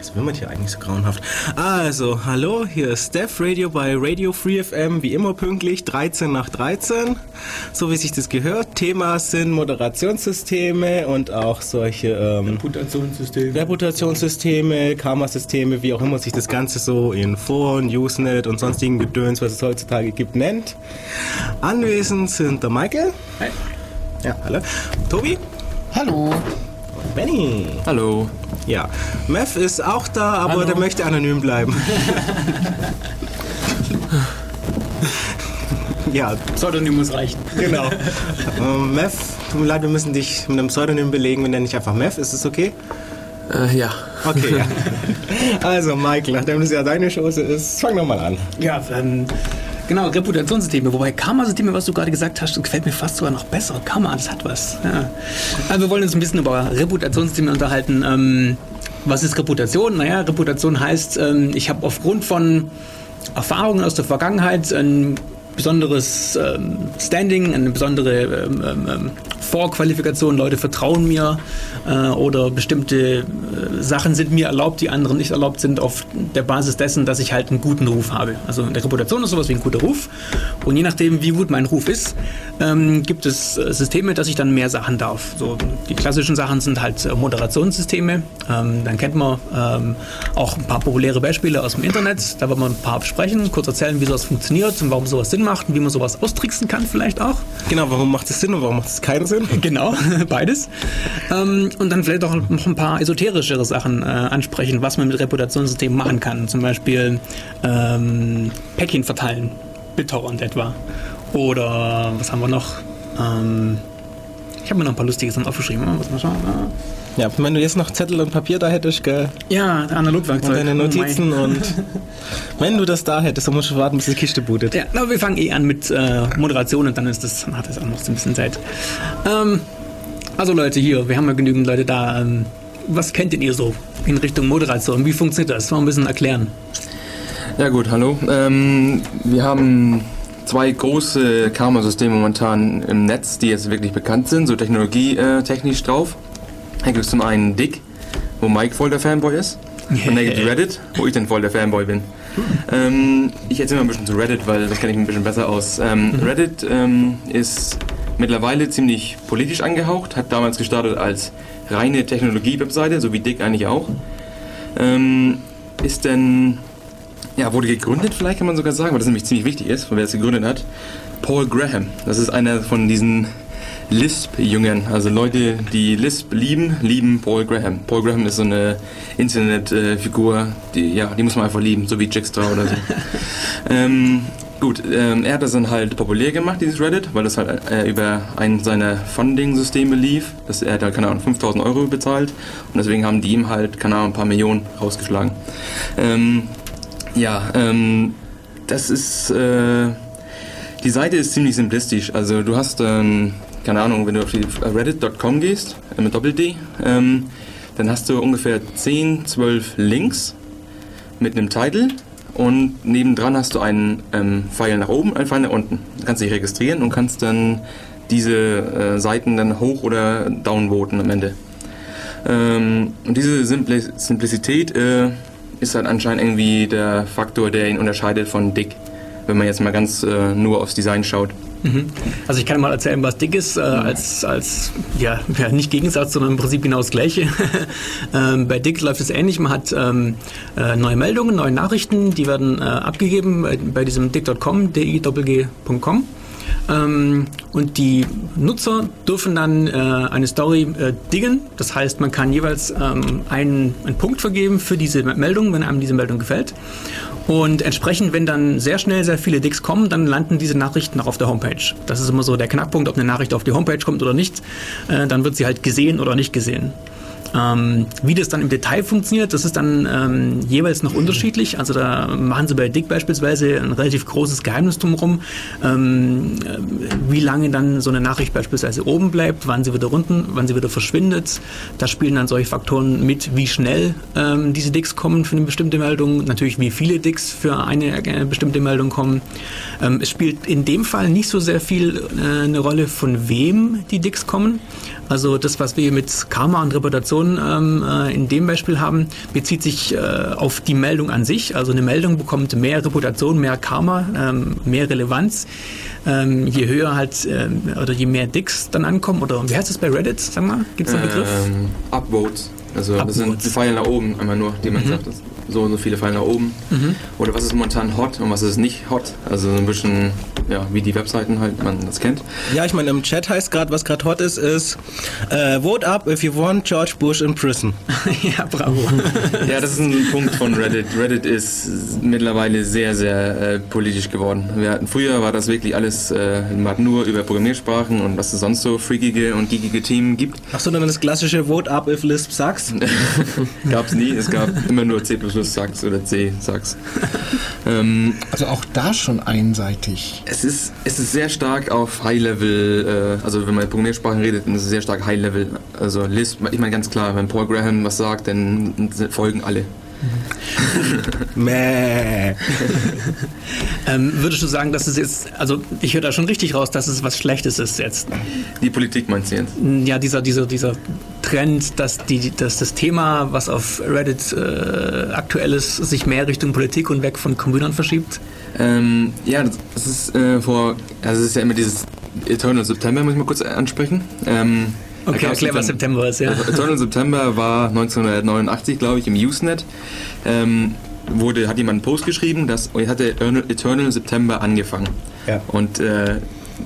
Was wimmert hier eigentlich so grauenhaft? Also, hallo, hier ist Steph Radio bei Radio Free FM, wie immer pünktlich, 13 nach 13. So wie sich das gehört. Thema sind Moderationssysteme und auch solche ähm, Reputationssysteme. Reputationssysteme, Karma-Systeme, wie auch immer sich das Ganze so in Foren, Usenet und sonstigen Gedöns, was es heutzutage gibt, nennt. Anwesend sind der Michael. Hi. Ja, hallo. Tobi. Hallo. Benny. Hallo. Ja, Mev ist auch da, aber Hallo. der möchte anonym bleiben. ja, Pseudonym muss reichen. genau. ähm, Mev, tut mir leid, wir müssen dich mit einem Pseudonym belegen. Wir nennen dich einfach Mev. Ist es okay? Äh, ja. Okay, ja. Also, Michael, nachdem das ja deine Chance ist, fang doch mal an. Ja, ähm, genau, Reputationssysteme. Wobei Karma-Systeme, was du gerade gesagt hast, gefällt mir fast sogar noch besser. Karma, das hat was. Ja. Also wir wollen uns ein bisschen über Reputationssysteme unterhalten. Ähm, was ist Reputation? Naja, Reputation heißt, ähm, ich habe aufgrund von Erfahrungen aus der Vergangenheit ein besonderes ähm, Standing, eine besondere ähm, ähm, ähm, Vorqualifikation. Leute vertrauen mir äh, oder bestimmte äh, Sachen sind mir erlaubt, die anderen nicht erlaubt sind, auf der Basis dessen, dass ich halt einen guten Ruf habe. Also eine Reputation ist sowas wie ein guter Ruf. Und je nachdem, wie gut mein Ruf ist, ähm, gibt es äh, Systeme, dass ich dann mehr Sachen darf. So, die klassischen Sachen sind halt äh, Moderationssysteme. Ähm, dann kennt man ähm, auch ein paar populäre Beispiele aus dem Internet. Da wird man ein paar besprechen, kurz erzählen, wie sowas funktioniert und warum sowas Sinn macht und wie man sowas austricksen kann vielleicht auch. Genau, warum macht es Sinn und warum macht es keinen Sinn? Genau, beides. Ähm, und dann vielleicht auch noch ein paar esoterischere Sachen äh, ansprechen, was man mit Reputationssystemen machen kann. Zum Beispiel ähm, Päckchen verteilen, BitTorrent etwa. Oder was haben wir noch? Ähm, ich habe mir noch ein paar lustige Sachen aufgeschrieben. Muss mal schauen. Ja, wenn du jetzt noch Zettel und Papier da hättest, gell? Ja, Analogwerkzeug. Und deine Oh Notizen mein. und wenn du das da hättest, dann musst du warten, bis die Kiste bootet. Ja, aber wir fangen eh an mit äh, Moderation und dann ist das, dann hat das auch noch so ein bisschen Zeit. Ähm, also Leute, hier, wir haben ja genügend Leute da. Ähm, was kennt denn ihr so in Richtung Moderation? Wie funktioniert das? Mal ein bisschen erklären. Ja gut, hallo. Ähm, wir haben zwei große Karma-Systeme momentan im Netz, die jetzt wirklich bekannt sind, so technologietechnisch drauf. Da gibt es zum einen Dick, wo Mike voll der Fanboy ist. Und dann gibt es Reddit, wo ich dann voll der Fanboy bin. Ähm, ich erzähle mal ein bisschen zu Reddit, weil das kenne ich ein bisschen besser aus. Ähm, Reddit ähm, ist mittlerweile ziemlich politisch angehaucht, hat damals gestartet als reine Technologie-Webseite, so wie Dick eigentlich auch. Ähm, ist dann ja, wurde gegründet, vielleicht kann man sogar sagen, weil das nämlich ziemlich wichtig ist, von wer es gegründet hat. Paul Graham. Das ist einer von diesen Lisp-Jüngern. Also Leute, die Lisp lieben, lieben Paul Graham. Paul Graham ist so eine Internetfigur, die, ja, die muss man einfach lieben, so wie Jigsaw oder so. ähm, gut, ähm, er hat das dann halt populär gemacht, dieses Reddit, weil das halt äh, über einen seiner Funding-Systeme lief. Das, er hat da, keine Ahnung, 5000 Euro bezahlt und deswegen haben die ihm halt, keine Ahnung, ein paar Millionen rausgeschlagen. Ähm, ja, ähm, das ist, äh, die Seite ist ziemlich simplistisch. Also du hast dann, keine Ahnung, wenn du auf die reddit.com gehst, äh, mit Doppel-D, ähm, dann hast du ungefähr 10, 12 Links mit einem Titel und nebendran hast du einen ähm, Pfeil nach oben, einen Pfeil nach unten. Du kannst dich registrieren und kannst dann diese äh, Seiten dann hoch oder downvoten am Ende. Ähm, und diese Simpli Simplizität äh, ist halt anscheinend irgendwie der Faktor, der ihn unterscheidet von Dick, wenn man jetzt mal ganz äh, nur aufs Design schaut. Also ich kann mal erzählen, was dick ist, äh, als, als ja, ja, nicht Gegensatz, sondern im Prinzip genau das Gleiche. ähm, bei Dick läuft es ähnlich. Man hat ähm, äh, neue Meldungen, neue Nachrichten, die werden äh, abgegeben bei, bei diesem dick.com, di.g.com. Ähm, und die Nutzer dürfen dann äh, eine Story äh, diggen. Das heißt, man kann jeweils ähm, einen, einen Punkt vergeben für diese Meldung, wenn einem diese Meldung gefällt. Und entsprechend, wenn dann sehr schnell sehr viele Dicks kommen, dann landen diese Nachrichten auch auf der Homepage. Das ist immer so der Knackpunkt, ob eine Nachricht auf die Homepage kommt oder nicht. Äh, dann wird sie halt gesehen oder nicht gesehen. Ähm, wie das dann im Detail funktioniert, das ist dann ähm, jeweils noch unterschiedlich. Also da machen sie bei Dick beispielsweise ein relativ großes Geheimnis drumherum, ähm, äh, wie lange dann so eine Nachricht beispielsweise oben bleibt, wann sie wieder unten, wann sie wieder verschwindet. Da spielen dann solche Faktoren mit, wie schnell ähm, diese Dicks kommen für eine bestimmte Meldung, natürlich wie viele Dicks für eine äh, bestimmte Meldung kommen. Ähm, es spielt in dem Fall nicht so sehr viel äh, eine Rolle, von wem die Dicks kommen. Also das, was wir mit Karma und Reputation ähm, äh, in dem Beispiel haben, bezieht sich äh, auf die Meldung an sich. Also eine Meldung bekommt mehr Reputation, mehr Karma, ähm, mehr Relevanz. Ähm, je höher halt ähm, oder je mehr Dicks dann ankommen oder wie heißt das bei Reddit? Sag mal, gibt es einen Begriff? Ähm, Upvotes. Also das sind die Pfeile nach oben, einmal nur, die man mhm. sagt, so und so viele Pfeile nach oben. Mhm. Oder was ist momentan hot und was ist nicht hot. Also ein bisschen, ja, wie die Webseiten halt, man das kennt. Ja, ich meine, im Chat heißt gerade, was gerade hot ist, ist uh, Vote up if you want George Bush in prison. ja, bravo. ja, das ist ein Punkt von Reddit. Reddit ist mittlerweile sehr, sehr äh, politisch geworden. Wir hatten, früher war das wirklich alles, äh, man hat nur über Programmiersprachen und was es sonst so freakige und geekige Themen gibt. Ach so, dann das klassische Vote up if Lisp sucks? gab es nie, es gab immer nur C++ Sax oder C Sax. ähm, also auch da schon einseitig. Es ist, es ist sehr stark auf High-Level, äh, also wenn man Programmiersprachen redet, dann ist es sehr stark High-Level. Also Lisp, ich meine ganz klar, wenn Paul Graham was sagt, dann folgen alle. Mäh. ähm, würdest du sagen, dass es jetzt, also ich höre da schon richtig raus, dass es was Schlechtes ist jetzt? Die Politik meinst du jetzt? Ja, dieser, dieser, dieser Trend, dass, die, dass das Thema, was auf Reddit äh, aktuell ist, sich mehr Richtung Politik und weg von Computern verschiebt? Ähm, ja, das ist äh, vor, also es ist ja immer dieses Eternal September, muss ich mal kurz ansprechen. Ähm, Okay, erklär, was September ist, ja. Eternal September war 1989, glaube ich, im Usenet. Ähm, wurde, hat jemand einen Post geschrieben, dass hatte Eternal September angefangen. Ja. Und äh,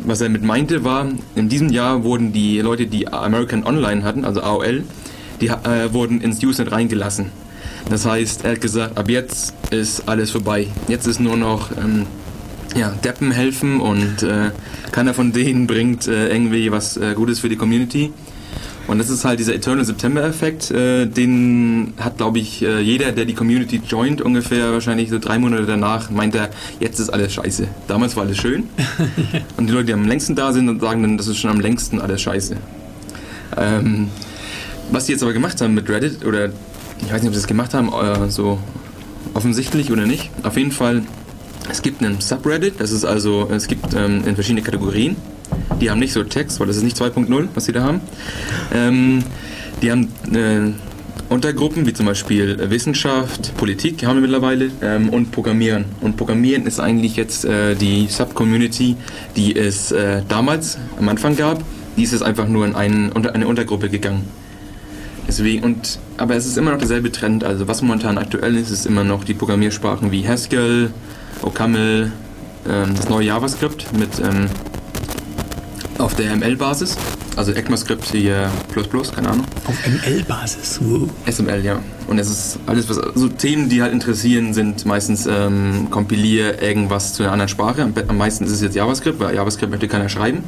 was er mit meinte war, in diesem Jahr wurden die Leute, die American Online hatten, also AOL, die äh, wurden ins Usenet reingelassen. Das heißt, er hat gesagt, ab jetzt ist alles vorbei. Jetzt ist nur noch ähm, ja, Deppen helfen und äh, keiner von denen bringt äh, irgendwie was äh, Gutes für die Community. Und das ist halt dieser Eternal September-Effekt, äh, den hat, glaube ich, äh, jeder, der die Community joint, ungefähr wahrscheinlich so drei Monate danach, meint er, jetzt ist alles scheiße. Damals war alles schön. und die Leute, die am längsten da sind, sagen dann, das ist schon am längsten alles scheiße. Ähm, was die jetzt aber gemacht haben mit Reddit, oder ich weiß nicht, ob sie das gemacht haben, äh, so offensichtlich oder nicht, auf jeden Fall es gibt einen Subreddit, das ist also, es gibt ähm, in verschiedene Kategorien. Die haben nicht so Text, weil das ist nicht 2.0, was sie da haben. Ähm, die haben äh, Untergruppen, wie zum Beispiel Wissenschaft, Politik haben wir mittlerweile ähm, und Programmieren. Und Programmieren ist eigentlich jetzt äh, die Subcommunity, die es äh, damals am Anfang gab. Die ist jetzt einfach nur in einen, unter eine Untergruppe gegangen. Deswegen, und, aber es ist immer noch derselbe Trend. Also was momentan aktuell ist, ist immer noch die Programmiersprachen wie Haskell, OCaml ähm, das neue JavaScript mit ähm, auf der ML-Basis. Also ECMAScript hier plus plus, keine Ahnung. Auf ML-Basis, wow. SML, ja. Und es ist alles, was, also Themen, die halt interessieren, sind meistens ähm, kompilier irgendwas zu einer anderen Sprache. Am, am meisten ist es jetzt JavaScript, weil JavaScript möchte keiner schreiben.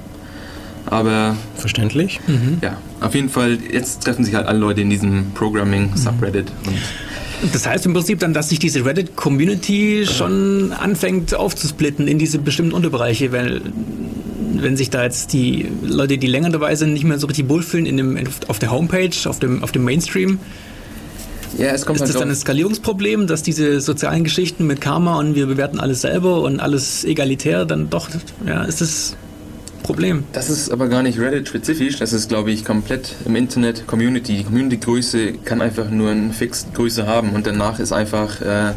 Aber. Verständlich. Mhm. Ja, auf jeden Fall, jetzt treffen sich halt alle Leute in diesem Programming-Subreddit mhm. und das heißt im Prinzip dann, dass sich diese Reddit-Community schon anfängt aufzusplitten in diese bestimmten Unterbereiche, weil wenn sich da jetzt die Leute, die länger dabei sind, nicht mehr so richtig wohlfühlen in dem, auf der Homepage, auf dem, auf dem Mainstream, ja, es kommt ist halt das dann ein Skalierungsproblem, dass diese sozialen Geschichten mit Karma und wir bewerten alles selber und alles egalitär dann doch, ja, ist das Problem. Das ist aber gar nicht Reddit-spezifisch, das ist, glaube ich, komplett im Internet Community. Die Community-Größe kann einfach nur eine fixe Größe haben und danach ist einfach, äh,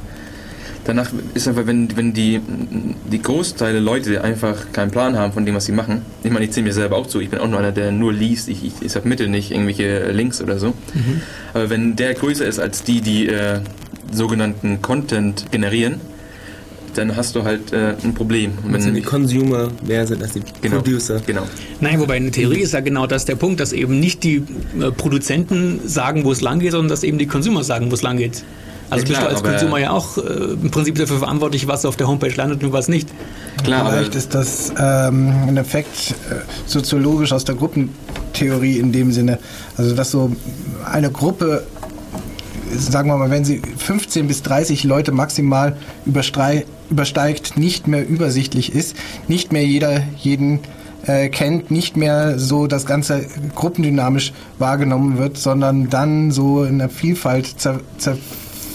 danach ist einfach, wenn, wenn die, die Großteil der Leute einfach keinen Plan haben von dem, was sie machen. Ich meine, ich zähle mir selber auch zu, ich bin auch nur einer, der nur liest, ich, ich, ich submitte nicht irgendwelche Links oder so. Mhm. Aber wenn der größer ist als die, die äh, sogenannten Content generieren, dann hast du halt äh, ein Problem. Wenn sind die Consumer mehr sind als die genau, Producer. Genau. Nein, wobei in der Theorie ist ja genau das der Punkt, dass eben nicht die äh, Produzenten sagen, wo es lang geht, sondern dass eben die Consumer sagen, wo es lang geht. Also ja, klar, bist du als Consumer ja auch äh, im Prinzip dafür verantwortlich, was auf der Homepage landet und was nicht. Klar, Vielleicht ist das ähm, ein Effekt äh, soziologisch aus der Gruppentheorie in dem Sinne, also dass so eine Gruppe sagen wir mal, wenn sie 15 bis 30 Leute maximal übersteigt, nicht mehr übersichtlich ist, nicht mehr jeder jeden äh, kennt, nicht mehr so das Ganze gruppendynamisch wahrgenommen wird, sondern dann so in der Vielfalt zer,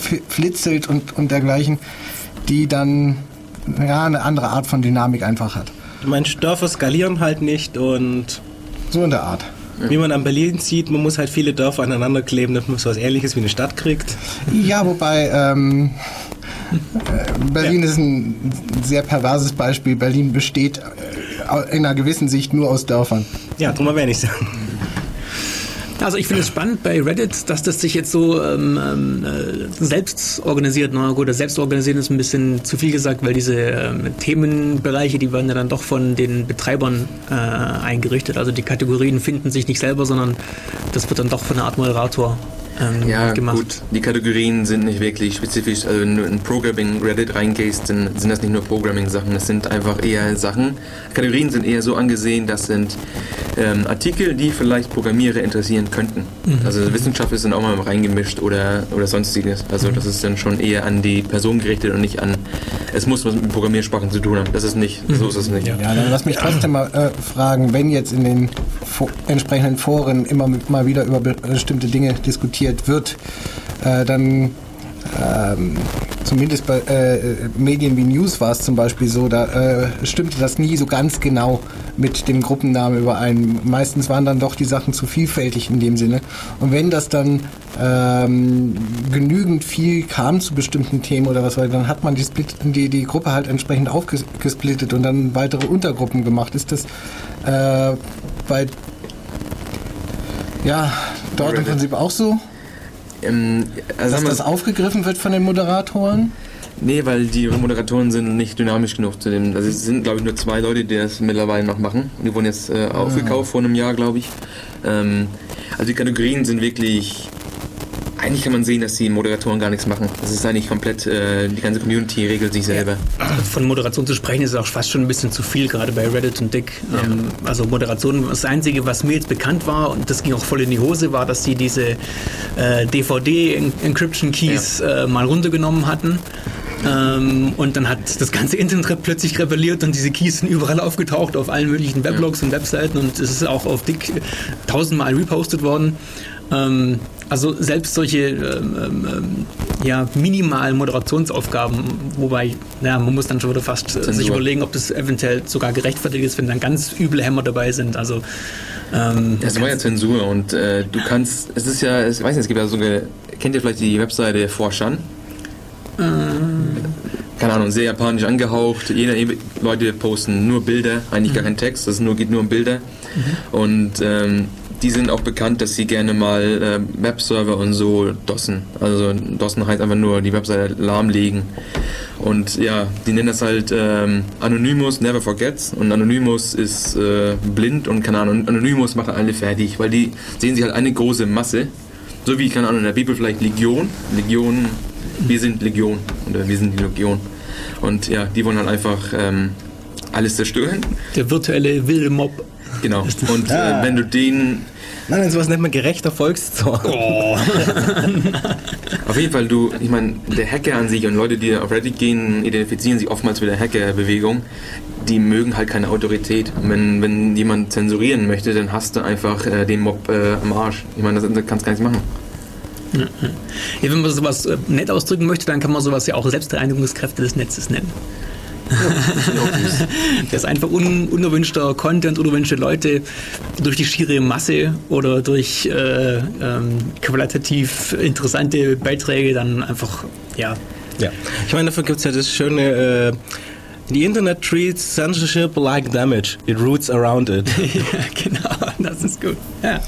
zerflitzelt und, und dergleichen, die dann ja, eine andere Art von Dynamik einfach hat. Du meinst, Dörfer skalieren halt nicht und... So in der Art. Wie man an Berlin sieht, man muss halt viele Dörfer aneinander kleben, damit man so was ähnliches wie eine Stadt kriegt. Ja, wobei ähm, äh, Berlin ja. ist ein sehr perverses Beispiel. Berlin besteht äh, in einer gewissen Sicht nur aus Dörfern. Ja, drum erwähne ich es. Also ich finde es spannend bei Reddit, dass das sich jetzt so ähm, ähm, äh, selbst organisiert. Na gut, das selbst organisieren ist ein bisschen zu viel gesagt, weil diese ähm, Themenbereiche, die werden ja dann doch von den Betreibern äh, eingerichtet. Also die Kategorien finden sich nicht selber, sondern das wird dann doch von einer Art Moderator ähm, ja, gemacht. gut, die Kategorien sind nicht wirklich spezifisch. Also wenn du in Programming Reddit reingehst, dann sind das nicht nur Programming-Sachen, das sind einfach eher Sachen. Kategorien sind eher so angesehen, das sind ähm, Artikel, die vielleicht Programmierer interessieren könnten. Mhm. Also Wissenschaft ist dann auch mal reingemischt oder, oder sonstiges. Also mhm. das ist dann schon eher an die Person gerichtet und nicht an, es muss was mit Programmiersprachen zu tun haben. Das ist nicht, mhm. so ist es nicht. Ja, dann lass mich trotzdem mal äh, fragen, wenn jetzt in den entsprechenden Foren immer mal wieder über bestimmte Dinge diskutiert wird, äh, dann ähm, zumindest bei äh, Medien wie News war es zum Beispiel so, da äh, stimmte das nie so ganz genau mit dem Gruppennamen überein. Meistens waren dann doch die Sachen zu vielfältig in dem Sinne. Und wenn das dann ähm, genügend viel kam zu bestimmten Themen oder was, dann hat man die, Split, die, die Gruppe halt entsprechend aufgesplittet und dann weitere Untergruppen gemacht. Ist das äh, bei ja, dort im Prinzip auch so? Ähm, also Dass das aufgegriffen wird von den Moderatoren? Nee, weil die Moderatoren sind nicht dynamisch genug zu dem. Also es sind, glaube ich, nur zwei Leute, die das mittlerweile noch machen. Die wurden jetzt äh, aufgekauft vor einem Jahr, glaube ich. Ähm, also die Kategorien sind wirklich eigentlich kann man sehen, dass die Moderatoren gar nichts machen. Das ist eigentlich komplett, äh, die ganze Community regelt sich selber. Also von Moderation zu sprechen ist auch fast schon ein bisschen zu viel, gerade bei Reddit und Dick. Ja. Ähm, also Moderation, das Einzige, was mir jetzt bekannt war, und das ging auch voll in die Hose, war, dass sie diese äh, DVD-Encryption-Keys ja. äh, mal runtergenommen hatten. Ähm, und dann hat das ganze Internet plötzlich rebelliert und diese Keys sind überall aufgetaucht auf allen möglichen Weblogs ja. und Webseiten und es ist auch auf Dick tausendmal repostet worden. Ähm, also selbst solche ähm, ähm, ja, minimalen Moderationsaufgaben, wobei ja, man muss dann schon wieder fast Zensur. sich überlegen, ob das eventuell sogar gerechtfertigt ist, wenn dann ganz üble Hämmer dabei sind. Also ähm, das war ja Zensur und äh, du kannst, es ist ja, ich weiß nicht, es gibt ja sogar, kennt ihr vielleicht die Webseite Forshan? Ähm. Keine Ahnung, sehr japanisch angehaucht. Jeder, Leute posten nur Bilder, eigentlich mhm. gar kein Text, das nur, geht nur um Bilder. Mhm. Und ähm, die sind auch bekannt, dass sie gerne mal äh, Webserver und so dossen. Also dossen heißt einfach nur die Webseite lahmlegen. Und ja, die nennen das halt ähm, Anonymous Never Forgets. Und Anonymous ist äh, blind und keine Ahnung, Anonymous machen alle fertig, weil die sehen sich halt eine große Masse. So wie, keine Ahnung, in der Bibel vielleicht Legion. Legion, wir sind Legion. Oder wir sind die Legion. Und ja, die wollen halt einfach ähm, alles zerstören. Der virtuelle wilde Mob. Genau. Und äh, wenn du den Nein, sowas nennt man gerechter Volkszorn. Oh. auf jeden Fall, du, ich meine, der Hacker an sich und Leute, die auf Reddit gehen, identifizieren sich oftmals mit der Hackerbewegung. Die mögen halt keine Autorität. Und wenn, wenn jemand zensurieren möchte, dann hast du einfach äh, den Mob äh, am Arsch. Ich meine, das, das kannst du gar nichts machen. Ja, wenn man sowas äh, nett ausdrücken möchte, dann kann man sowas ja auch Selbstreinigungskräfte des Netzes nennen. das ist einfach un, unerwünschter Content, unerwünschte Leute durch die schiere Masse oder durch äh, ähm, qualitativ interessante Beiträge dann einfach, ja. Ja, ich meine, dafür gibt es ja das schöne. Äh The Internet treats censorship like damage. It roots around it. ja, genau, das ist gut. Ja.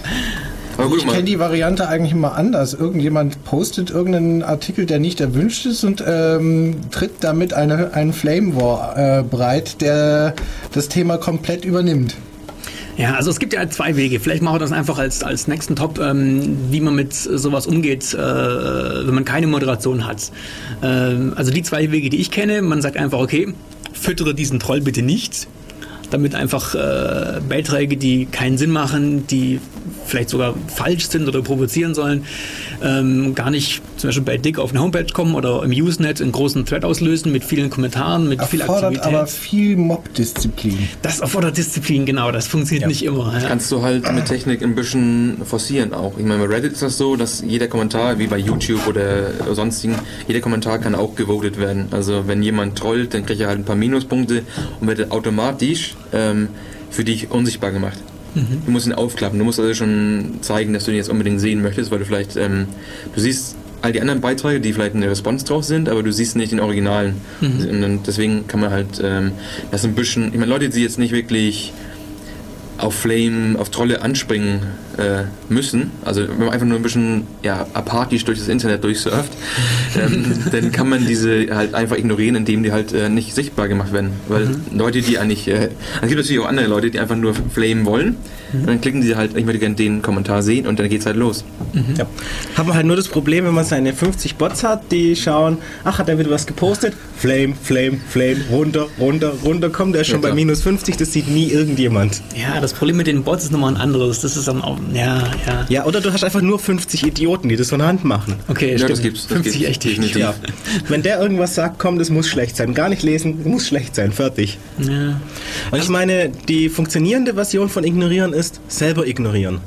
Gut, ich kenne die Variante eigentlich immer anders. Irgendjemand postet irgendeinen Artikel, der nicht erwünscht ist und ähm, tritt damit eine, einen Flame War äh, breit, der das Thema komplett übernimmt. Ja, also es gibt ja zwei Wege. Vielleicht machen wir das einfach als, als nächsten Top, ähm, wie man mit sowas umgeht, äh, wenn man keine Moderation hat. Ähm, also die zwei Wege, die ich kenne, man sagt einfach, okay, füttere diesen Troll bitte nicht damit einfach äh, Beiträge, die keinen Sinn machen, die vielleicht sogar falsch sind oder provozieren sollen, ähm, gar nicht zum Beispiel bei Dick auf eine Homepage kommen oder im Usenet einen großen Thread auslösen mit vielen Kommentaren, mit erfordert viel Aktivität. aber viel Mob-Disziplin. Das erfordert Disziplin, genau. Das funktioniert ja. nicht immer. Das kannst du halt mit Technik ein bisschen forcieren auch. Ich meine, bei Reddit ist das so, dass jeder Kommentar, wie bei YouTube oder sonstigen, jeder Kommentar kann auch gewotet werden. Also wenn jemand trollt, dann kriegt er halt ein paar Minuspunkte und wird automatisch ähm, für dich unsichtbar gemacht. Mhm. Du musst ihn aufklappen. Du musst also schon zeigen, dass du ihn jetzt unbedingt sehen möchtest, weil du vielleicht, ähm, du siehst all die anderen Beiträge, die vielleicht eine Response drauf sind, aber du siehst nicht den Originalen. Mhm. Und deswegen kann man halt ähm, das ein bisschen, ich meine, Leute, die jetzt nicht wirklich auf Flame, auf Trolle anspringen äh, müssen, also wenn man einfach nur ein bisschen ja, apathisch durch das Internet durchsurft, ähm, dann kann man diese halt einfach ignorieren, indem die halt äh, nicht sichtbar gemacht werden. Weil mhm. Leute, die eigentlich, äh, es gibt natürlich auch andere Leute, die einfach nur Flame wollen, mhm. und dann klicken sie halt, ich möchte gerne den Kommentar sehen und dann geht's halt los. Mhm. Ja. Hat man halt nur das Problem, wenn man seine 50 Bots hat, die schauen, ach, hat er wieder was gepostet? Flame, Flame, Flame, runter, runter, runter, kommt er ist schon ja, bei minus 50, das sieht nie irgendjemand. Ja, das Problem mit den Bots ist nochmal ein anderes. Das ist dann auch, ja, ja. Ja, oder du hast einfach nur 50 Idioten, die das von Hand machen. Okay, ja, stimmt. das gibt's. Das 50 gibt's. echt definitiv. Ja. Wenn der irgendwas sagt, komm, das muss schlecht sein. Gar nicht lesen, muss schlecht sein, fertig. Ja. Und ich meine, die funktionierende Version von ignorieren ist selber ignorieren.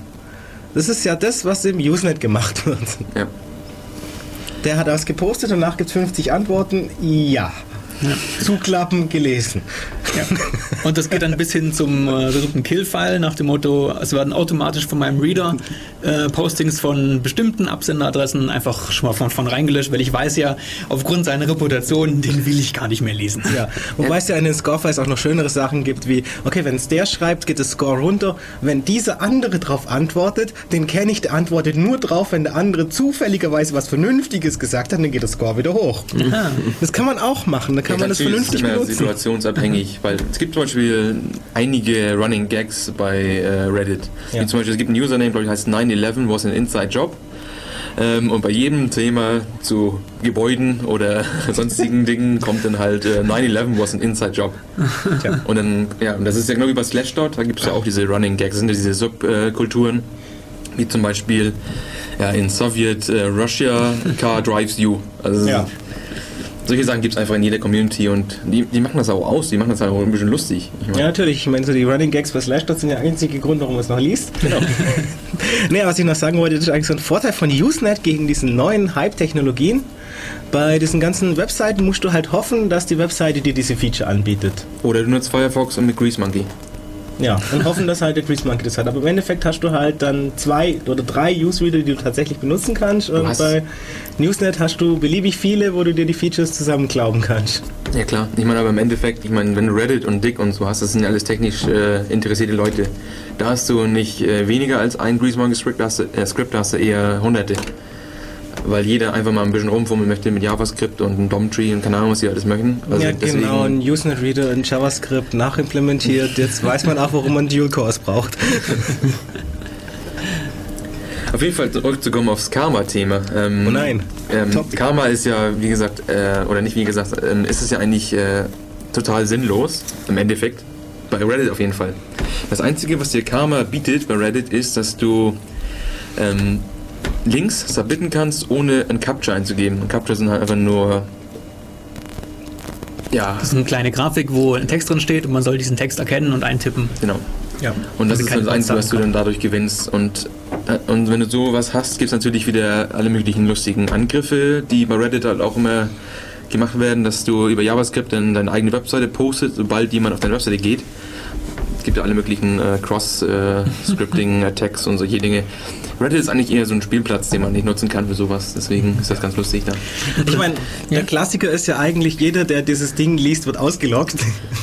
Das ist ja das, was im Usenet gemacht wird. Ja. Der hat das gepostet, danach gibt es 50 Antworten. Ja. Ja. Zuklappen, gelesen. Ja. Und das geht dann bis hin zum äh, Kill-File nach dem Motto, es werden automatisch von meinem Reader äh, Postings von bestimmten Absenderadressen einfach schon mal von, von reingelöscht, weil ich weiß ja, aufgrund seiner Reputation, den will ich gar nicht mehr lesen. Ja. Wobei es ja in den Scorefiles auch noch schönere Sachen gibt, wie, okay, wenn es der schreibt, geht das Score runter. Wenn dieser andere drauf antwortet, den kenne ich, der antwortet nur drauf, wenn der andere zufälligerweise was Vernünftiges gesagt hat, dann geht das Score wieder hoch. Ja. Das kann man auch machen. Da kann ja, man das vernünftig ist benutzen. situationsabhängig, weil es gibt zum Beispiel einige Running Gags bei äh, Reddit. Ja. Wie zum Beispiel, es gibt ein Username, glaube ich, heißt 9-11 was an inside job. Ähm, und bei jedem Thema zu Gebäuden oder sonstigen Dingen kommt dann halt äh, 9-11 was an inside job. Ja. Und dann, ja, und das ist ja genau wie bei Slashdot, da gibt es ja auch diese Running Gags, sind ja diese Subkulturen, wie zum Beispiel ja, in Soviet äh, Russia Car drives you. Also ja solche Sachen gibt es einfach in jeder Community und die, die machen das auch aus, die machen das auch ein bisschen lustig. Ich mein, ja, natürlich. Ich meine, so die Running Gags bei Slashdot sind der einzige Grund, warum man es noch liest. Genau. naja, was ich noch sagen wollte, das ist eigentlich so ein Vorteil von Usenet gegen diesen neuen Hype-Technologien. Bei diesen ganzen Webseiten musst du halt hoffen, dass die Webseite dir diese Feature anbietet. Oder du nutzt Firefox und mit Grease Monkey. Ja, und hoffen, dass halt der Grease Monkey das hat. Aber im Endeffekt hast du halt dann zwei oder drei Usereader, die du tatsächlich benutzen kannst. Und Was? bei Newsnet hast du beliebig viele, wo du dir die Features zusammenklauben kannst. Ja klar, ich meine aber im Endeffekt, ich meine, wenn du Reddit und Dick und so hast, das sind ja alles technisch äh, interessierte Leute. Da hast du nicht äh, weniger als ein Grease Monkey Script, da hast du, äh, Script, da hast du eher hunderte weil jeder einfach mal ein bisschen rumfummeln möchte mit JavaScript und einem DOM-Tree und keine Ahnung, was sie alles möchten. Also ja, genau, ein Usenet-Reader in JavaScript nachimplementiert. Jetzt weiß man auch, warum man Dual-Cores braucht. Auf jeden Fall zurückzukommen aufs Karma-Thema. Ähm, oh nein. Ähm, Karma ist ja, wie gesagt, äh, oder nicht wie gesagt, ähm, ist es ja eigentlich äh, total sinnlos, im Endeffekt. Bei Reddit auf jeden Fall. Das Einzige, was dir Karma bietet bei Reddit, ist, dass du ähm, Links submitten kannst, ohne ein Capture einzugeben. Ein Capture sind halt einfach nur. Ja. Das ist eine kleine Grafik, wo ein Text drin steht und man soll diesen Text erkennen und eintippen. Genau. Ja. Und das ist das Einzige, was du dann dadurch gewinnst. Und, äh, und wenn du sowas hast, gibt es natürlich wieder alle möglichen lustigen Angriffe, die bei Reddit halt auch immer gemacht werden, dass du über JavaScript dann deine eigene Webseite postest, sobald jemand auf deine Webseite geht. Es gibt ja alle möglichen äh, Cross-Scripting-Attacks äh, und solche Dinge. Reddit ist eigentlich eher so ein Spielplatz, den man nicht nutzen kann für sowas. Deswegen ist das ganz lustig da. Ich meine, der Klassiker ist ja eigentlich, jeder, der dieses Ding liest, wird ausgeloggt.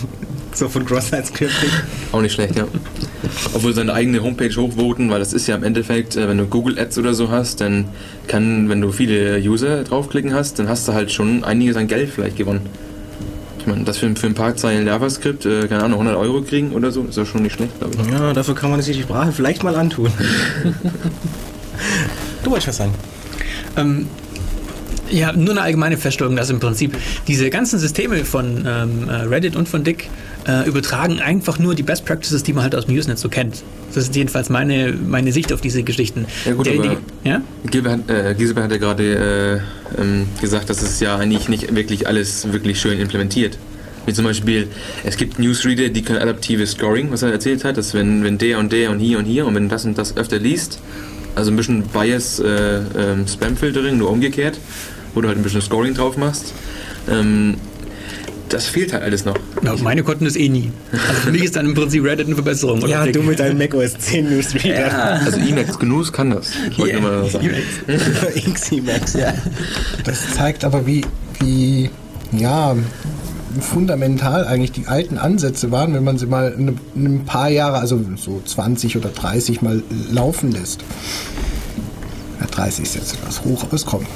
so von Cross-Site-Scripting. Auch nicht schlecht, ja. Obwohl seine eigene Homepage hochvoten, weil das ist ja im Endeffekt, äh, wenn du Google Ads oder so hast, dann kann, wenn du viele User draufklicken hast, dann hast du halt schon einiges an Geld vielleicht gewonnen. Ich meine, das für, für ein paar Zeilen JavaScript, äh, keine Ahnung, 100 Euro kriegen oder so, ist ja schon nicht schlecht, glaube ich. Ja, dafür kann man sich die Sprache vielleicht mal antun. du wolltest was sagen. Ähm, ja, nur eine allgemeine Feststellung, dass im Prinzip diese ganzen Systeme von ähm, äh, Reddit und von Dick äh, übertragen einfach nur die Best Practices, die man halt aus dem Usenet so kennt. Das ist jedenfalls meine, meine Sicht auf diese Geschichten. Ja gut, Der, aber die, ja? Gilbert, äh, Gisbert hat ja gerade äh, ähm, gesagt, dass es ja eigentlich nicht wirklich alles wirklich schön implementiert. Wie zum Beispiel, es gibt Newsreader, die können adaptives Scoring, was er erzählt hat, dass wenn, wenn der und der und hier und hier und wenn das und das öfter liest, also ein bisschen Bias äh, ähm, Spam-Filtering, nur umgekehrt, wo du halt ein bisschen Scoring drauf machst. Ähm, das fehlt halt alles noch. Ja, meine konnten das eh nie. Also für mich ist dann im Prinzip Reddit eine Verbesserung. oder? Ja, du mit deinem Mac OS 10 Newsreader. Also Emacs Gnus kann das. Wollte ich Yeah. nur mal sagen. Xemax, ja. Das zeigt aber, wie, wie ja, fundamental eigentlich die alten Ansätze waren, wenn man sie mal ein, ein paar Jahre, also so 20 oder 30 mal laufen lässt. Ja, 30 ist jetzt etwas hoch, aber es kommt.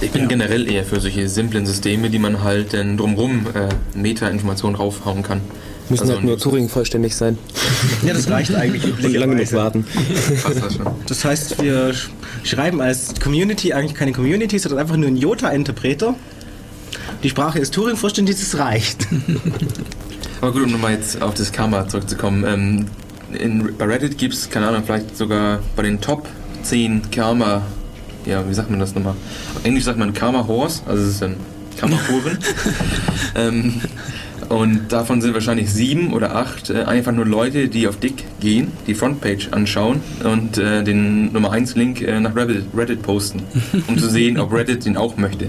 Ich bin generell eher für solche simplen Systeme, die man halt dann drumrum äh, Meta-Informationen raufhauen kann. Müssen Also halt nur Turing vollständig sein Ja, das reicht eigentlich und lange genug warten. Das heißt, wir sch- schreiben als Community eigentlich keine Community, sondern einfach nur einen Jota-Interpreter. Die Sprache ist Turing vollständig, das reicht. Aber gut, um nochmal jetzt auf das Karma zurückzukommen. Ähm, in, bei Reddit gibt es, keine Ahnung, vielleicht sogar bei den Top 10 Karma, ja, wie sagt man das nochmal? Auf Englisch sagt man Karma Horse, also es ist ein Karma-Huren. ähm, und davon sind wahrscheinlich sieben oder acht äh, einfach nur Leute, die auf Dick gehen, die Frontpage anschauen und äh, den Nummer 1 Link äh, nach Reddit, Reddit posten, um zu sehen, ob Reddit den auch möchte.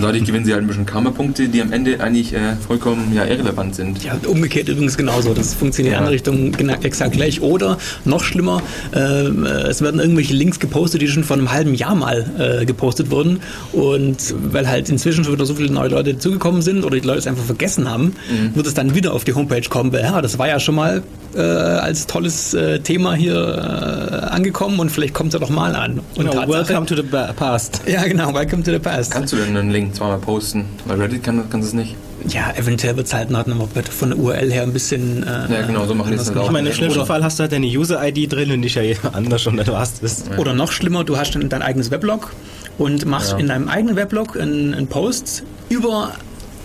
Und dadurch gewinnen sie halt ein bisschen Karma-Punkte, die am Ende eigentlich äh, vollkommen ja, irrelevant sind. Ja, umgekehrt übrigens genauso. Das funktioniert in Ja. andere Richtung gena- exakt gleich. Oder noch schlimmer, ähm, äh, es werden irgendwelche Links gepostet, die schon vor einem halben Jahr mal äh, gepostet wurden. Und weil halt inzwischen schon wieder so viele neue Leute dazugekommen sind oder die Leute es einfach vergessen haben, Mhm. wird es dann wieder auf die Homepage kommen. weil, Ja, das war ja schon mal äh, als tolles äh, Thema hier äh, angekommen und vielleicht kommt es ja doch mal an. Und Genau, welcome to the past. ja, genau, welcome to the past. Kannst du denn einen Link zweimal posten? Weil Reddit kann, kann es nicht. Ja, eventuell wird es halt noch noch von der URL her ein bisschen. Äh, Ja, genau, so machen die es auch. Ich meine, im schlimmsten Oder- Fall hast du halt deine User-ID drin und nicht ja jeder anders und dann war's das. Oder noch schlimmer, du hast dann dein eigenes Weblog und machst Ja. in deinem eigenen Weblog einen, einen Post über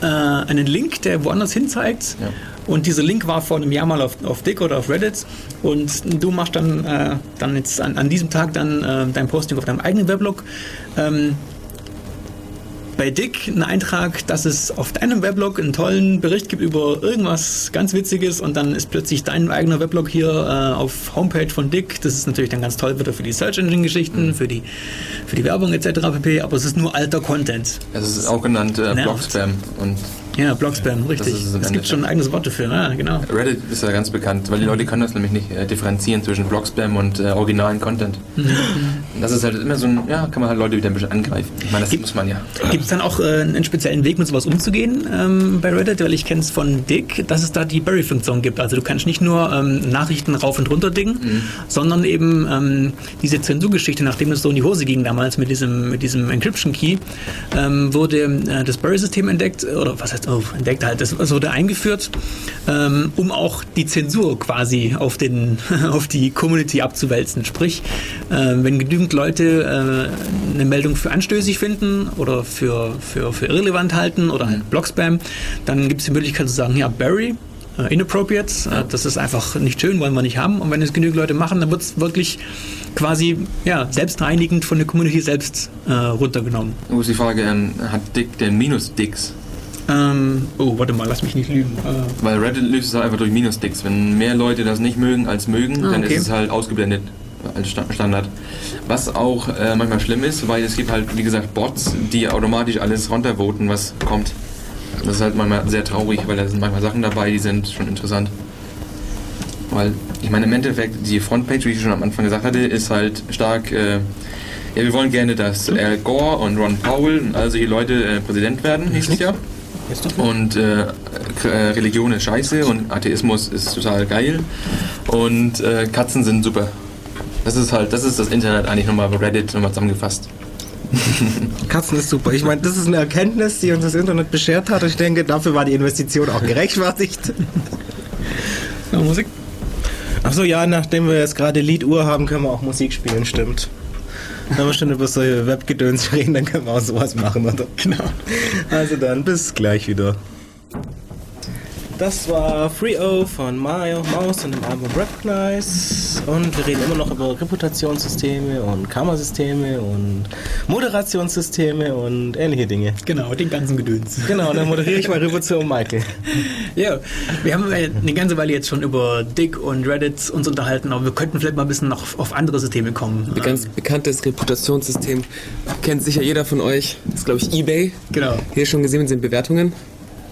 äh, einen Link, der woanders hin zeigt. Ja. Und dieser Link war vor einem Jahr mal auf, auf Dick oder auf Reddit. Und du machst dann, äh, dann jetzt an, an diesem Tag dann äh, dein Posting auf deinem eigenen Weblog. Ähm, bei Dick einen Eintrag, dass es auf deinem Weblog einen tollen Bericht gibt über irgendwas ganz Witziges und dann ist plötzlich dein eigener Weblog hier äh, auf Homepage von Dick. Das ist natürlich dann ganz toll wieder für die Search Engine Geschichten, für die für die Werbung etc. pp. Aber es ist nur alter Content. Es ist auch genannt äh, Nervt. Blog-Spam. Und Ja, Blogspam, richtig. es gibt schon ein eigenes Wort dafür, ja, genau. Reddit ist ja ganz bekannt, weil die Leute können das nämlich nicht äh, differenzieren zwischen Blog-Spam und äh, originalen Content. Und das ist halt immer so ein, ja, kann man halt Leute wieder ein bisschen angreifen. Ich meine, das muss man ja. Gibt es dann auch äh, einen speziellen Weg, mit sowas umzugehen ähm, bei Reddit? Weil ich kenne es von Dick, dass es da die Bury-Funktion gibt. Also du kannst nicht nur ähm, Nachrichten rauf und runter dingen, sondern eben ähm, diese Zensurgeschichte, nachdem es so in die Hose ging damals mit diesem, mit diesem Encryption-Key, ähm, wurde äh, das Bury-System entdeckt, oder was heißt, oh, entdeckt halt, das, das wurde eingeführt, ähm, um auch die Zensur quasi auf, den, auf die Community abzuwälzen. Sprich, äh, wenn genügend Leute äh, eine Meldung für anstößig finden oder für, für, für irrelevant halten oder halt Blockspam, dann gibt es die Möglichkeit zu sagen, ja, Barry, äh, inappropriate, äh, das ist einfach nicht schön, wollen wir nicht haben. Und wenn es genügend Leute machen, dann wird es wirklich quasi ja, selbstreinigend von der Community selbst äh, runtergenommen. Wo ist die Frage, ähm, hat Dick denn Minus-Dicks? Ähm, oh, warte mal, lass mich nicht lügen. Äh, Weil Reddit löst es halt einfach durch Minus-Dicks. Wenn mehr Leute das nicht mögen als mögen, Ah, dann okay. ist es halt ausgeblendet als Sta- Standard. Was auch äh, manchmal schlimm ist, weil es gibt halt, wie gesagt, Bots, die automatisch alles runtervoten, was kommt. Das ist halt manchmal sehr traurig, weil da sind manchmal Sachen dabei, die sind schon interessant. Weil, ich meine, im Endeffekt, die Frontpage, wie ich schon am Anfang gesagt hatte, ist halt stark. Äh, ja, wir wollen gerne, dass Al Gore und Ron Powell und all solche Leute äh, Präsident werden, hieß es ja. Und äh, äh, Religion ist scheiße und Atheismus ist total geil. Und äh, Katzen sind super. Das ist halt, das ist das Internet eigentlich nochmal bei Reddit nochmal zusammengefasst. Katzen ist super. Ich meine, das ist eine Erkenntnis, die uns das Internet beschert hat. Und ich denke, dafür war die Investition auch gerechtfertigt. Musik? Achso, ja, nachdem wir jetzt gerade Lieduhr haben, können wir auch Musik spielen, stimmt. Wenn wir schon über so Webgedöns reden, dann können wir auch sowas machen, oder? Genau. Also dann, bis gleich wieder. Das war Free O von Mario Maus und dem Album Recognize. Und wir reden immer noch über Reputationssysteme und Karma-Systeme und Moderationssysteme und ähnliche Dinge. Genau, den ganzen Gedöns. Genau, dann moderiere ich mal rüber zu Michael. Ja, wir haben eine ganze Weile jetzt schon über Dick und Reddit uns unterhalten, aber wir könnten vielleicht mal ein bisschen noch auf, auf andere Systeme kommen. Ein ganz bekanntes Reputationssystem kennt sicher jeder von euch. Das ist, glaube ich, eBay. Genau. Hier schon gesehen sind Bewertungen.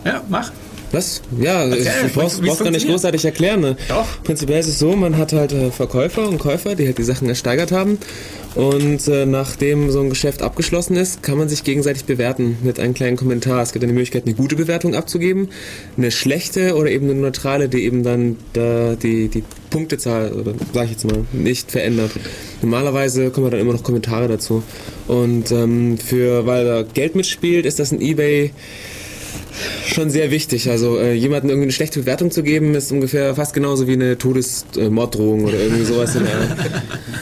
Ja, mach. Was? Ja, ich Erzähl, brauch's, wie es brauch's gar nicht großartig erklären. Ne? Doch. Prinzipiell ist es so, man hat halt äh, Verkäufer und Käufer, die halt die Sachen ersteigert haben. Und äh, nachdem so ein Geschäft abgeschlossen ist, kann man sich gegenseitig bewerten mit einem kleinen Kommentar. Es gibt dann die Möglichkeit, eine gute Bewertung abzugeben, eine schlechte oder eben eine neutrale, die eben dann da die, die Punktezahl, oder sag ich jetzt mal, nicht verändert. Normalerweise kommen dann immer noch Kommentare dazu. Und ähm, für, weil da Geld mitspielt, ist das ein Ebay schon sehr wichtig. Also äh, jemandem irgendwie eine schlechte Bewertung zu geben, ist ungefähr fast genauso wie eine Todesmorddrohung oder irgendwie sowas. In der,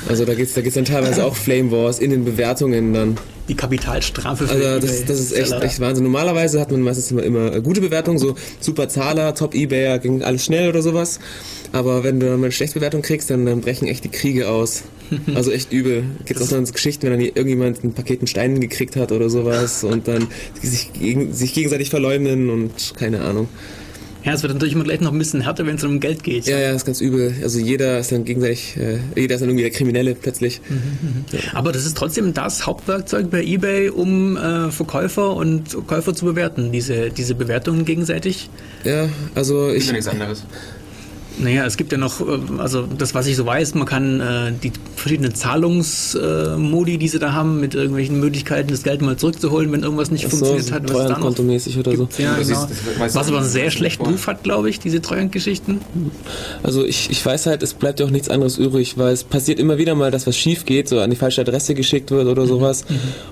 also da geht's da geht's dann teilweise auch Flame Wars in den Bewertungen dann. Die Kapitalstrafe für Also das, das ist echt, echt Wahnsinn. Normalerweise hat man meistens immer, immer äh, gute Bewertungen, so super Zahler, Top Ebayer, ging alles schnell oder sowas. Aber wenn du dann mal eine schlechte Bewertung kriegst, dann, dann brechen echt die Kriege aus. Also echt übel. Gibt auch dann so Geschichten, wenn dann irgendjemand ein Paket mit Steinen gekriegt hat oder sowas und dann sich, gegen, sich gegenseitig verleumden und keine Ahnung. Ja, es wird natürlich immer gleich noch ein bisschen härter, wenn es um Geld geht. Ja, ja, ist ganz übel. Also jeder ist dann gegenseitig, äh, jeder ist dann irgendwie der Kriminelle plötzlich. Aber das ist trotzdem das Hauptwerkzeug bei eBay, um äh, Verkäufer und Käufer zu bewerten, diese, diese Bewertungen gegenseitig. Ja, also Ist ich, ja nichts anderes. Naja, es gibt ja noch, äh, also das, was ich so weiß, man kann äh, die verschiedenen Zahlungsmodi, die sie da haben, mit irgendwelchen Möglichkeiten, das Geld mal zurückzuholen, wenn irgendwas nicht Ach so, funktioniert hat. Was es da noch Treuhandkontomäßig oder so. Ja, Das genau. ist- das was aber einen sehr schlechten Ruf hat, glaube ich, diese Treuhandgeschichten. Also ich, ich weiß halt, es bleibt ja auch nichts anderes übrig, weil es passiert immer wieder mal, dass was schief geht, so an die falsche Adresse geschickt wird oder sowas.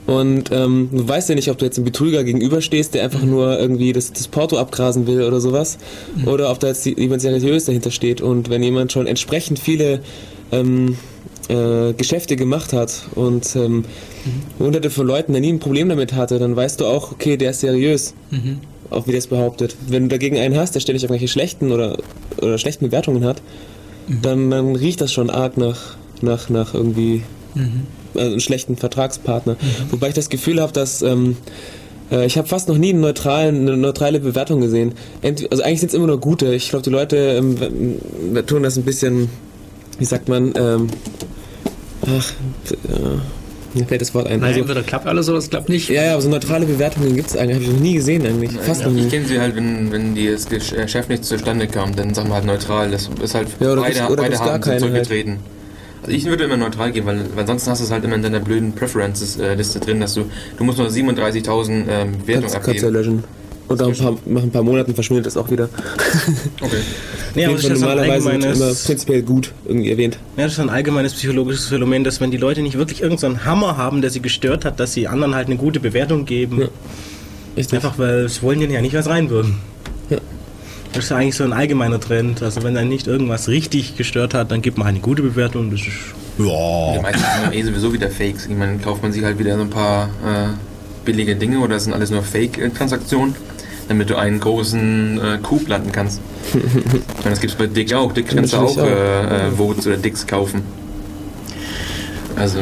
Und ähm, du weißt ja nicht, ob du jetzt einem Betrüger gegenüberstehst, der einfach nur irgendwie das, das Porto abgrasen will oder sowas, oder ob da jetzt die- jemand seriös dahinter steht. Und wenn jemand schon entsprechend viele ähm, äh, Geschäfte gemacht hat und ähm, hunderte von Leuten, der nie ein Problem damit hatte, dann weißt du auch, okay, der ist seriös. Auch wie der es behauptet. Wenn du dagegen einen hast, der ständig irgendwelche schlechten oder, oder schlechten Bewertungen hat, dann, dann riecht das schon arg nach, nach, nach irgendwie also einen schlechten Vertragspartner. Wobei ich das Gefühl habe, dass ähm, äh, ich habe fast noch nie einen neutralen, eine neutrale Bewertung gesehen. Ent also eigentlich sind es immer nur gute. Ich glaube, die Leute ähm, tun das ein bisschen, wie sagt man, ähm, ach, äh, mir fällt das Wort ein. Also, entweder klappt alles oder es klappt nicht. ja, ja, aber so neutrale Bewertungen gibt es eigentlich, habe ich noch nie gesehen eigentlich. Fast noch Ich nie. kenne sie halt, wenn, wenn die das Gesch- äh, Geschäft nicht zustande kam, dann sagen wir halt neutral. Das ist halt Ja, oder beide, gibt's- oder beide gibt's gar Haken sind keine halt. Also ich würde immer neutral gehen, weil, weil sonst hast du es halt immer in deiner blöden Preferences-Liste drin, dass du, du musst nur 37.000 ähm, Wertungen Kannst, kannst ja abgeben. löschen. Und nach ein, paar, nach ein paar Monaten verschwindet das auch wieder. Okay. Nee, aber das ist ein normalerweise wird immer allgemeines, prinzipiell gut irgendwie erwähnt. ja, das ist ein allgemeines psychologisches Phänomen, dass wenn die Leute nicht wirklich irgendeinen Hammer haben, der sie gestört hat, dass sie anderen halt eine gute Bewertung geben. Ja. Richtig. Einfach weil sie wollen denen ja nicht was reinwürgen. Das ist ja eigentlich so ein allgemeiner Trend. Also wenn dann nicht irgendwas richtig gestört hat, dann gibt man halt eine gute Bewertung. Das ist Die ja. meisten sind eh sowieso wieder Fakes. Ich meine, kauft man sich halt wieder so ein paar äh, billige Dinge oder das sind alles nur Fake-Transaktionen, damit du einen großen äh, Coup landen kannst. ich meine, das gibt es bei Dick auch. Dick kannst du auch natürlich äh, äh, Votes oder Dicks kaufen. Also,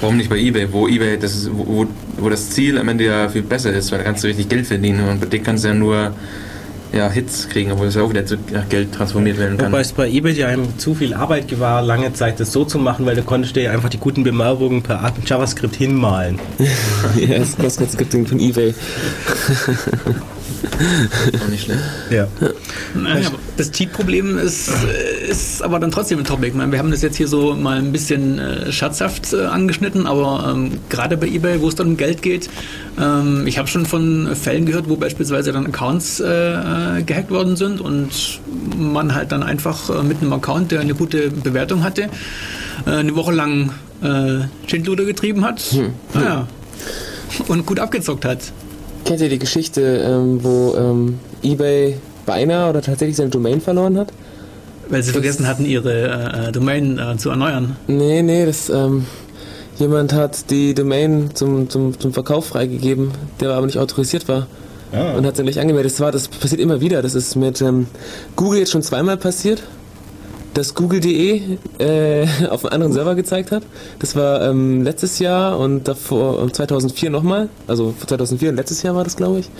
warum nicht bei Ebay? Wo Ebay, das ist, wo, wo- wo das Ziel am Ende ja viel besser ist, weil da kannst du richtig Geld verdienen und bei Dick kannst du ja nur ja, Hits kriegen, obwohl das ja auch wieder zu Geld transformiert werden kann. Wobei es bei eBay ja einem zu viel Arbeit war, lange Zeit das so zu machen, weil du konntest dir ja einfach die guten Bemerkungen per JavaScript hinmalen. ja, das Cross-Scripting von Ebay. Auch nicht schlecht. Ja. Naja, das Cheat-Problem ist, äh, ist aber dann trotzdem ein Topic. Ich meine, wir haben das jetzt hier so mal ein bisschen äh, scherzhaft äh, angeschnitten, aber ähm, gerade bei eBay, wo es dann um Geld geht, ähm, ich habe schon von Fällen gehört, wo beispielsweise dann Accounts äh, äh, gehackt worden sind und man halt dann einfach äh, mit einem Account, der eine gute Bewertung hatte, äh, eine Woche lang äh, Schindluder getrieben hat. Naja. Und gut abgezockt hat. Kennt ihr die Geschichte, ähm, wo ähm, Ebay beinahe oder tatsächlich seine Domain verloren hat? Weil sie vergessen hatten, ihre äh, Domain äh, zu erneuern. Nee, nee, das, ähm, jemand hat die Domain zum, zum, zum Verkauf freigegeben, der aber nicht autorisiert war. Ah. Und hat dann nicht angemeldet. Das war, das passiert immer wieder. Das ist mit ähm, Google jetzt schon zweimal passiert, dass Google.de äh, auf einen anderen Server gezeigt hat. Das war ähm, letztes Jahr und davor ähm, 2004 nochmal. Also 2004 und letztes Jahr war das, glaube ich.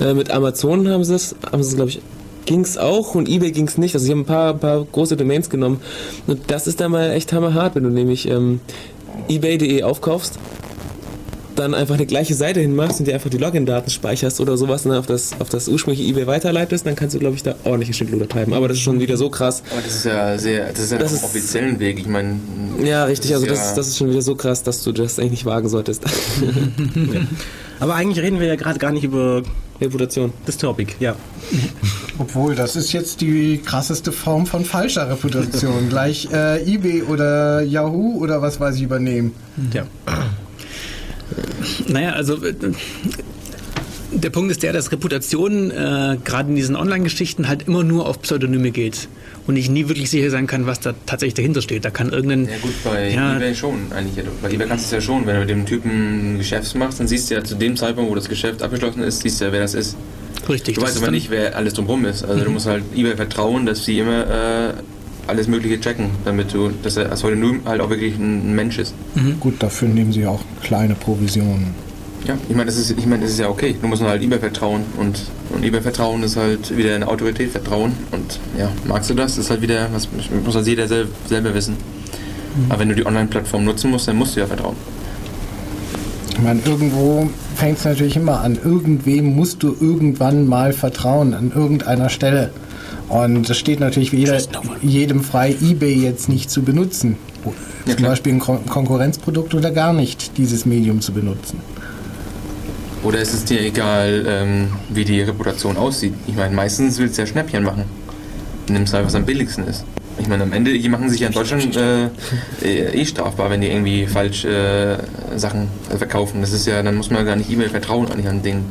Äh, mit Amazon haben sie es, haben sie es, glaube ich, ging's auch und eBay ging's nicht. Also sie haben ein paar, paar große Domains genommen. Und das ist dann mal echt hammerhart, wenn du nämlich ähm, ebay.de aufkaufst dann einfach eine gleiche Seite hinmachst und dir einfach die Login-Daten speicherst oder sowas und dann auf das, auf das ursprüngliche eBay weiterleitest, dann kannst du, glaube ich, da ordentliche Schindluder treiben. Aber das ist schon wieder so krass. Aber das ist ja sehr, das ist ja Das ist- offiziellen Weg. Ich meine. Ja, richtig. Also das, ja- ist- das ist schon wieder so krass, dass du das eigentlich nicht wagen solltest. Aber eigentlich reden wir ja gerade gar nicht über Reputation. das Topic, ja. Obwohl, das ist jetzt die krasseste Form von falscher Reputation. Gleich äh, eBay oder Yahoo oder was weiß ich übernehmen. ja. Naja, also äh, der Punkt ist der, dass Reputation äh, gerade in diesen Online-Geschichten halt immer nur auf Pseudonyme geht und ich nie wirklich sicher sein kann, was da tatsächlich dahinter steht. Da kann irgendein Ja gut, bei Ja. eBay schon eigentlich. Bei eBay kannst du es ja schon, wenn du mit dem Typen ein Geschäft machst, dann siehst du ja zu dem Zeitpunkt, wo das Geschäft abgeschlossen ist, siehst du ja, wer das ist. richtig. Du weißt aber nicht, wer alles drumherum ist. Also du musst halt eBay vertrauen, dass sie immer äh, alles Mögliche checken, damit du, dass er als heute nur halt auch wirklich ein Mensch ist. Gut, dafür nehmen sie auch kleine Provisionen. Ja, ich meine, das ist, ich meine, das ist ja okay. Du musst nur halt eBay vertrauen und, und eBay vertrauen ist halt wieder eine Autorität vertrauen und ja, magst du das? Das ist halt wieder, was muss halt jeder sel selber wissen. Aber wenn du die Online-Plattform nutzen musst, dann musst du ja vertrauen. Ich meine, irgendwo fängt es natürlich immer an. Irgendwem musst du irgendwann mal vertrauen, an irgendeiner Stelle. Und es steht natürlich jeder, jedem frei, eBay jetzt nicht zu benutzen. Ja, Zum. Beispiel ein Kon Konkurrenzprodukt oder gar nicht dieses Medium zu benutzen. Oder ist es dir egal, ähm, wie die Reputation aussieht? Ich meine, meistens willst du ja Schnäppchen machen. Du nimmst halt, was am billigsten ist. Ich meine, am Ende, die machen sich ja in Deutschland äh, eh strafbar, wenn die irgendwie falsch äh, Sachen verkaufen. Das ist ja, dann muss man gar nicht E-Mail vertrauen an den Dingen.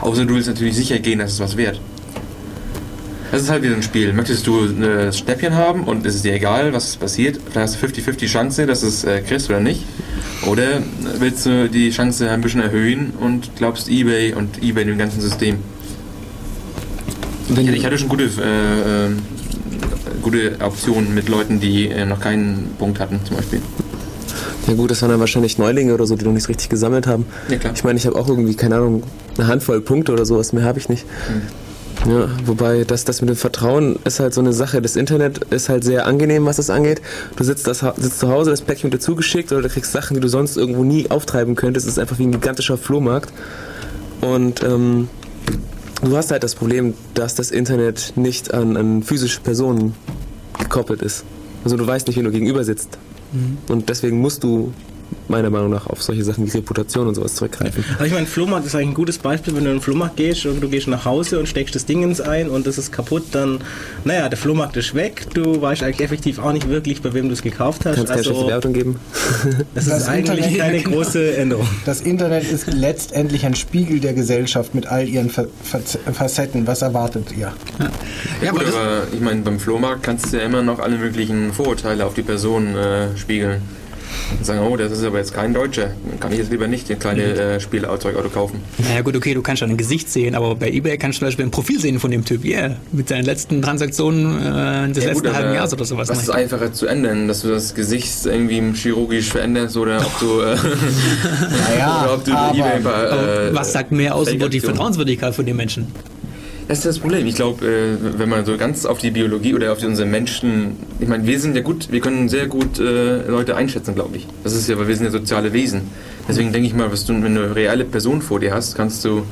Außer du willst natürlich sicher gehen, dass es was wert. Das ist halt wieder ein Spiel. Möchtest du äh, das Schnäppchen haben und es ist dir egal, was passiert, dann hast du 50-50 Chance, dass du es äh, kriegst oder nicht. Oder willst du die Chance ein bisschen erhöhen und glaubst eBay und eBay dem ganzen System? Wenn, Ich, hatte schon gute, äh, äh, gute Optionen mit Leuten, die äh, noch keinen Punkt hatten, zum Beispiel. ja gut, das waren dann wahrscheinlich Neulinge oder so, die noch nicht richtig gesammelt haben. Ja, klar. Ich meine, ich habe auch irgendwie, keine Ahnung, eine Handvoll Punkte oder sowas, mehr habe ich nicht. Ja, wobei das, das mit dem Vertrauen ist halt so eine Sache. Das Internet ist halt sehr angenehm, was das angeht. Du sitzt, das, sitzt zu Hause, das Päckchen wird dir zugeschickt oder du kriegst Sachen, die du sonst irgendwo nie auftreiben könntest. Es ist einfach wie ein gigantischer Flohmarkt. Und ähm, du hast halt das Problem, dass das Internet nicht an, an physische Personen gekoppelt ist. Also du weißt nicht, wen du gegenüber sitzt. Und deswegen musst du meiner Meinung nach auf solche Sachen wie Reputation und sowas zurückgreifen. Aber ich meine, Flohmarkt ist eigentlich ein gutes Beispiel, wenn du in den Flohmarkt gehst und du gehst nach Hause und steckst das Dingens ein und das ist kaputt, dann, naja, der Flohmarkt ist weg, du weißt eigentlich effektiv auch nicht wirklich, bei wem du es gekauft hast. Kannst keine schlechte Also, Wertung geben. das ist Das eigentlich Internet- keine große Änderung. Das Internet ist letztendlich ein Spiegel der Gesellschaft mit all ihren Facetten. Was erwartet ihr? Ja, aber Gut, aber ich meine, beim Flohmarkt kannst du ja immer noch alle möglichen Vorurteile auf die Person äh, spiegeln. Und sagen, oh, das ist aber jetzt kein Deutscher. Dann kann ich jetzt lieber nicht den kleinen äh, Spielzeugauto kaufen. naja gut, okay, du kannst schon ein Gesicht sehen, aber bei eBay kannst du zum Beispiel ein Profil sehen von dem Typ, yeah, mit seinen letzten Transaktionen äh, des Ja, letzten gut, halben Jahres oder sowas. Was meine ist einfacher zu ändern? Dass du das Gesicht irgendwie chirurgisch veränderst oder ob du, äh, Naja, oder ob du aber- eBay ein paar, Aber äh, was sagt mehr aus über die Vertrauenswürdigkeit von den Menschen? Das ist das Problem. Ich glaube, äh, wenn man so ganz auf die Biologie oder auf unsere Menschen, ich meine, wir sind ja gut, wir können sehr gut äh, Leute einschätzen, glaube ich. Das ist ja, weil wir sind ja soziale Wesen. Deswegen denke ich mal, was du, wenn du eine reale Person vor dir hast, kannst du,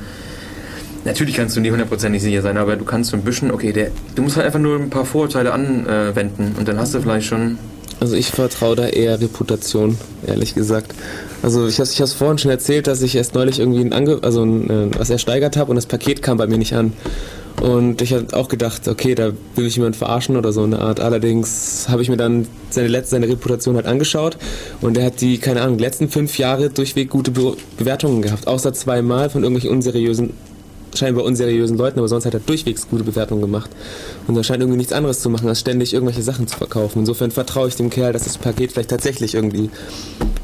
natürlich kannst du nie hundertprozentig sicher sein, aber du kannst so ein bisschen, okay, der, du musst halt einfach nur ein paar Vorurteile anwenden und dann hast du vielleicht schon, Also ich vertraue da eher Reputation, ehrlich gesagt. Also ich habe ich hab's vorhin schon erzählt, dass ich erst neulich irgendwie ein Ange also ein, äh, was ersteigert habe und das Paket kam bei mir nicht an. Und ich habe auch gedacht, okay, da will mich jemand verarschen oder so eine Art. Allerdings habe ich mir dann seine letzte, seine Reputation halt angeschaut und er hat die, keine Ahnung, letzten fünf Jahre durchweg gute Be Bewertungen gehabt. Außer zweimal von irgendwelchen unseriösen scheinbar unseriösen Leuten, aber sonst hat er durchwegs gute Bewertungen gemacht. Und er scheint irgendwie nichts anderes zu machen, als ständig irgendwelche Sachen zu verkaufen. Insofern vertraue ich dem Kerl, dass das Paket vielleicht tatsächlich irgendwie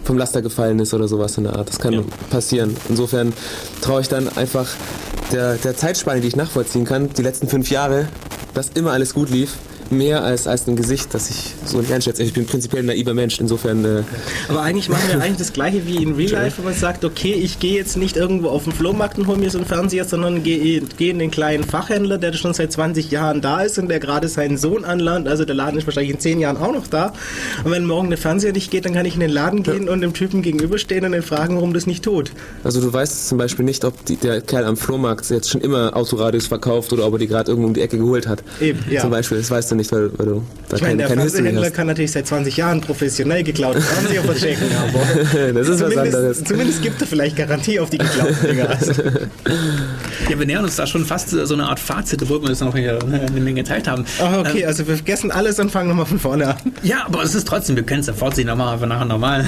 vom Laster gefallen ist oder sowas in der Art. Das kann passieren. Insofern traue ich dann einfach der, der Zeitspanne, die ich nachvollziehen kann, die letzten fünf Jahre, dass immer alles gut lief, mehr als, als ein Gesicht, das ich so nicht einschätze. Ich bin prinzipiell ein naiver Mensch, insofern. Äh, Aber eigentlich machen wir eigentlich das gleiche wie in Real Life, wenn man sagt, okay, ich gehe jetzt nicht irgendwo auf den Flohmarkt und hole mir so einen Fernseher, sondern gehe geh in den kleinen Fachhändler, der schon seit 20 Jahren da ist und der gerade seinen Sohn anlernt. Also der Laden ist wahrscheinlich in 10 Jahren auch noch da. Und wenn morgen der Fernseher nicht geht, dann kann ich in den Laden gehen und dem Typen gegenüberstehen und ihn fragen, warum das nicht tut. Also du weißt zum Beispiel nicht, ob die, der Kerl am Flohmarkt jetzt schon immer Autoradios verkauft oder ob er die gerade irgendwo um die Ecke geholt hat. Eben, ja. Zum Beispiel, das weißt du nicht, weil, weil du da Ich meine, keine, der keine History Fernsehhändler kann natürlich seit 20 Jahren professionell geklaute Fernseher verchecken, aber Das ist was zumindest, anderes. zumindest gibt er vielleicht Garantie auf die geklauten Dinger. Also, Ja, wir nähern uns da schon fast so eine Art Fazit, obwohl wir das noch hier eine Menge Zeit haben. ah, okay, Ähm, also wir vergessen alles und fangen nochmal von vorne an. Ja, aber es ist trotzdem, wir können es ja vorziehen, aber einfach nachher normal.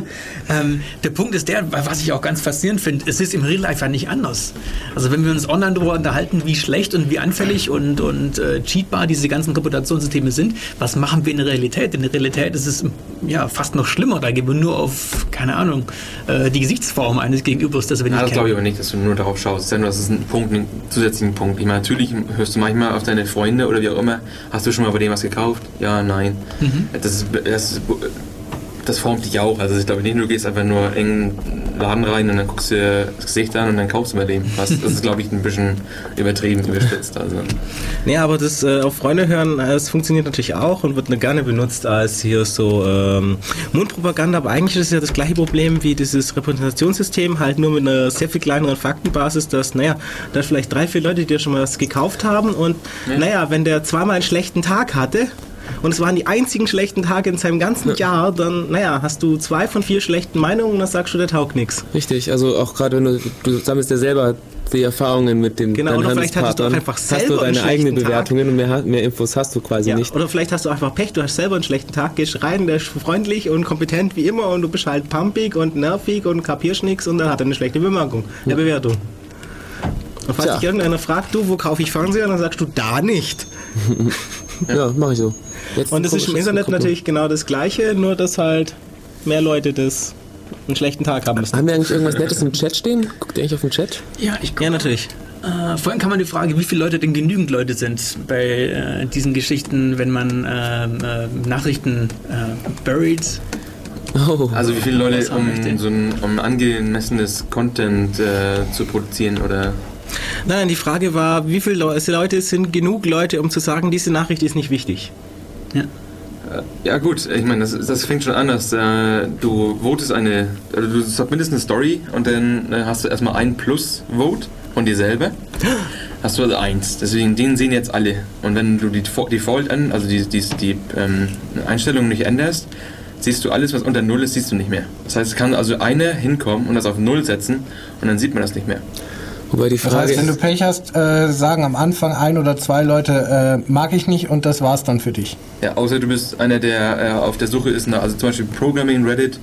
ähm, der Punkt ist der, was ich auch ganz faszinierend finde, es ist im Real Life ja nicht anders. Also wenn wir uns online darüber unterhalten, wie schlecht und wie anfällig und, und äh, cheatbar diese ganzen Reputationssysteme sind, was machen wir in der Realität? In der Realität ist es ja fast noch schlimmer, da gehen wir nur auf, keine Ahnung, äh, die Gesichtsform eines Gegenübers, das wir Ja, nicht das glaube ich aber nicht, dass du nur darauf schaust, das ist ein Punkt, ein zusätzlichen Punkt. Ich meine, natürlich hörst du manchmal auf deine Freunde oder wie auch immer, hast du schon mal bei dem was gekauft? Ja, nein. Das, ist, das, ist, das formt dich auch. Also ich glaube nicht, du gehst einfach nur in einen Laden rein und dann guckst du dir das Gesicht an und dann kaufst du bei dem. Was, das ist, glaube ich, ein bisschen übertrieben, überspitzt. Also. Nee, aber das äh, auf Freunde hören, äh, es funktioniert natürlich auch und wird gerne benutzt als hier so ähm, Mundpropaganda, aber eigentlich ist es ja das gleiche Problem wie dieses Repräsentationssystem, halt nur mit einer sehr viel kleineren Faktenbasis, dass, naja, da vielleicht drei, vier Leute, die dir schon mal was gekauft haben und, naja, wenn der zweimal einen schlechten Tag hatte, und es waren die einzigen schlechten Tage in seinem ganzen Jahr, dann, naja, hast du zwei von vier schlechten Meinungen und dann sagst du, der taugt nichts. Richtig, also auch gerade wenn du, du sammelst ja selber die Erfahrungen mit dem Genau, oder vielleicht hattest du auch einfach hast du selber deine eigenen schlechten Tag. Bewertungen und mehr, mehr Infos hast du quasi Ja, nicht. oder vielleicht hast du einfach Pech, du hast selber einen schlechten Tag, gehst rein, der ist freundlich und kompetent wie immer und du bist halt pumpig und nervig und kapierst nichts und dann hat er eine schlechte Bemerkung, eine Bewertung. Und falls Tja. dich irgendeiner fragt, du, wo kaufe ich Fernseher, dann sagst du, da nicht. Ja, mache ich so. Jetzt Und das ist im Internet natürlich genau das Gleiche, nur dass halt mehr Leute das einen schlechten Tag haben müssen. Haben wir eigentlich irgendwas Nettes im Chat stehen? Guckt ihr eigentlich auf den Chat? Ja, ich Ja, natürlich. Äh, vorhin kam man die Frage, wie viele Leute denn genügend Leute sind bei äh, diesen Geschichten, wenn man ähm, äh, Nachrichten äh, buried. Oh, Also wie viele Leute, um so ein um angemessenes Content äh, zu produzieren oder Nein, die Frage war, wie viele Leu- Leute sind genug Leute, um zu sagen, diese Nachricht ist nicht wichtig. Ja. Ja gut, ich meine, das, das fängt schon an, dass äh, du votest eine, also du submittest eine Story und dann äh, hast du erstmal ein Plus-Vote von dir selber. Hast du also eins. Deswegen, den sehen jetzt alle. Und wenn du die Default an, also die, die, die ähm, Einstellung nicht änderst, siehst du alles, was unter Null ist, siehst du nicht mehr. Das heißt, es kann also einer hinkommen und das auf Null setzen und dann sieht man das nicht mehr. Wobei die Das Frage heißt, wenn du Pech hast, äh, sagen am Anfang ein oder zwei Leute, äh, mag ich nicht und das war's dann für dich. Ja, außer du bist einer, der äh, auf der Suche ist. Also zum Beispiel Programming Reddit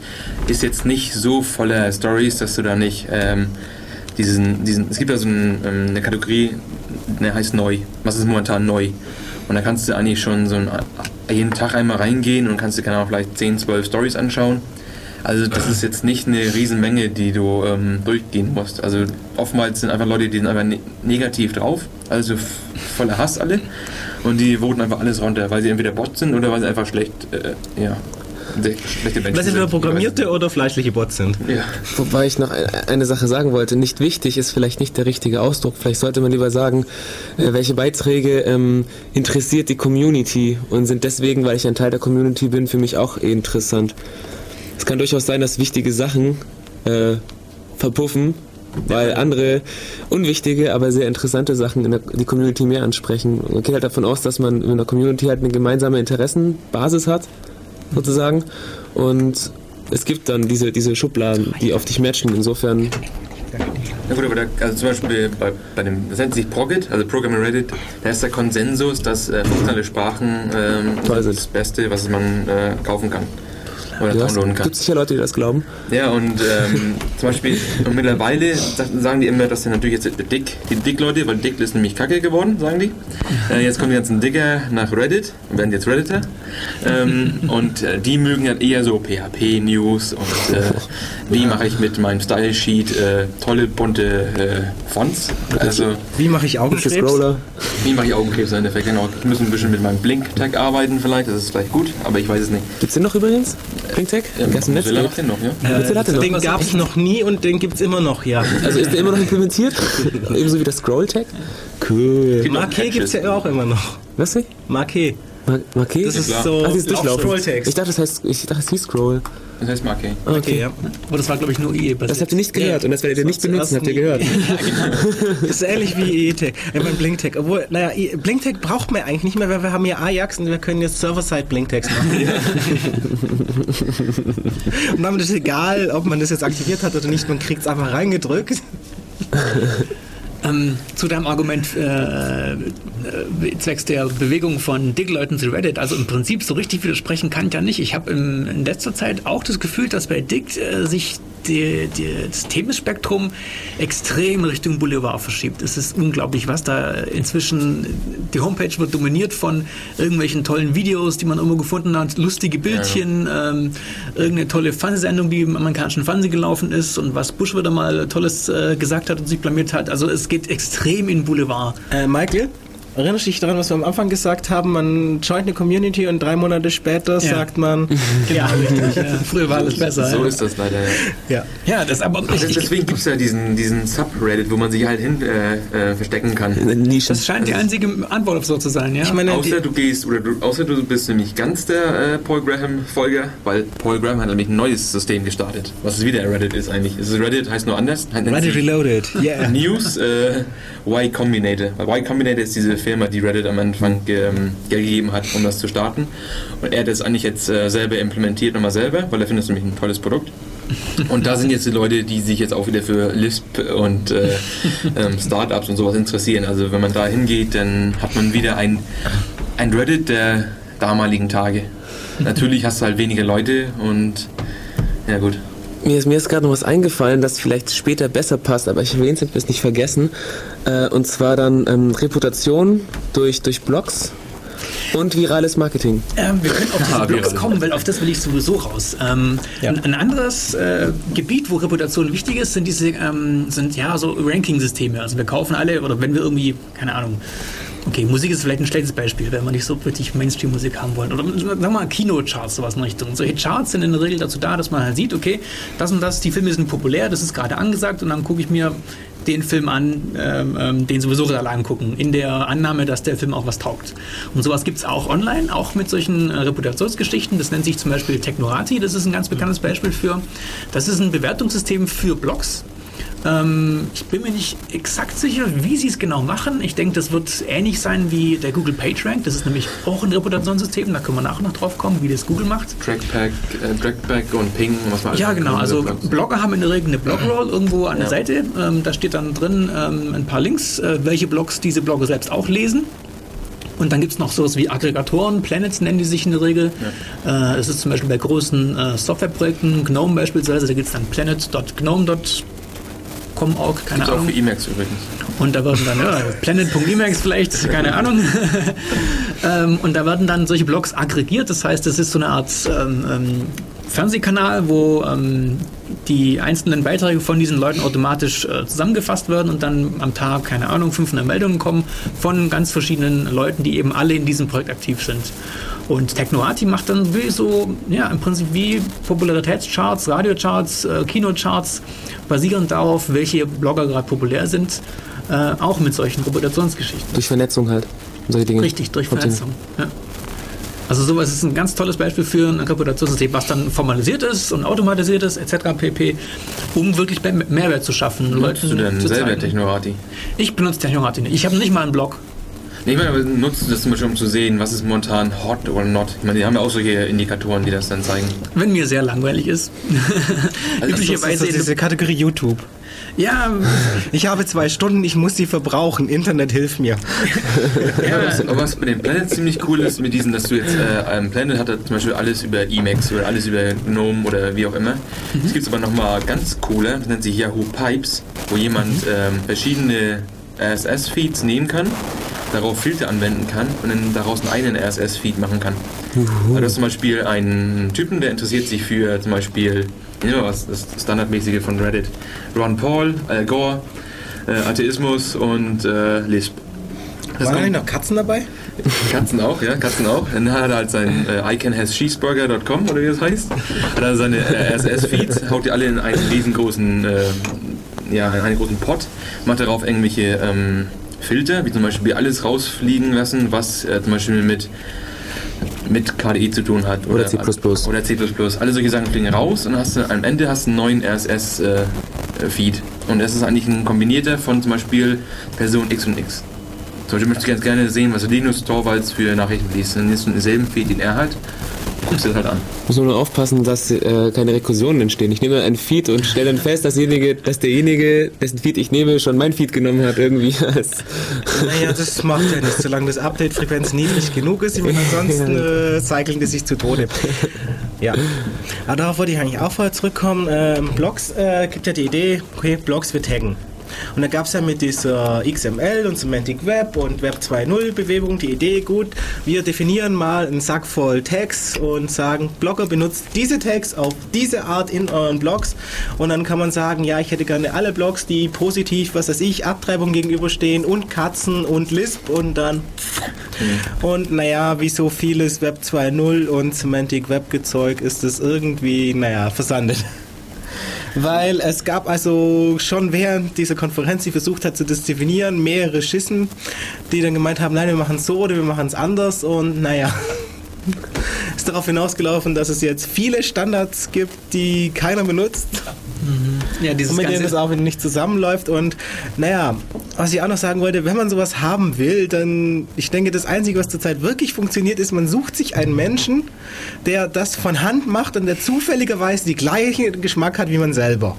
ist jetzt nicht so voller Stories, dass du da nicht ähm, diesen, diesen. Es gibt da so ein, ähm, eine Kategorie, die heißt neu. Was ist momentan neu? Und da kannst du eigentlich schon so ein, jeden Tag einmal reingehen und kannst dir keine Ahnung, vielleicht 10, 12 Stories anschauen. Also das ist jetzt nicht eine Riesenmenge, die du ähm, durchgehen musst. Also oftmals sind einfach Leute, die sind einfach ne negativ drauf, also voller Hass alle. Und die voten einfach alles runter, weil sie entweder Bots sind oder weil sie einfach schlecht, äh, ja, schlechte Menschen Weil sie sind. entweder programmierte oder fleischliche Bots sind. Ja. wobei ich noch e- eine Sache sagen wollte, nicht wichtig ist vielleicht nicht der richtige Ausdruck. Vielleicht sollte man lieber sagen, äh, welche Beiträge ähm, interessiert die Community und sind deswegen, weil ich ein Teil der Community bin, für mich auch eh interessant. Es kann durchaus sein, dass wichtige Sachen äh, verpuffen, weil andere unwichtige, aber sehr interessante Sachen in der, die Community mehr ansprechen. Man geht halt davon aus, dass man in der Community halt eine gemeinsame Interessenbasis hat, sozusagen. Und es gibt dann diese, diese Schubladen, die auf dich matchen. Insofern, Na gut, aber da, also zum Beispiel bei, bei dem, das nennt sich Progit, also Programming Reddit, da ist der Konsensus, dass äh, funktionale Sprachen Toll das. Beste, was man äh, kaufen kann. Oder hast, downloaden kann. gibt sicher Leute, die das glauben. Ja, und ähm, zum Beispiel und mittlerweile sa- sagen die immer, dass dann natürlich jetzt Dick, die Dick-Leute, weil Dick ist nämlich kacke geworden, sagen die. Äh, jetzt kommen die ganzen Dicker nach Reddit und werden jetzt Redditor. Ähm, und äh, die mögen dann eher so PHP-News und äh, wie mache ich mit meinem Style-Sheet äh, tolle bunte äh, Fonts. Also Wie mache ich Augenkrebs? Wie mache ich Augenkrebs im Endeffekt? Genau, ich muss ein bisschen mit meinem Blink-Tag arbeiten vielleicht, das ist vielleicht gut, aber ich weiß es nicht. Gibt's den noch übrigens? PinkTech? Ja, Der im Netz. Mozilla macht den noch, ja? Mozilla hat den noch. Den gab es noch nie und den gibt es immer noch, ja. Also ist der immer noch implementiert? Ebenso wie das Scroll-Tag? Cool. Marquet gibt es ja auch immer noch. Was? Marquet. Mar Marquet? Das ist so Ach, dieses Durchlaufen. Ich dachte, das heißt, ich dachte, es hieß Scroll. Das heißt Marquet. Ah, Okay, okay. ja. Aber das war, glaube ich, nur IE Das habt ihr nicht gehört und das werdet ihr nicht benutzen, habt ihr gehört. Ist ähnlich wie EETech, äh, beim Blinktech. Obwohl, naja, Blinktech braucht man eigentlich nicht mehr, weil wir haben ja Ajax und wir können jetzt Server-Side Blinktext machen. und damit ist egal, ob man das jetzt aktiviert hat oder nicht, man kriegt es einfach reingedrückt. Ähm, zu deinem Argument äh, äh, zwecks der Bewegung von Dick-Leuten zu Reddit, also im Prinzip so richtig widersprechen kann ich ja nicht. Ich habe in letzter Zeit auch das Gefühl, dass bei Dick äh, sich die, die, das Themenspektrum extrem Richtung Boulevard verschiebt. Es ist unglaublich, was da inzwischen, die Homepage wird dominiert von irgendwelchen tollen Videos, die man irgendwo gefunden hat, lustige Bildchen, ähm, irgendeine tolle Fernsehsendung, die im amerikanischen Fernsehen gelaufen ist und was Bush wieder mal Tolles äh, gesagt hat und sich blamiert hat. Also es geht extrem in Boulevard. Äh, Michael, erinnerst du dich daran, was wir am Anfang gesagt haben? Man joint eine Community und drei Monate später sagt man, Ja, richtig. Ja. Früher war alles besser. So ja. ist das leider. Ja. ja. Ja, das aber ich, ich, Deswegen gibt es ja diesen, diesen Subreddit, wo man sich halt hin äh, äh, verstecken kann. Das scheint die einzige Antwort auf so zu sein, ja. Ich meine, Außer du gehst, oder du, außer du bist nämlich ganz der äh, Paul Graham-Folger, weil Paul Graham hat nämlich ein neues System gestartet, was es wieder Reddit ist eigentlich. Es ist Reddit heißt nur anders. Reddit Reloaded, yeah. News äh, Y Combinator. Weil Y Combinator ist diese Firma, die Reddit am Anfang ähm, Geld gegeben hat, um das zu starten. Und er hat das eigentlich jetzt äh, selber implementiert, nochmal selber, weil er findet es nämlich ein tolles Produkt. Und da sind jetzt die Leute, die sich jetzt auch wieder für Lisp und äh, ähm, Startups und sowas interessieren. Also wenn man da hingeht, dann hat man wieder ein, ein Reddit der damaligen Tage. Natürlich hast du halt weniger Leute und ja gut. Mir ist, mir ist gerade noch was eingefallen, das vielleicht später besser passt, aber ich erwähne es, ich will es nicht vergessen. Äh, und zwar dann ähm, Reputation durch, durch Blogs und virales Marketing. Ähm, wir können auf diese Ah, Blogs kommen, weil auf das will ich sowieso raus. Ähm, Ja. ein, ein anderes äh, Gebiet, wo Reputation wichtig ist, sind diese ähm, sind ja so Ranking-Systeme. Also wir kaufen alle oder wenn wir irgendwie keine Ahnung. Okay, Musik ist vielleicht ein schlechtes Beispiel, wenn wir nicht so richtig Mainstream-Musik haben wollen. Oder sagen wir mal Kinocharts, sowas in Richtung. Solche Charts sind in der Regel dazu da, dass man halt sieht, okay, das und das, die Filme sind populär, das ist gerade angesagt und dann gucke ich mir den Film an, ähm, ähm, den sowieso alle angucken, in der Annahme, dass der Film auch was taugt. Und sowas gibt es auch online, auch mit solchen äh, Reputationsgeschichten. Das nennt sich zum Beispiel Technorati, das ist ein ganz bekanntes Beispiel für. Das ist ein Bewertungssystem für Blogs. Ähm, ich bin mir nicht exakt sicher, wie sie es genau machen. Ich denke, das wird ähnlich sein wie der Google PageRank. Das ist nämlich auch ein Reputationssystem. Da können wir nachher noch drauf kommen, wie das Google macht. Trackpack, äh, Trackback und Ping was man Ja, genau. Also. Blogger haben in der Regel eine Blogroll irgendwo an der Ja. Seite. Ähm, da steht dann drin ähm, ein paar Links, äh, welche Blogs diese Blogger selbst auch lesen. Und dann gibt es noch sowas wie Aggregatoren, Planets nennen die sich in der Regel. Äh, das ist zum Beispiel bei großen äh, Softwareprojekten, GNOME beispielsweise, da gibt es dann planet.gnome.com auch, keine Gibt's auch Ahnung. für Emacs übrigens. Und da werden dann, ja, planet.emacs vielleicht, keine Ahnung. ähm, und da werden dann solche Blogs aggregiert. Das heißt, es ist so eine Art ähm, ähm, Fernsehkanal, wo ähm, die einzelnen Beiträge von diesen Leuten automatisch äh, zusammengefasst werden und dann am Tag, keine Ahnung, 500 Meldungen kommen von ganz verschiedenen Leuten, die eben alle in diesem Projekt aktiv sind. Und Technoati macht dann wie so, ja, im Prinzip wie Popularitätscharts, Radiocharts, äh, Kinocharts, basierend darauf, welche Blogger gerade populär sind, äh, auch mit solchen Reputationsgeschichten. Durch Vernetzung halt. Und solche Dinge. Richtig, durch. Vernetzung. Ja. Also sowas ist ein ganz tolles Beispiel für ein Reputationssystem, was dann formalisiert ist und automatisiert ist, etc. pp., um wirklich Mehr- Mehrwert zu schaffen. Nutzt du denn zu selber. Technorati? Ich benutze Technorati nicht. Ich habe nicht mal einen Blog. Nee, ich meine, aber nutzt du das zum Beispiel, um zu sehen, was ist momentan hot oder not? Ich meine, die haben ja auch solche Indikatoren, die das dann zeigen. Wenn mir sehr langweilig ist. Das ist Üblicherweise so diese Kategorie YouTube. Ja, Ich habe zwei Stunden, ich muss sie verbrauchen. Internet hilft mir. Ja, was, aber was mit dem Planet ziemlich cool ist, mit diesen, dass du jetzt, äh, Planet hat zum Beispiel alles über Emacs oder alles über GNOME oder wie auch immer. Es gibt aber nochmal ganz coole, das nennt sich Yahoo Pipes, wo jemand ähm, verschiedene RSS-Feeds nehmen kann, darauf Filter anwenden kann und dann daraus einen eigenen RSS-Feed machen kann. Also das ist zum Beispiel einen Typen, der interessiert sich für zum Beispiel, ja, was das Standardmäßige von Reddit, Ron Paul, Al Gore, äh, Atheismus und äh, Lisp. Das Waren noch Katzen dabei? Katzen auch, ja, Katzen auch. Dann hat er halt sein äh, icanhascheeseburger.com oder wie das heißt. Hat er seine äh, RSS-Feeds, haut die alle in einen riesengroßen, äh, ja, in einen großen Pot, macht darauf irgendwelche ähm, Filter, wie zum Beispiel alles rausfliegen lassen, was äh, zum Beispiel mit mit KDE zu tun hat. Oder C++. Oder C++. Alle solche Sachen fliegen raus und hast du, am Ende hast du einen neuen RSS-Feed. und das ist eigentlich ein kombinierter von zum Beispiel Person X und X. Zum Beispiel möchte ich ganz gerne sehen, was Linus Torvalds für Nachrichten liest. Dann nimmst du denselben Feed, den er hat, guckst dir das halt an. Muss man nur aufpassen, dass äh, keine Rekursionen entstehen. Ich nehme einen Feed und stelle dann fest, dass, derjenige, dass derjenige, dessen Feed ich nehme, schon mein Feed genommen hat irgendwie. Als- Naja, das macht ja nichts, solange das Update-Frequenz niedrig genug ist. Ich meine, ansonsten äh, cycling die sich zu Tode. Ja. Aber darauf wollte ich eigentlich auch vorher zurückkommen. Ähm, Blogs äh, gibt ja die Idee, okay, Blogs wir taggen. Und da gab es ja mit dieser XML und Semantic Web und Web 2.0 Bewegung die Idee, gut, wir definieren mal einen Sack voll Tags und sagen, Blogger benutzt diese Tags auf diese Art in euren Blogs und dann kann man sagen, ja, ich hätte gerne alle Blogs, die positiv, was weiß ich, Abtreibung gegenüberstehen und Katzen und Lisp und dann und naja, wie so vieles Web 2.0 und Semantic Web Gezeug ist es irgendwie, naja, versandet. Weil es gab also schon während dieser Konferenz, die versucht hat zu definieren, mehrere Schissen, die dann gemeint haben, nein, wir machen es so oder wir machen es anders und naja. Ist darauf hinausgelaufen, dass es jetzt viele Standards gibt, die keiner benutzt ja dieses und mit denen das auch nicht zusammenläuft. Und naja, was ich auch noch sagen wollte, wenn man sowas haben will, dann, ich denke, das Einzige, was zurzeit wirklich funktioniert, ist, man sucht sich einen Menschen, der das von Hand macht und der zufälligerweise die gleichen Geschmack hat wie man selber.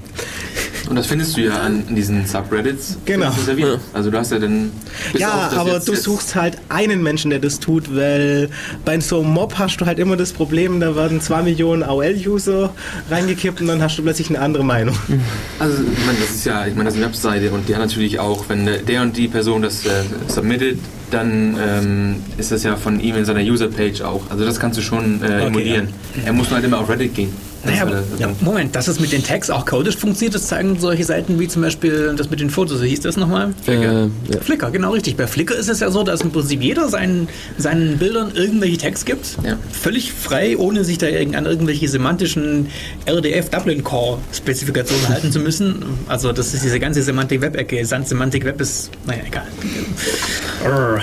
Und das findest du ja an, diesen Subreddits. Genau. ja. Also du hast ja dann... ja, aber jetzt- du jetzt- suchst halt einen Menschen, der das tut, weil bei so einem Mob hast du halt immer das Problem, da werden zwei Millionen AOL-User reingekippt und dann hast du plötzlich eine andere Meinung. Also, ich meine, das ist ja, ich meine, das ist eine Webseite und die hat natürlich auch, wenn der- und die Person das äh, submittet, dann ähm, ist das ja von ihm in seiner User-Page auch. Also das kannst du schon äh, emulieren. Er muss nur halt immer auf Reddit gehen. Naja, aber, ja, Moment, dass es mit den Tags auch codisch funktioniert, das zeigen solche Seiten wie zum Beispiel das mit den Fotos, wie hieß das nochmal? Äh, ja. Flickr, genau richtig. Bei Flickr ist es ja so, dass im Prinzip jeder seinen, seinen Bildern irgendwelche Tags gibt. Ja. Völlig frei, ohne sich da irgend- an irgendwelche semantischen RDF Dublin Core Spezifikationen halten zu müssen. Also das ist diese ganze Semantik Web Ecke. Semantik Web ist, naja, egal.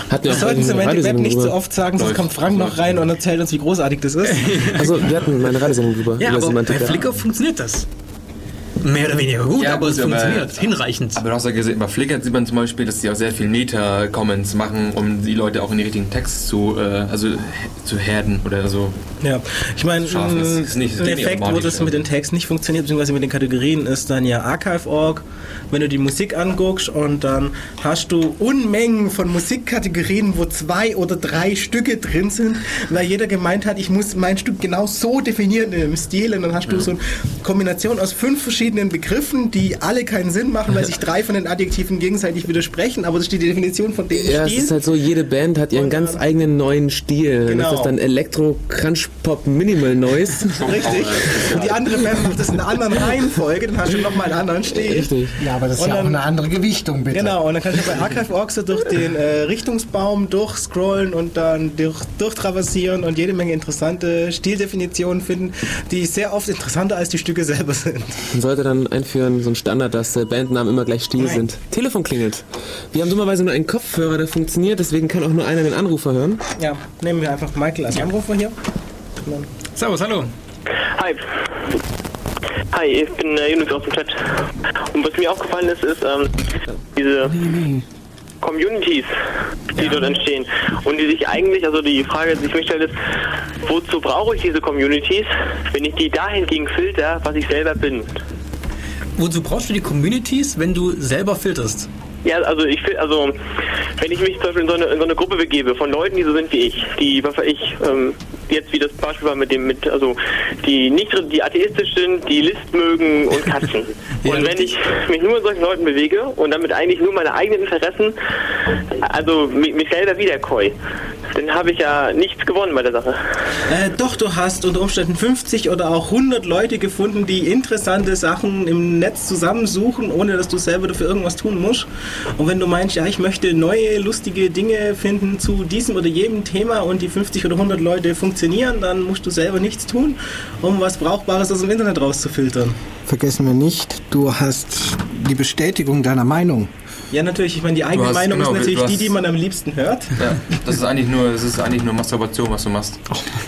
Hatten wir sollten eine Semantic Web nicht so oft sagen, sonst kommt Frank noch rein und erzählt uns, wie großartig das ist. Also, wir hatten meine Radiosendung drüber. Ja, aber Semantik. bei Flickr funktioniert das. Mehr oder weniger gut, Ja, aber es gut, aber- funktioniert hinreichend. Aber du hast ja gesehen, bei Flickr sieht man zum Beispiel, dass die auch sehr viel Meta-Comments machen, um die Leute auch in die richtigen Texte zu, äh, also, zu herden oder so. Ja, ich meine, ein nicht Effekt, wo das ja. mit den Tags nicht funktioniert, beziehungsweise mit den Kategorien, ist dann ja Archive.org. Wenn du die Musik anguckst und dann hast du Unmengen von Musikkategorien, wo zwei oder drei Stücke drin sind, weil jeder gemeint hat, ich muss mein Stück genau so definieren in dem Stil und dann hast du so eine Kombination aus fünf verschiedenen Begriffen, die alle keinen Sinn machen, weil sich drei von den Adjektiven gegenseitig widersprechen, aber das steht die Definition von dem Ja, es Stil. ist halt so, jede Band hat ihren Und, ganz ähm, eigenen neuen Stil. genau. Das ist dann Elektro, Crunch, Pop, Minimal Noise. Richtig. Und die andere Band macht das in einer anderen Reihenfolge, dann hast du nochmal einen anderen Stil. Richtig. Ja, aber das ist Und ja auch dann- eine andere Gewichtung, bitte. Genau, und dann kannst du bei Archive.org so durch den äh, Richtungsbaum durchscrollen und dann durch, durchtraversieren und jede Menge interessante Stildefinitionen finden, die sehr oft interessanter als die Stücke selber sind. Man sollte dann einführen, so ein Standard, dass äh, Bandnamen immer gleich Stil Nein. sind. Telefon klingelt. Wir haben dummerweise nur einen Kopfhörer, der funktioniert, deswegen kann auch nur einer den Anrufer hören. Ja, nehmen wir einfach Michael als Anrufer hier. Servus, hallo. Hi. Hi, ich bin äh, Yunus aus dem Chat. Und was mir aufgefallen ist, ist ähm, diese Communities, die dort entstehen. Und die sich eigentlich, also die Frage, die ich mir stelle, ist, wozu brauche ich diese Communities, wenn ich die dahingegen filter, was ich selber bin? Wozu brauchst du die Communities, wenn du selber filterst? Ja, also ich also wenn ich mich zum Beispiel in so, eine, in so eine Gruppe begebe von Leuten, die so sind wie ich, die, was weiß ich, ähm, jetzt wie das Beispiel war mit dem, mit, also die nicht, die atheistisch sind, die List mögen und Katzen. Ja, und wenn ich mich nur mit solchen Leuten bewege und damit eigentlich nur meine eigenen Interessen, also mi- mich selber wiederkäu, dann habe ich ja nichts gewonnen bei der Sache. Äh, doch, du hast unter Umständen 50 oder auch 100 Leute gefunden, die interessante Sachen im Netz zusammensuchen, ohne dass du selber dafür irgendwas tun musst. Und wenn du meinst, ja, ich möchte neue, lustige Dinge finden zu diesem oder jedem Thema und die 50 oder 100 Leute funktionieren, dann musst du selber nichts tun, um was Brauchbares aus dem Internet rauszufiltern. Vergessen wir nicht, du hast die Bestätigung deiner Meinung. Ja, natürlich. Ich meine, die eigene hast- Meinung genau, ist natürlich du die, hast- die man am liebsten hört. Ja, das ist eigentlich nur, das ist eigentlich nur Masturbation, was du machst.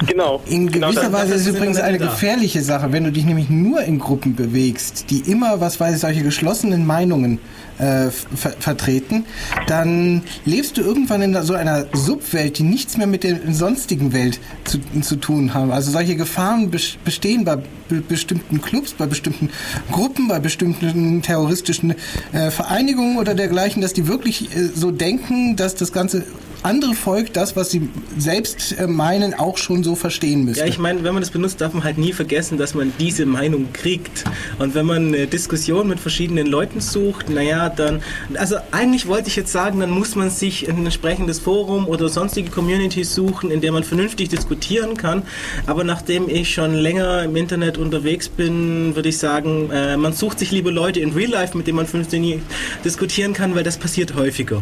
Genau. In genau gewisser das- Weise das ist es übrigens eine da. gefährliche Sache, wenn du dich nämlich nur in Gruppen bewegst, die immer, was weiß ich, solche geschlossenen Meinungen äh, ver vertreten, dann lebst du irgendwann in so einer Subwelt, die nichts mehr mit der sonstigen Welt zu, zu tun haben. Also solche Gefahren bes- bestehen bei be bestimmten Clubs, bei bestimmten Gruppen, bei bestimmten terroristischen äh, Vereinigungen oder dergleichen, dass die wirklich äh, so denken, dass das ganze andere Volk das, was sie selbst äh, meinen, auch schon so verstehen müsste. Ja, ich meine, wenn man das benutzt, darf man halt nie vergessen, dass man diese Meinung kriegt. Und wenn man eine Diskussion mit verschiedenen Leuten sucht, naja, dann, also eigentlich wollte ich jetzt sagen, dann muss man sich ein entsprechendes Forum oder sonstige Communities suchen, in der man vernünftig diskutieren kann. Aber nachdem ich schon länger im Internet unterwegs bin, würde ich sagen, äh, man sucht sich lieber Leute in Real Life, mit denen man vernünftig diskutieren kann, weil das passiert häufiger.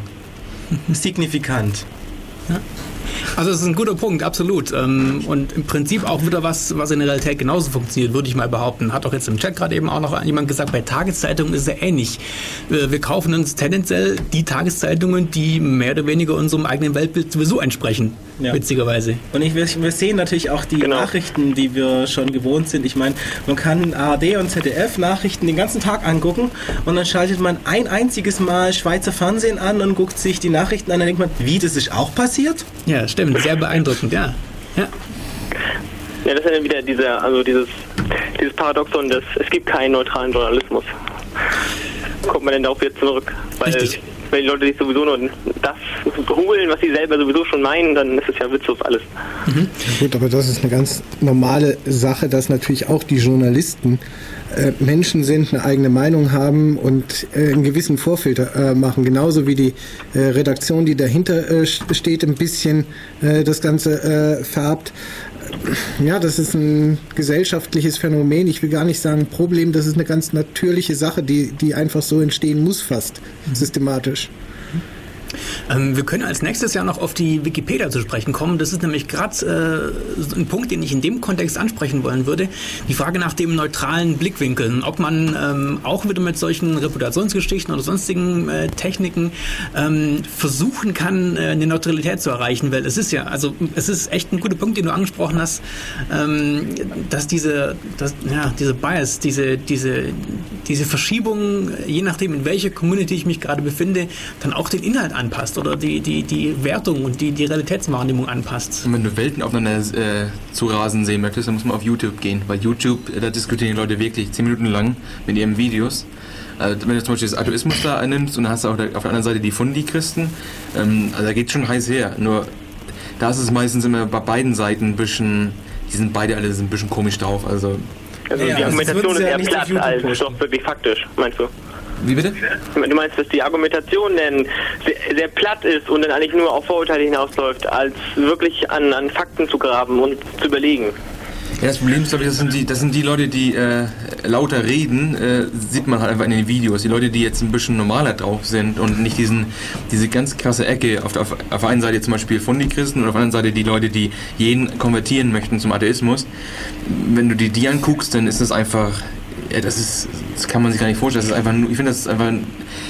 Signifikant. Also das ist ein guter Punkt, absolut. Ähm, Und im Prinzip auch wieder was, was in der Realität genauso funktioniert, würde ich mal behaupten. Hat auch jetzt im Chat gerade eben auch noch jemand gesagt, bei Tageszeitungen ist es ja ähnlich. Äh, Wir kaufen uns tendenziell die Tageszeitungen, die mehr oder weniger unserem eigenen Weltbild sowieso entsprechen, Ja. witzigerweise. Und ich, wir, sehen natürlich auch die Genau. Nachrichten, die wir schon gewohnt sind. Ich meine, man kann ARD und ZDF Nachrichten den ganzen Tag angucken und dann schaltet man ein einziges Mal Schweizer Fernsehen an und guckt sich die Nachrichten an und denkt man, wie, das ist auch passiert? Ja, stimmt. Sehr beeindruckend, ja. Ja. Ja, das ist ja wieder dieser, also dieses, dieses Paradoxon, dass es gibt keinen neutralen Journalismus. Kommt man denn darauf jetzt zurück? Weil, Richtig. Weil die Leute sich sowieso nur das holen, was sie selber sowieso schon meinen, dann ist es ja witzlos alles. Gut, aber das ist eine ganz normale Sache, dass natürlich auch die Journalisten äh, Menschen sind, eine eigene Meinung haben und äh, einen gewissen Vorfilter äh, machen. Genauso wie die äh, Redaktion, die dahinter äh, steht, ein bisschen äh, das Ganze äh, färbt. Ja, das ist ein gesellschaftliches Phänomen. Ich will gar nicht sagen Problem, das ist eine ganz natürliche Sache, die, die einfach so entstehen muss fast, systematisch. Ähm, wir können als nächstes ja noch auf die Wikipedia zu sprechen kommen. Das ist nämlich gerade äh, ein Punkt, den ich in dem Kontext ansprechen wollen würde. Die Frage nach dem neutralen Blickwinkeln. Ob man ähm, auch wieder mit solchen Reputationsgeschichten oder sonstigen äh, Techniken ähm, versuchen kann, äh, eine Neutralität zu erreichen. Weil es ist ja, also es ist echt ein guter Punkt, den du angesprochen hast, ähm, dass diese, dass, ja, diese Bias, diese, diese, diese Verschiebung, je nachdem in welcher Community ich mich gerade befinde, dann auch den Inhalt anpasst oder die, die, die Wertung und die, die Realitätswahrnehmung anpasst. Und wenn du Welten aufeinander äh, zu rasen sehen möchtest, dann muss man auf YouTube gehen. Weil YouTube, äh, da diskutieren die Leute wirklich 10 Minuten lang mit ihren Videos. Äh, wenn du zum Beispiel das Atheismus da nimmst und dann hast du auch da- auf der anderen Seite die Fundi-Christen, ähm, also da geht schon heiß her. Nur da ist es meistens immer bei beiden Seiten ein bisschen, die sind beide alle ein bisschen komisch drauf. Also, Also Ja, die also Argumentation ist eher auf platt als doch wirklich faktisch, meinst du? Wie bitte? Du meinst, dass die Argumentation denn sehr, sehr platt ist und dann eigentlich nur auf Vorurteile hinausläuft, als wirklich an, an Fakten zu graben und zu überlegen. Ja, das Problem ist, glaube ich, das sind die, das sind die Leute, die äh, lauter reden, äh, sieht man halt einfach in den Videos. Die Leute, die jetzt ein bisschen normaler drauf sind und nicht diesen, diese ganz krasse Ecke. Auf der, auf, auf der einen Seite zum Beispiel Fundi-Christen und auf der anderen Seite die Leute, die jeden konvertieren möchten zum Atheismus. Wenn du dir die anguckst, dann ist das einfach, das ist, das kann man sich gar nicht vorstellen. Das ist einfach nur, ich finde, das ist einfach,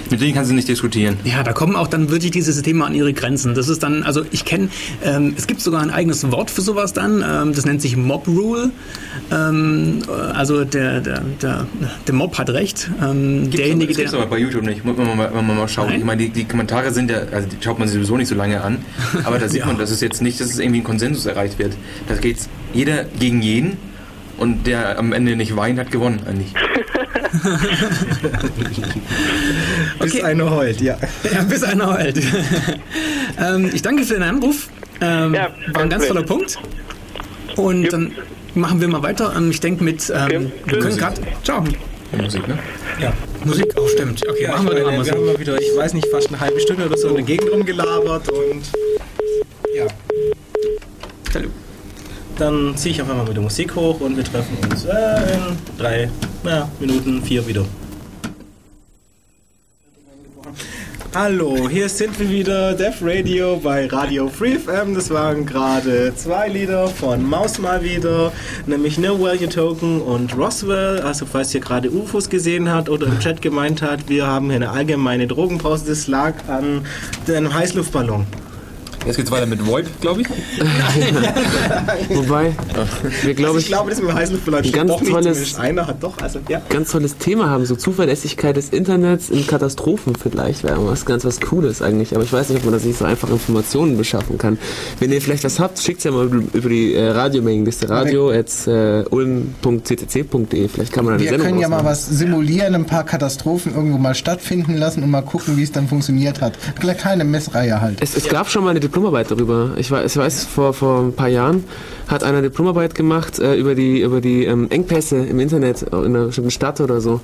mit denen kannst du nicht diskutieren. Ja, da kommen auch dann wirklich diese Systeme an ihre Grenzen. Das ist dann, also ich kenne, ähm, es gibt sogar ein eigenes Wort für sowas dann, ähm, das nennt sich Mob Rule. Ähm, also der, der, der, der Mob hat recht. Ähm, Gibt's derjenige, aber, das der. aber bei YouTube nicht. Muss man mal, man mal schauen. Nein? Ich meine, die, die Kommentare sind ja, also die schaut man sich sowieso nicht so lange an. Aber da sieht Ja. man, dass es jetzt nicht, dass es irgendwie ein Konsensus erreicht wird. Da geht's jeder gegen jeden und der am Ende nicht weint, hat gewonnen eigentlich. Bis einer heult, ja. Ja, bis einer heult. ähm, ich danke für den Anruf. Ähm, Ja, war ein ganz toller. Punkt. Und Jupp. dann machen wir mal weiter. Ähm, ich denke mit, ähm, Okay, wir können gerade, ciao. Musik, ne? ja. Musik, auch stimmt. Okay, Ja, machen ich wir dann meine, mal wir haben so. mal wieder, ich weiß nicht, fast eine halbe Stunde oder so in der Gegend rumgelabert und ja, Salut. Dann ziehe ich einfach mal mit der Musik hoch und wir treffen uns äh, in drei ja, Minuten, vier wieder. Hallo, hier sind wir wieder, Def Radio bei Radio Free FM. Das waren gerade zwei Lieder von Maus mal wieder, nämlich No Value Token und Roswell. Also falls ihr gerade UFOs gesehen habt oder im Chat gemeint hat, wir haben hier eine allgemeine Drogenpause. Das lag an einem Heißluftballon. Jetzt geht's weiter mit VoIP, glaube ich. Wobei, wir glaube Also ich, glaube, das mit dem Heißluftballon stimmt ganz doch nicht. tolles- Zumindest einer hat doch, also ja. ganz tolles Thema haben, so Zuverlässigkeit des Internets in Katastrophen vielleicht wäre was ganz was Cooles eigentlich, aber ich weiß nicht, ob man da sich so einfach Informationen beschaffen kann. Wenn ihr vielleicht was habt, schickt's ja mal über die äh, Radiomailingliste radio at äh, ulm.ccc.de, vielleicht kann man da eine Wir Sendung können ja mal was simulieren, ein paar Katastrophen irgendwo mal stattfinden lassen und mal gucken, wie es dann funktioniert hat. Eine kleine Messreihe halt. Es, es gab schon mal eine Diplomarbeit darüber. Ich weiß, ich weiß vor, vor ein paar Jahren hat einer eine Diplomarbeit gemacht äh, über die, über die ähm, Engpässe im Internet in einer bestimmten Stadt oder so.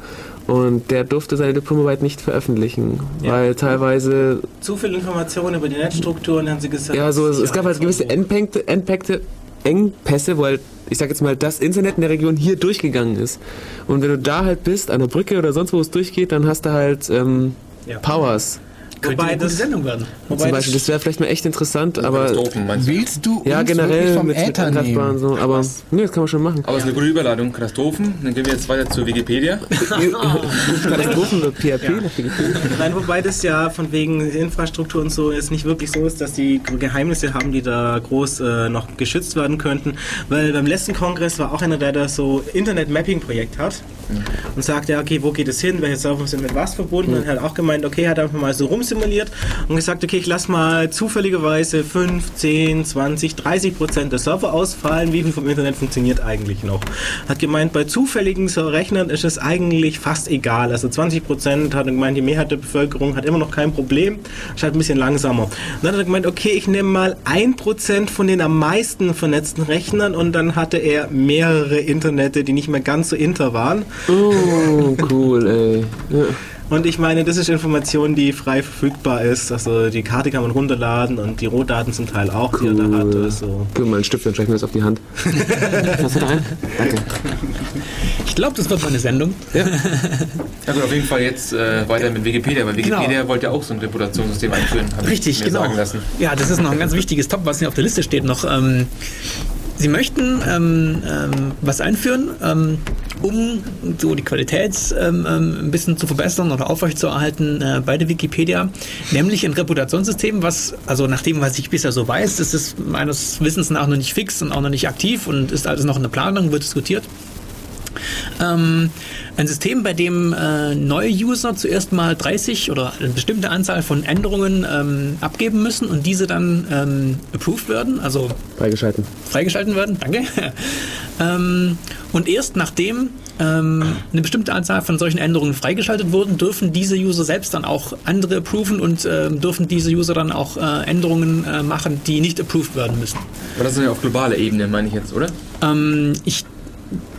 Und der durfte seine Diplomarbeit nicht veröffentlichen, Ja. weil teilweise, Zu viel Informationen über die Netzstrukturen, haben sie gesagt. ja, so, es, es gab halt gewisse Endpunkte, Endpunkte, Engpässe, wo halt, ich sag jetzt mal, das Internet in der Region hier durchgegangen ist. Und wenn du da halt bist, an der Brücke oder sonst wo es durchgeht, dann hast du halt ähm, Ja. Powers. Könnte Wobei eine gute das- Sendung werden. Wobei Zum das- Beispiel, das wäre vielleicht mal echt interessant, aber du? Willst du ja, uns wirklich generell vom mit, mit Äther nehmen? so, aber nee, das kann man schon machen. Aber es ist eine gute Überleitung, Katastrophen. Dann gehen wir jetzt weiter zu Wikipedia. Katastrophen oder PHP Wikipedia. Nein, wobei das ja von wegen Infrastruktur und so jetzt nicht wirklich so ist, dass die Geheimnisse haben, die da groß äh, noch geschützt werden könnten. Weil beim letzten Kongress war auch einer, der das so Internet-Mapping-Projekt hat und sagt, ja, okay, wo geht es hin, welche Server sind mit was verbunden und hat auch gemeint, okay, hat einfach mal so rumsimuliert und gesagt, okay, ich lass mal zufälligerweise 5, 10, 20, 30 Prozent der Server ausfallen, wie viel vom Internet funktioniert eigentlich noch. Hat gemeint, bei zufälligen Rechnern ist es eigentlich fast egal. Also 20 Prozent hat gemeint, die Mehrheit der Bevölkerung hat immer noch kein Problem, ist halt ein bisschen langsamer. Und dann hat er gemeint, okay, ich nehme mal 1 Prozent von den am meisten vernetzten Rechnern und dann hatte er mehrere Internete, die nicht mehr ganz so inter waren. Oh, cool, ey. Ja. Und ich meine, das ist Information, die frei verfügbar ist. Also die Karte kann man runterladen und die Rohdaten zum Teil auch, die er da hat. Also. Gib mir mal einen Stift, dann schreibe ich mir das auf die Hand. Was hat er rein? Danke. Ich glaube, das wird mal eine Sendung. Also auf jeden Fall jetzt äh, weiter mit Wikipedia, weil Wikipedia Genau. wollte ja auch so ein Reputationssystem einführen. Richtig, mir genau. sagen lassen. Ja, das ist noch ein ganz wichtiges Top, was hier auf der Liste steht noch. Ähm, Sie möchten ähm, ähm, was einführen, ähm, um so die Qualität ähm, ähm, ein bisschen zu verbessern oder aufrechtzuerhalten äh, bei der Wikipedia, nämlich ein Reputationssystem, was, also nach dem, was ich bisher so weiß, ist meines Wissens nach noch nicht fix und auch noch nicht aktiv und ist also noch in der Planung, wird diskutiert. Ähm, ein System, bei dem äh, neue User zuerst mal 30 oder eine bestimmte Anzahl von Änderungen ähm, abgeben müssen und diese dann ähm, approved werden, also Freigeschalten. freigeschalten werden. Danke. ähm, und erst nachdem ähm, eine bestimmte Anzahl von solchen Änderungen freigeschaltet wurden, dürfen diese User selbst dann auch andere approven und ähm, dürfen diese User dann auch äh, Änderungen äh, machen, die nicht approved werden müssen. Aber das ist ja auf globaler Ebene, meine ich jetzt, oder? Ähm, ich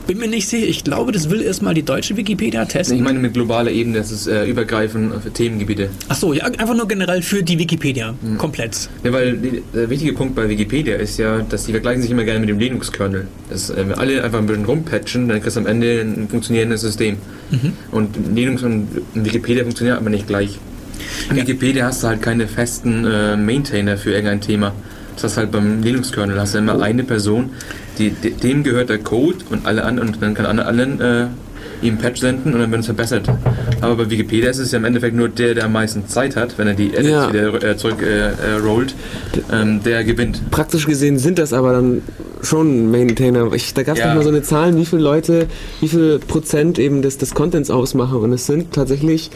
bin mir nicht sicher. Ich glaube, das will erstmal die deutsche Wikipedia testen. Ich meine mit globaler Ebene, das ist äh, übergreifend für Themengebiete. Ach so, ja, einfach nur generell für die Wikipedia. Komplett. Ja, weil der wichtige Punkt bei Wikipedia ist ja, dass die vergleichen sich immer gerne mit dem Linux-Kernel. Das, äh, wenn alle einfach ein bisschen rumpatchen, dann kriegst du am Ende ein funktionierendes System. Und Linux und Wikipedia funktionieren aber nicht gleich. In Wikipedia hast du halt keine festen äh, Maintainer für irgendein Thema. Das heißt halt beim Linux-Kernel hast du immer eine Person, die, de- dem gehört der Code und alle anderen und dann kann alle anderen äh, ihm Patch senden und dann wird es verbessert. Aber bei Wikipedia ist es ja im Endeffekt nur der, der am meisten Zeit hat, wenn er die Edits Ja. wieder äh, zurück äh, äh, rollt, ähm, der gewinnt. Praktisch gesehen sind das aber dann schon Maintainer. Ich, da gab es Ja. nicht mal so eine Zahl, wie viele Leute, wie viel Prozent eben des, des Contents ausmachen. Und es sind tatsächlich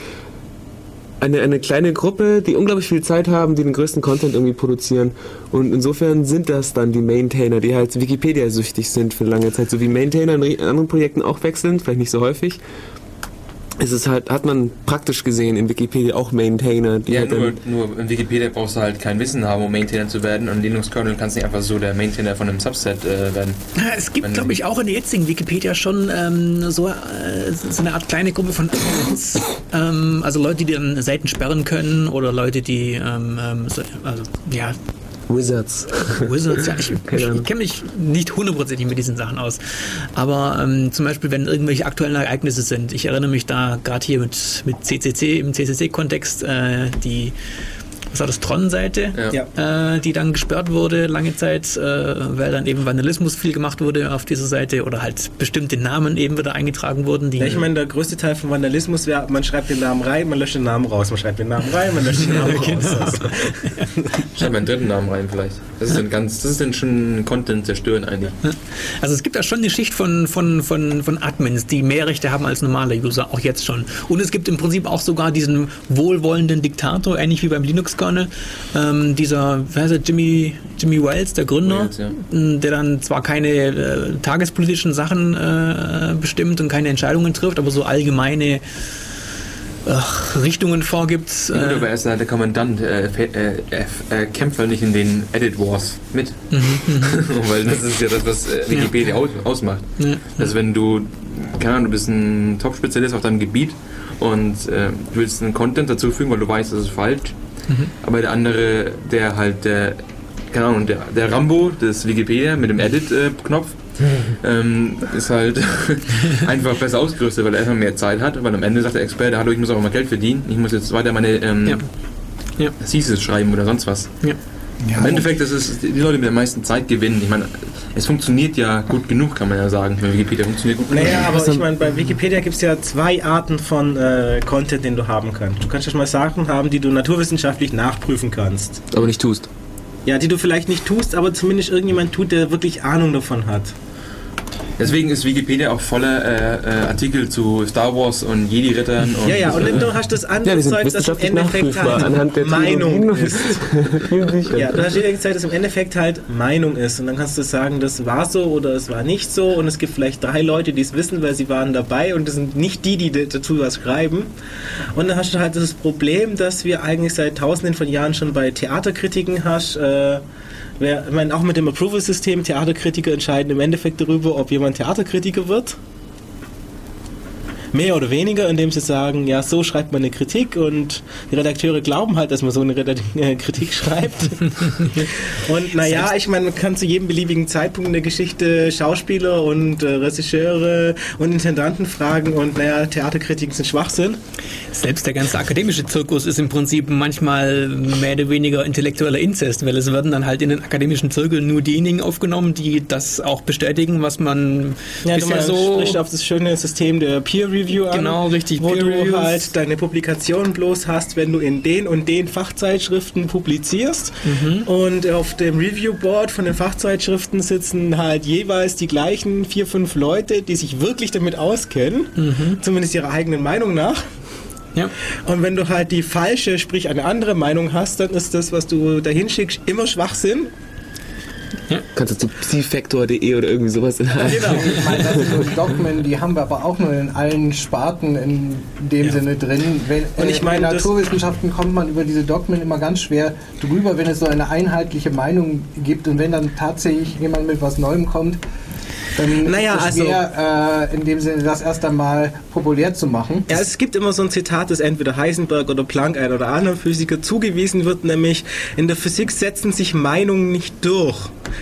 eine, eine kleine Gruppe, die unglaublich viel Zeit haben, die den größten Content irgendwie produzieren. Und insofern sind das dann die Maintainer, die halt Wikipedia-süchtig sind für lange Zeit. So wie Maintainer in re- anderen Projekten auch wechseln, vielleicht nicht so häufig. Es ist halt, hat man praktisch gesehen in Wikipedia auch Maintainer, die Ja, halt nur, nur in Wikipedia brauchst du halt kein Wissen haben, um Maintainer zu werden. Und Linux-Kernel kannst du nicht einfach so der Maintainer von einem Subset äh, werden. Es gibt, glaube ich, auch in der jetzigen Wikipedia schon ähm, so, äh, so eine Art kleine Gruppe von Admins. ähm, also Leute, die dann Seiten sperren können oder Leute, die ähm, ähm, so, also, ja, Wizards. Wizards, ja, ich, ich, kenne mich nicht hundertprozentig mit diesen Sachen aus. Aber ähm, zum Beispiel, wenn irgendwelche aktuellen Ereignisse sind, ich erinnere mich da gerade hier mit, mit CCC, im CCC-Kontext, äh, die, was war das, Tron-Seite, Ja. äh, die dann gesperrt wurde lange Zeit, äh, weil dann eben Vandalismus viel gemacht wurde auf dieser Seite oder halt bestimmte Namen eben wieder eingetragen wurden. Die, Ja, ich meine, der größte Teil von Vandalismus wäre, man schreibt den Namen rein, man löscht den Namen raus, man schreibt den Namen rein, man löscht den Namen raus. Also, Schreib meinen dritten Namen rein vielleicht. Das ist dann ganz, das ist dann schon Content zerstören eigentlich. Also es gibt da schon eine Schicht von, von, von, von Admins, die mehr Rechte haben als normale User, auch jetzt schon. Und es gibt im Prinzip auch sogar diesen wohlwollenden Diktator, ähnlich wie beim Linux-Kernel, ähm, dieser, wer heißt er, Jimmy, Jimmy Wales, der Gründer, Wales, ja. der dann zwar keine äh, tagespolitischen Sachen äh, bestimmt und keine Entscheidungen trifft, aber so allgemeine ach, Richtungen vorgibt. Gut, Äh, aber er ist halt der Kommandant. Äh, äh, er, er kämpft halt nicht in den Edit Wars mit. Weil das ist ja das, was äh, Wikipedia aus, ausmacht. Ja. Also wenn du, keine Ahnung, du bist ein Top-Spezialist auf deinem Gebiet und äh, du willst einen Content dazufügen, weil du weißt, das ist falsch. Aber der andere, der halt der, keine Ahnung, der, der Rambo des Wikipedia mit dem Edit-Knopf, ähm, ist halt einfach besser ausgerüstet, weil er einfach mehr Zeit hat, weil am Ende sagt der Experte, hallo, ich muss auch mal Geld verdienen, ich muss jetzt weiter meine ähm, Ja. Ja. Thesis schreiben oder sonst was. ja. Ja, Im Endeffekt, das ist die Leute mit der meisten Zeit gewinnen. Ich meine, es funktioniert ja gut genug, kann man ja sagen. Wenn Wikipedia funktioniert gut genug. naja, aber ich meine, bei Wikipedia gibt es ja zwei Arten von äh, Content, den du haben kannst. Du kannst ja schon mal Sachen haben, die du naturwissenschaftlich nachprüfen kannst. aber nicht tust. Ja, die du vielleicht nicht tust, aber zumindest irgendjemand tut, der wirklich Ahnung davon hat. Deswegen ist Wikipedia auch voller äh, äh, Artikel zu Star Wars und Jedi-Rittern. Und, Ja, ja, und dann äh, du hast das Ja, andere sind Zeug, das im Endeffekt halt anhand der Meinung ist. Ja, du hast jede Zeit, das im Endeffekt halt Meinung ist. Und dann kannst du sagen, das war so oder es war nicht so. Und es gibt vielleicht drei Leute, die es wissen, weil sie waren dabei. Und das sind nicht die, die dazu was schreiben. Und dann hast du halt das Problem, dass wir eigentlich seit tausenden von Jahren schon bei Theaterkritiken hast. Äh, wer, ich meine, auch mit dem Approval-System, Theaterkritiker entscheiden im Endeffekt darüber, ob jemand Theaterkritiker wird. Mehr oder weniger, indem sie sagen, ja, so schreibt man eine Kritik und die Redakteure glauben halt, dass man so eine Redak äh, Kritik schreibt. und naja, ich meine, man kann zu jedem beliebigen Zeitpunkt in der Geschichte Schauspieler und äh, Regisseure und Intendanten fragen und naja, Theaterkritiken sind Schwachsinn. Selbst der ganze akademische Zirkus ist im Prinzip manchmal mehr oder weniger intellektueller Inzest, weil es werden dann halt in den akademischen Zirkeln nur diejenigen aufgenommen, die das auch bestätigen, was man Ja, du bisher meinst, so sprichst auf das schöne System der Peer Review an. Genau, richtig, Wo Peer du Reviews. halt deine Publikation bloß hast, wenn du in den und den Fachzeitschriften publizierst. Mhm. Und auf dem Review Board von den Fachzeitschriften sitzen halt jeweils die gleichen vier, fünf Leute, die sich wirklich damit auskennen. Mhm. Zumindest ihrer eigenen Meinung nach. ja. Und wenn du halt die falsche, sprich eine andere Meinung hast, dann ist das, was du dahin schickst, immer Schwachsinn. Kannst du zu psifactor.de oder irgendwie sowas in der. Genau. Ich meine, das sind Dogmen, die haben wir aber auch nur in allen Sparten in dem Ja. Sinne drin. Wenn, Und ich äh, meine, in Naturwissenschaften kommt man über diese Dogmen immer ganz schwer drüber, wenn es so eine einheitliche Meinung gibt und wenn dann tatsächlich jemand mit was Neuem kommt, dann Naja, ist es also- schwer, äh, in dem Sinne das erst einmal populär zu machen. Ja, es gibt immer so ein Zitat, das entweder Heisenberg oder Planck, ein oder anderem Physiker zugewiesen wird, nämlich in der Physik setzen sich Meinungen nicht durch.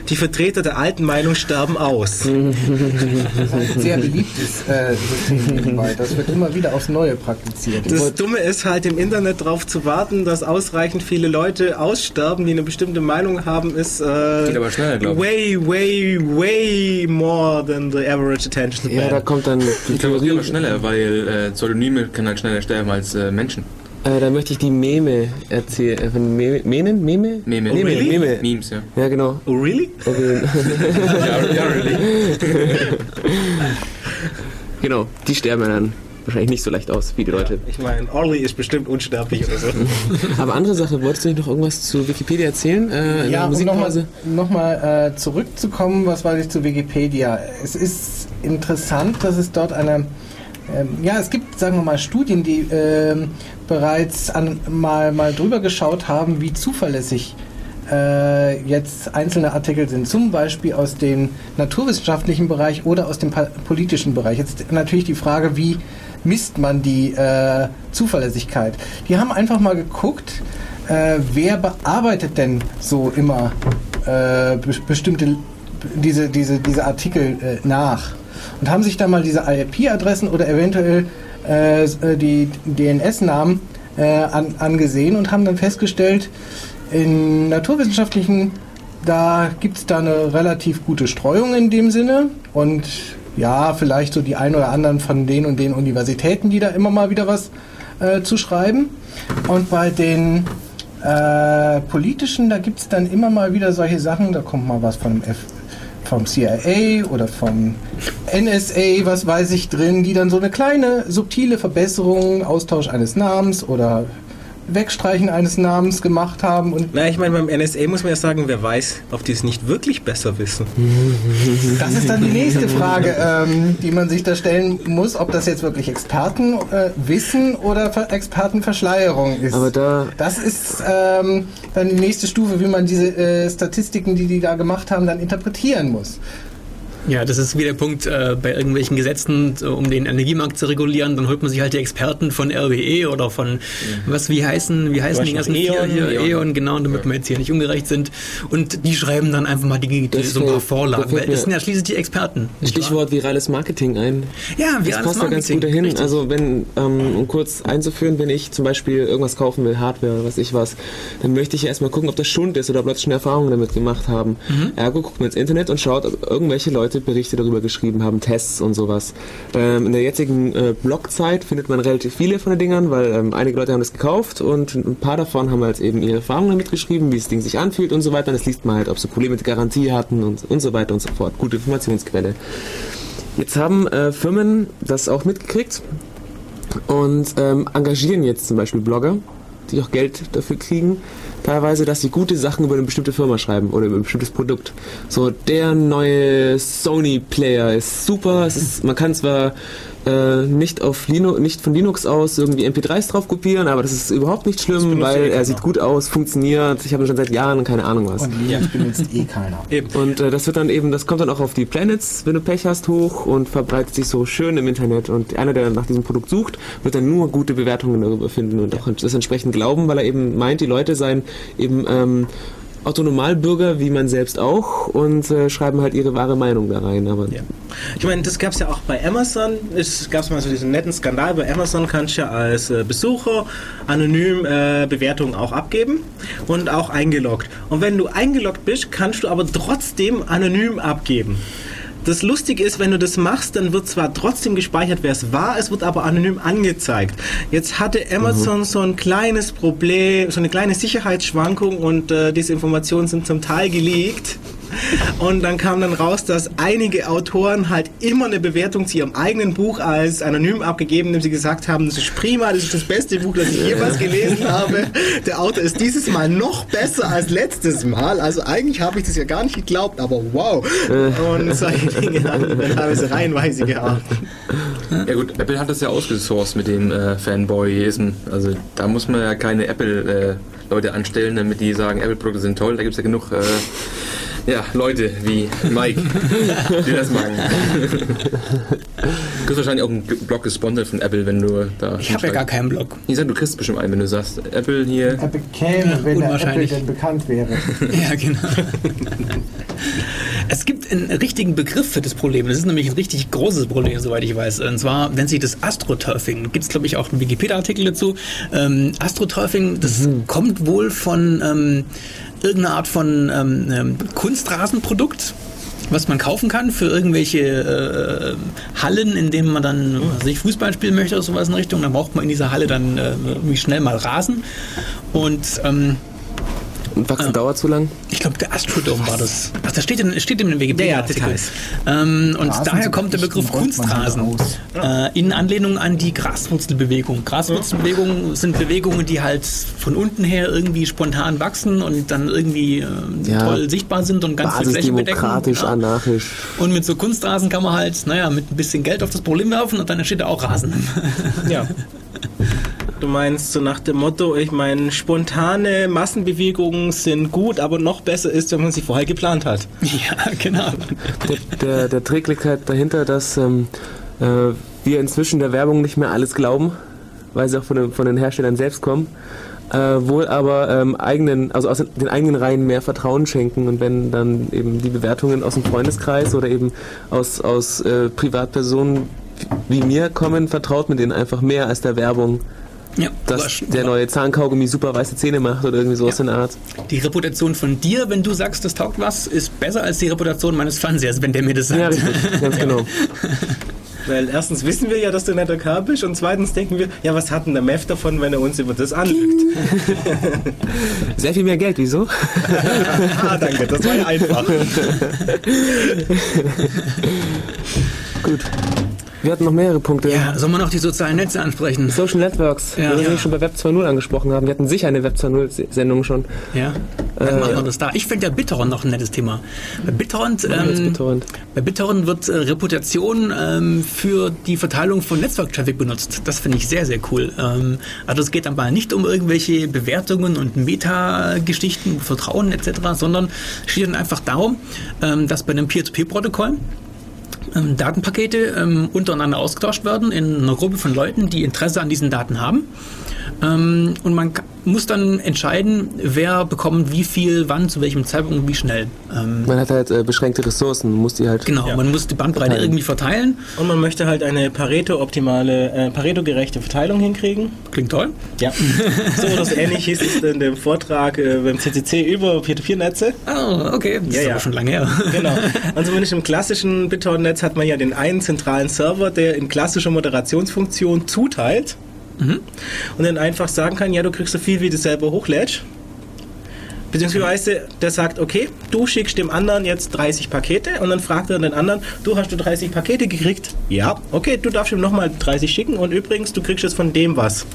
Die Vertreter der alten Meinung sterben aus. Das ist ein sehr beliebtes äh, System. Das wird immer wieder aufs Neue praktiziert. Das Dumme ist halt im Internet darauf zu warten, dass ausreichend viele Leute aussterben, die eine bestimmte Meinung haben, ist äh, Geht aber schneller, way, way, way more than the average attention Ja, da span. kommt dann die Ich glaube, es geht Theorie. aber schneller, weil äh, Pseudonyme können halt schneller sterben als äh, Menschen. Äh, da möchte ich die Meme erzählen. Äh, von Meme? Menen? Meme? Meme. Meme. really? Meme. Memes, ja. Ja, genau. Oh, really? Okay. ja, ja, really. genau, die sterben dann. Wahrscheinlich nicht so leicht aus wie die Leute. Ich meine, Orly ist bestimmt unsterblich oder so. Aber andere Sache, wolltest du nicht noch irgendwas zu Wikipedia erzählen? Äh, Ja, um nochmal noch mal, äh, zurückzukommen, was weiß ich zu Wikipedia. Es ist interessant, dass es dort eine, ähm, ja, es gibt, sagen wir mal, Studien, die ähm, bereits an, mal, mal drüber geschaut haben, wie zuverlässig äh, jetzt einzelne Artikel sind, zum Beispiel aus dem naturwissenschaftlichen Bereich oder aus dem politischen Bereich. Jetzt natürlich die Frage, wie misst man die äh, Zuverlässigkeit? Die haben einfach mal geguckt, äh, wer bearbeitet denn so immer äh, be bestimmte diese, diese, diese Artikel äh, nach und haben sich dann mal diese IP-Adressen oder eventuell äh, die DNS-Namen äh, an, angesehen und haben dann festgestellt, in naturwissenschaftlichen, da gibt es da eine relativ gute Streuung in dem Sinne und ja, vielleicht so die ein oder anderen von den und den Universitäten, die da immer mal wieder was äh, zu schreiben. Und bei den äh, politischen, da gibt es dann immer mal wieder solche Sachen, da kommt mal was von F vom CIA oder vom NSA, was weiß ich drin, die dann so eine kleine subtile Verbesserung, Austausch eines Namens oder Wegstreichen eines Namens gemacht haben und Na, ich meine, beim NSA muss man ja sagen, wer weiß, ob die es nicht wirklich besser wissen. Das ist dann die nächste Frage, ähm, die man sich da stellen muss, ob das jetzt wirklich Experten äh, wissen oder Ver Expertenverschleierung ist. Aber da- das ist ähm, dann die nächste Stufe, wie man diese äh, Statistiken, die die da gemacht haben, dann interpretieren muss. Ja, das ist wie der Punkt äh, bei irgendwelchen Gesetzen, um den Energiemarkt zu regulieren, dann holt man sich halt die Experten von RWE oder von was wie heißen, wie heißen die ganzen vier E.ON, hier, E.ON. E.ON, genau, damit wir jetzt hier nicht ungerecht sind. Und die schreiben dann einfach mal die, die, Das so ein paar Vorlagen. Weil das sind ja schließlich die Experten. Stichwort virales Marketing ein. Ja, Das wir passt da ganz gut dahin. Also wenn, ähm, um kurz einzuführen, wenn ich zum Beispiel irgendwas kaufen will, Hardware was ich was, dann möchte ich ja erstmal gucken, ob das Schund ist oder ob Leute schon Erfahrungen damit gemacht haben. Ergo guckt man ins Internet und schaut, ob irgendwelche Leute Berichte darüber geschrieben haben, Tests und sowas. Ähm, in der jetzigen äh, Blogzeit findet man relativ viele von den Dingern, weil ähm, einige Leute haben das gekauft und ein paar davon haben halt eben ihre Erfahrungen damit geschrieben, wie das Ding sich anfühlt und so weiter. Und das liest man halt, ob sie Probleme mit der Garantie hatten und, und so weiter und so fort. Gute Informationsquelle. Jetzt haben äh, Firmen das auch mitgekriegt und ähm, engagieren jetzt zum Beispiel Blogger, die auch Geld dafür kriegen, teilweise, dass sie gute Sachen über eine bestimmte Firma schreiben oder über ein bestimmtes Produkt. So, der neue Sony-Player ist super. Ist, man kann zwar äh, nicht auf Linux, nicht von Linux aus irgendwie MP3s drauf kopieren, aber das ist überhaupt nicht schlimm, weil eh er sieht gut aus, funktioniert. Ich habe ihn schon seit Jahren, keine Ahnung was. Und Linux benutzt eh keiner. Eben. Und äh, das wird dann eben, das kommt dann auch auf die Planets, wenn du Pech hast, hoch und verbreitet sich so schön im Internet. Und einer, der nach diesem Produkt sucht, wird dann nur gute Bewertungen darüber finden und auch das entsprechend glauben, weil er eben meint, die Leute seien eben ähm, Autonomalbürger, wie man selbst auch, und äh, schreiben halt ihre wahre Meinung da rein. Aber Ja. Ich meine, das gab es ja auch bei Amazon. Es gab mal so diesen netten Skandal. Bei Amazon kannst du ja als äh, Besucher anonym äh, Bewertungen auch abgeben und auch eingeloggt. Und wenn du eingeloggt bist, kannst du aber trotzdem anonym abgeben. Das Lustige ist, wenn du das machst, dann wird zwar trotzdem gespeichert, wer es war, es wird aber anonym angezeigt. Jetzt hatte Amazon so ein kleines Problem, so eine kleine Sicherheitsschwankung und äh, diese Informationen sind zum Teil geleakt. Und dann kam dann raus, dass einige Autoren halt immer eine Bewertung zu ihrem eigenen Buch als anonym abgegeben, indem sie gesagt haben, das ist prima, das ist das beste Buch, das ich jemals gelesen habe. Der Autor ist dieses Mal noch besser als letztes Mal. Also eigentlich habe ich das ja gar nicht geglaubt, aber wow. Und solche Dinge haben wir teilweise reihenweise gehabt. Ja gut, Apple hat das ja ausgesourced mit dem äh, Fanboyism. Also da muss man ja keine Apple-Leute anstellen, damit die sagen, Apple-Produkte sind toll. Da gibt es ja genug äh, ja, Leute wie Mike, die das machen. du kriegst wahrscheinlich auch einen Blog gesponsert von Apple, wenn du da... Ich habe ja gar keinen Blog. Ich sag, du kriegst bestimmt einen, wenn du sagst, Apple hier... Er bekäme, wenn der Apple unwahrscheinlich. denn bekannt wäre. Ja, genau. Es gibt einen richtigen Begriff für das Problem. Das ist nämlich ein richtig großes Problem, soweit ich weiß. Und zwar nennt sich das Astroturfing. Gibt es, glaube ich, auch einen Wikipedia-Artikel dazu. Ähm, Astroturfing, das kommt wohl von ähm, irgendeiner Art von ähm, ähm, Kunstrasenprodukt was man kaufen kann für irgendwelche äh, Hallen, in denen man dann was weiß ich, Fußball spielen möchte oder sowas in Richtung. Dann braucht man in dieser Halle dann äh, irgendwie schnell mal Rasen. Und ähm, Und Wachsen dauert zu lang? Ich glaube, der Astrodome war das. Ach, das steht in, steht in dem Wikipedia. Ja, ja, Details. Ähm, und Rasen daher kommt der Begriff Kunstrasen. Äh, in Anlehnung an die Graswurzelbewegung. Graswurzelbewegungen sind Bewegungen, die halt von unten her irgendwie spontan wachsen und dann irgendwie äh, Ja. toll sichtbar sind und ganz viel Fläche bedecken. Basisdemokratisch, Ja. anarchisch. Und mit so Kunstrasen kann man halt, naja, mit ein bisschen Geld auf das Problem werfen und dann entsteht da auch Rasen. Ja. Du meinst so nach dem Motto, ich meine, spontane Massenbewegungen sind gut, aber noch besser ist, wenn man sie vorher geplant hat. ja, genau. Der, der, der Trick liegt halt dahinter, dass ähm, äh, wir inzwischen der Werbung nicht mehr alles glauben, weil sie auch von den, von den Herstellern selbst kommen. Äh, wohl aber ähm, eigenen, also aus den eigenen Reihen mehr Vertrauen schenken und wenn dann eben die Bewertungen aus dem Freundeskreis oder eben aus, aus äh, Privatpersonen wie mir kommen, vertraut man denen einfach mehr als der Werbung, Ja, dass der neue Zahnkaugummi super weiße Zähne macht oder irgendwie sowas Ja. in der Art. Die Reputation von dir, wenn du sagst, das taugt was, ist besser als die Reputation meines Fernsehers, wenn der mir das sagt. Ja, richtig, ganz genau. Weil erstens wissen wir ja, dass du ein netter Kerl bist und zweitens denken wir, ja, was hat denn der Mev davon, wenn er uns über das anlügt? Sehr viel mehr Geld, wieso? ah, danke, das war ja einfach. Gut. Wir hatten noch mehrere Punkte. Ja, soll man noch die sozialen Netze ansprechen? Social Networks, Ja. wir Ja. schon bei Web 2.0 angesprochen haben. Wir hatten sicher eine Web 2.0-Sendung schon. Ja, dann machen wir das da. Ich finde ja BitTorrent noch ein nettes Thema. Bei BitTorrent, ähm, BitTorrent. bei BitTorrent wird äh, Reputation ähm, für die Verteilung von Netzwerktraffic benutzt. Das finde ich sehr, sehr cool. Ähm, also es geht dabei nicht um irgendwelche Bewertungen und Meta-Geschichten, Vertrauen etc., sondern es steht dann einfach darum, ähm, dass bei einem Peer-to-Peer-Protokoll ähm, Datenpakete ähm, untereinander ausgetauscht werden in einer Gruppe von Leuten, die Interesse an diesen Daten haben. Ähm, und man muss dann entscheiden, wer bekommt wie viel, wann, zu welchem Zeitpunkt und wie schnell. Ähm, Man hat halt äh, beschränkte Ressourcen, man muss die halt. genau, man muss die Bandbreite Verteilen. irgendwie verteilen. Und man möchte halt eine Pareto-optimale, äh, Pareto-gerechte Verteilung hinkriegen. Klingt toll. Ja. so oder so ähnlich hieß es in dem Vortrag äh, beim CCC über Peer-to-Peer-Netze. Oh, okay. Das Ja, ist ja. aber schon lange her. Genau. Und zumindest im klassischen BitTorrent-Netz hat man ja den einen zentralen Server, der in klassischer Moderationsfunktion zuteilt und dann einfach sagen kann, ja, du kriegst so viel, wie du selber hochlädst. Beziehungsweise der sagt, okay, du schickst dem anderen jetzt 30 Pakete und dann fragt er den anderen, du hast du 30 Pakete gekriegt? Ja, okay, du darfst ihm nochmal 30 schicken und übrigens, du kriegst jetzt von dem was.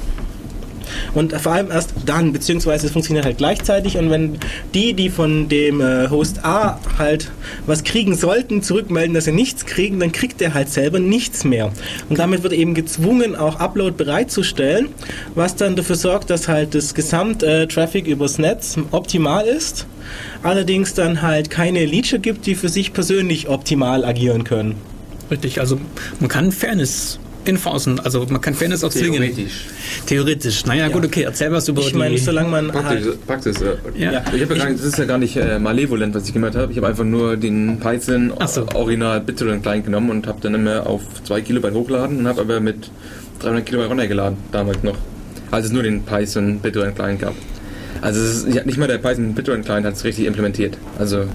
Und vor allem erst dann, beziehungsweise es funktioniert halt gleichzeitig und wenn die, die von dem äh, Host A halt was kriegen sollten, zurückmelden, dass sie nichts kriegen, dann kriegt der halt selber nichts mehr. Und damit wird eben gezwungen, auch Upload bereitzustellen, was dann dafür sorgt, dass halt das Gesamt-Traffic übers Netz optimal ist, allerdings dann halt keine Leacher gibt, die für sich persönlich optimal agieren können. Richtig, also man kann Fairness enforcen, also man kann Fairness auch zwingen. Theoretisch. Theoretisch. Naja, gut, okay, erzähl was über Ich meine, solange man Praxis, halt Praxis äh, Ja. Ich habe ja gar nicht, das ist ja gar nicht äh, malevolent, was ich gemacht habe. Ich habe einfach nur den Python so. Original BitTorrent Client genommen und habe dann immer auf 2 Kilobyte hochladen und habe aber mit 300 Kilobyte runtergeladen, damals noch. Als es nur den Python BitTorrent Client gab. Also es ist, ja, nicht mal der Python BitTorrent Client hat es richtig implementiert. Also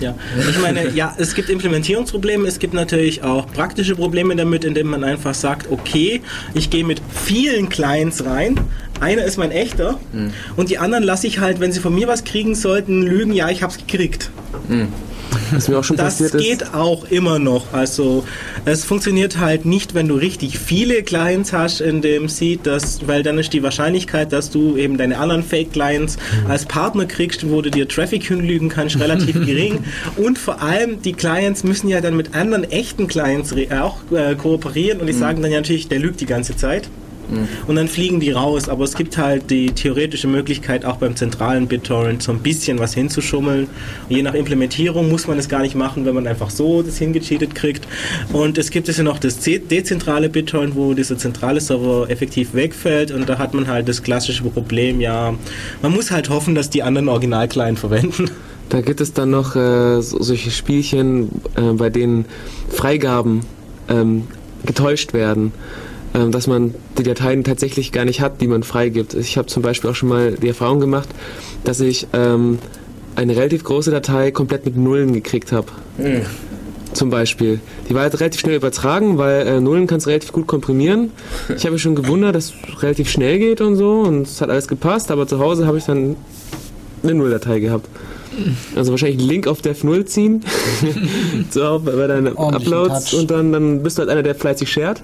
Ja, ich meine, ja, es gibt Implementierungsprobleme, es gibt natürlich auch praktische Probleme damit, indem man einfach sagt, okay, ich gehe mit vielen Clients rein, einer ist mein echter und die anderen lasse ich halt, wenn sie von mir was kriegen sollten, lügen, ja, ich hab's gekriegt. Was mir auch schon Das passiert ist. geht auch immer noch. Also es funktioniert halt nicht, wenn du richtig viele Clients hast in dem Seed, dass, weil dann ist die Wahrscheinlichkeit, dass du eben deine anderen Fake-Clients als Partner kriegst, wo du dir Traffic hinlügen kannst, relativ gering. Und vor allem, die Clients müssen ja dann mit anderen echten Clients re- auch äh, kooperieren und die sagen dann ja natürlich, der lügt die ganze Zeit. Und dann fliegen die raus, aber es gibt halt die theoretische Möglichkeit, auch beim zentralen BitTorrent so ein bisschen was hinzuschummeln. Und je nach Implementierung muss man es gar nicht machen, wenn man einfach so das hingecheatet kriegt. Und es gibt es ja noch das de- dezentrale BitTorrent, wo dieser zentrale Server effektiv wegfällt und da hat man halt das klassische Problem, ja, man muss halt hoffen, dass die anderen Original-Client verwenden. Da gibt es dann noch äh, so, solche Spielchen, äh, bei denen Freigaben ähm, getäuscht werden. Ähm, dass man die Dateien tatsächlich gar nicht hat, die man freigibt. Ich habe zum Beispiel auch schon mal die Erfahrung gemacht, dass ich ähm, eine relativ große Datei komplett mit Nullen gekriegt habe. Zum Beispiel. Die war halt relativ schnell übertragen, weil äh, Nullen kannst relativ gut komprimieren. Ich habe mich schon gewundert, dass es relativ schnell geht und so und es hat alles gepasst, aber zu Hause habe ich dann eine Nulldatei gehabt. Also wahrscheinlich einen Link auf Dev0 ziehen, so, bei deinen Uploads und dann, dann bist du halt einer, der fleißig shared.